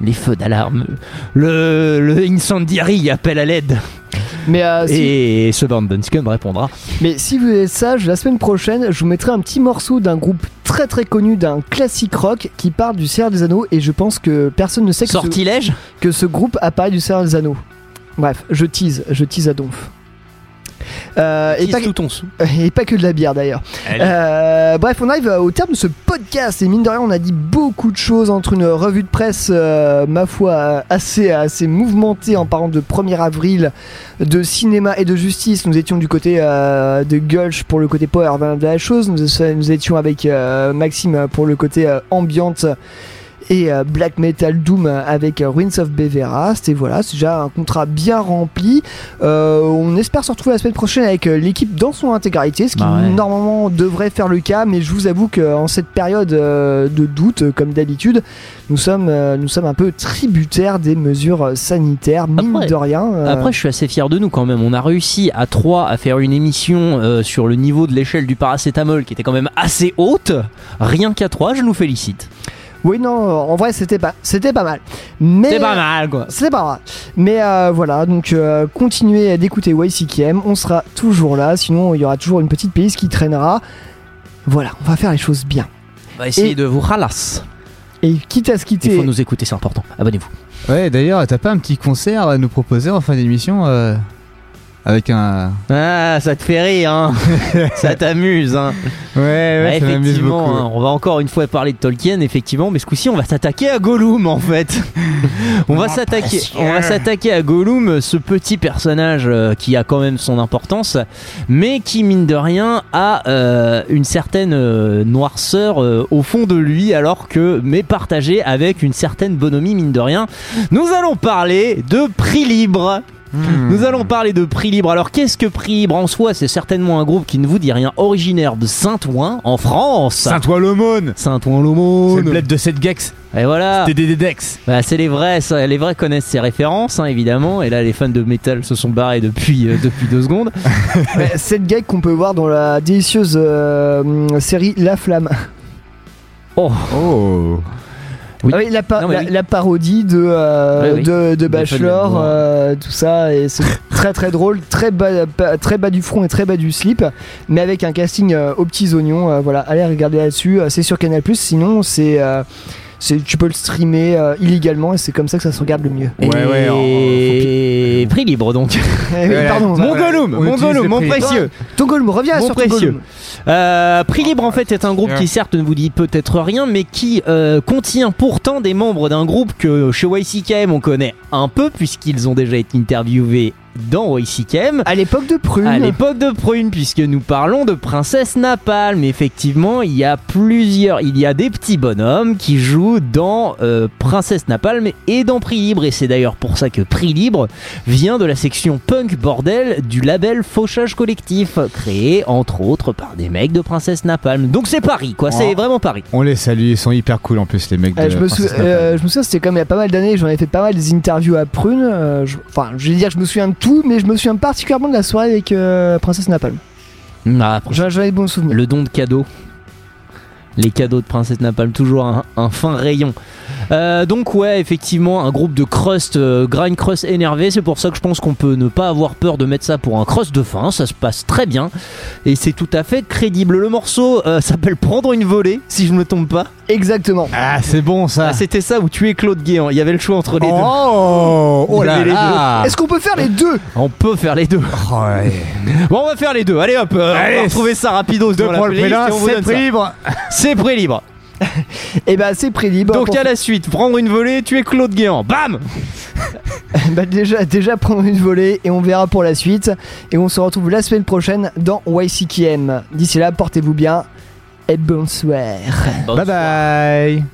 Speaker 3: Les feux d'alarme. Le, le Incendiary appelle à l'aide.
Speaker 1: Mais, euh, si,
Speaker 3: Et Scum répondra.
Speaker 1: mais si vous êtes sage, la semaine prochaine, je vous mettrai un petit morceau d'un groupe très très connu, d'un classique rock qui parle du Seigneur des Anneaux et je pense que personne ne sait que, ce, que ce groupe apparaît du Seigneur des Anneaux. Bref, je tease, je tease à donf. Euh, et, pas,
Speaker 3: tout ton sou.
Speaker 1: et pas que de la bière d'ailleurs. Euh, bref, on arrive au terme de ce podcast et mine de rien, on a dit beaucoup de choses entre une revue de presse, euh, ma foi, assez, assez mouvementée en parlant de 1er avril, de cinéma et de justice. Nous étions du côté euh, de Gulch pour le côté power de la chose. Nous, nous étions avec euh, Maxime pour le côté euh, ambiante et euh, Black Metal Doom avec euh, Ruins of Beverast et voilà c'est déjà un contrat bien rempli Euh, on espère se retrouver la semaine prochaine avec euh, l'équipe dans son intégralité ce qui
Speaker 3: Bah ouais.
Speaker 1: normalement devrait faire le cas mais je vous avoue qu'en cette période de doute comme d'habitude nous sommes, nous sommes un peu tributaires des mesures sanitaires mine
Speaker 3: Après-
Speaker 1: de rien
Speaker 3: Après, je suis assez fier de nous quand même. On a réussi à 3 à faire une émission sur le niveau de l'échelle du paracétamol qui était quand même assez haute. Rien qu'à 3, je nous félicite.
Speaker 1: Oui, non, en vrai, c'était pas, c'était pas mal. Mais
Speaker 10: C'est pas mal quoi.
Speaker 1: C'était pas mal. Mais euh, voilà, donc euh, continuez d'écouter YCKM. On sera toujours là. Sinon, il y aura toujours une petite playlist qui traînera. Voilà, on va faire les choses bien.
Speaker 10: On va essayer
Speaker 1: Et-
Speaker 10: de vous ralasser.
Speaker 1: Et quitte à se quitter.
Speaker 10: Il faut nous écouter, c'est important. Abonnez-vous.
Speaker 2: Ouais, d'ailleurs, t'as pas un petit concert à nous proposer en fin d'émission euh, avec un.
Speaker 3: Ah, ça te fait rire, hein Ça t'amuse, hein
Speaker 2: Ouais, ouais, ça m'amuse
Speaker 3: effectivement,
Speaker 2: beaucoup.
Speaker 3: hein, on va encore une fois parler de Tolkien, effectivement, mais ce coup-ci, on va s'attaquer à Gollum, en fait. on va s'attaquer, on va s'attaquer à Gollum, ce petit personnage euh, qui a quand même son importance, mais qui mine de rien a euh, une certaine euh, noirceur euh, au fond de lui, alors que mais partagée avec une certaine bonhomie, mine de rien. Nous allons parler de prix libre. Nous allons parler de Prix Libre. Alors qu'est-ce que Prix Libre en soi? C'est certainement un groupe qui ne vous dit rien, originaire de Saint-Ouen en France.
Speaker 2: Saint-Ouen-l'Aumône
Speaker 3: Saint-Ouen-l'Aumône.
Speaker 2: C'est le bled de cette Gex.
Speaker 3: Et voilà.
Speaker 2: C'était des Dex.
Speaker 3: Bah, c'est les vrais, ça, les vrais connaissent ces références, hein, évidemment. Et là, les fans de métal se sont barrés depuis, euh, depuis deux secondes.
Speaker 1: Cette gag qu'on peut voir dans la délicieuse euh, série La Flamme.
Speaker 3: Oh.
Speaker 2: Oh.
Speaker 1: Ah oui, la, pa-
Speaker 3: Non, mais
Speaker 1: la,
Speaker 3: oui.
Speaker 1: la parodie de, euh, de, de Bachelor, euh, tout ça, et c'est très très drôle, très bas, pa- très bas du front et très bas du slip, mais avec un casting euh, aux petits oignons. voilà, allez regarder là-dessus, c'est sur Canal sinon c'est. C'est- tu peux le streamer euh, illégalement et c'est comme ça que ça se regarde le mieux.
Speaker 3: Et prix libre donc.
Speaker 1: Eh oui, pardon.
Speaker 3: Mon Gollum, mon Gollum, mon précieux.
Speaker 1: Ton Gollum, reviens
Speaker 3: Mon
Speaker 1: sur ton
Speaker 3: précieux.
Speaker 1: Gollum.
Speaker 3: Euh, Prix Libre en fait est un groupe qui certes ne vous dit peut-être rien mais qui euh, contient pourtant des membres d'un groupe que chez YCKM on connaît un peu puisqu'ils ont déjà été interviewés dans YCKM
Speaker 1: à l'époque de Prune
Speaker 3: à l'époque de Prune puisque nous parlons de Princesse Napalm effectivement il y a plusieurs il y a des petits bonhommes qui jouent dans euh, Princesse Napalm et dans Prix Libre et c'est d'ailleurs pour ça que Prix Libre vient de la section punk bordel du label Fauchage Collectif créé entre autres par des mecs de Princesse Napalm donc c'est Paris quoi c'est
Speaker 2: Oh.
Speaker 3: vraiment Paris
Speaker 2: On les salue, ils sont hyper cool en plus, les mecs de
Speaker 1: Euh, je, me sou-
Speaker 2: Princesse Napalm.
Speaker 1: euh, je me souviens, c'était comme il y a pas mal d'années, j'en ai fait pas mal des interviews à Prune. euh, je- Enfin, je vais dire je me souviens de tout, mais je me souviens particulièrement de la soirée avec euh, Princesse Napalm.
Speaker 3: Ah,
Speaker 1: J'en j'en ai de bons souvenirs.
Speaker 3: le don de cadeaux les cadeaux de Princesse Napalm, toujours un, un fin rayon. Euh, donc ouais, effectivement, un groupe de crust, euh, grind crust énervé, c'est pour ça que je pense qu'on peut ne pas avoir peur de mettre ça pour un crust de fin, ça se passe très bien, et c'est tout à fait crédible. Le morceau euh, s'appelle Prendre une volée, si je ne me trompe pas.
Speaker 1: Exactement.
Speaker 2: Ah, c'est bon ça.
Speaker 3: Ah, C'était ça ou tuer Claude Guéant, il y avait le choix entre les deux.
Speaker 2: Oh, oh là là.
Speaker 1: Est-ce qu'on peut faire les deux?
Speaker 3: On peut faire les deux.
Speaker 2: Oh, ouais.
Speaker 3: Bon, on va faire les deux. Allez hop, euh, on
Speaker 2: Allez,
Speaker 3: va retrouver ça rapidos
Speaker 2: Deux
Speaker 3: dans la
Speaker 2: pour le
Speaker 3: playlist et on vous donne ça.
Speaker 2: libre.
Speaker 3: C'est prix libre.
Speaker 1: Et bah c'est prix libre.
Speaker 3: Donc
Speaker 1: pour-
Speaker 3: à la suite, prendre une volée, tuer Claude Guéant. Bam
Speaker 1: bah déjà, déjà prendre une volée et on verra pour la suite. Et on se retrouve la semaine prochaine dans YCKM. D'ici là, portez-vous bien et bonsoir.
Speaker 2: Bye bye.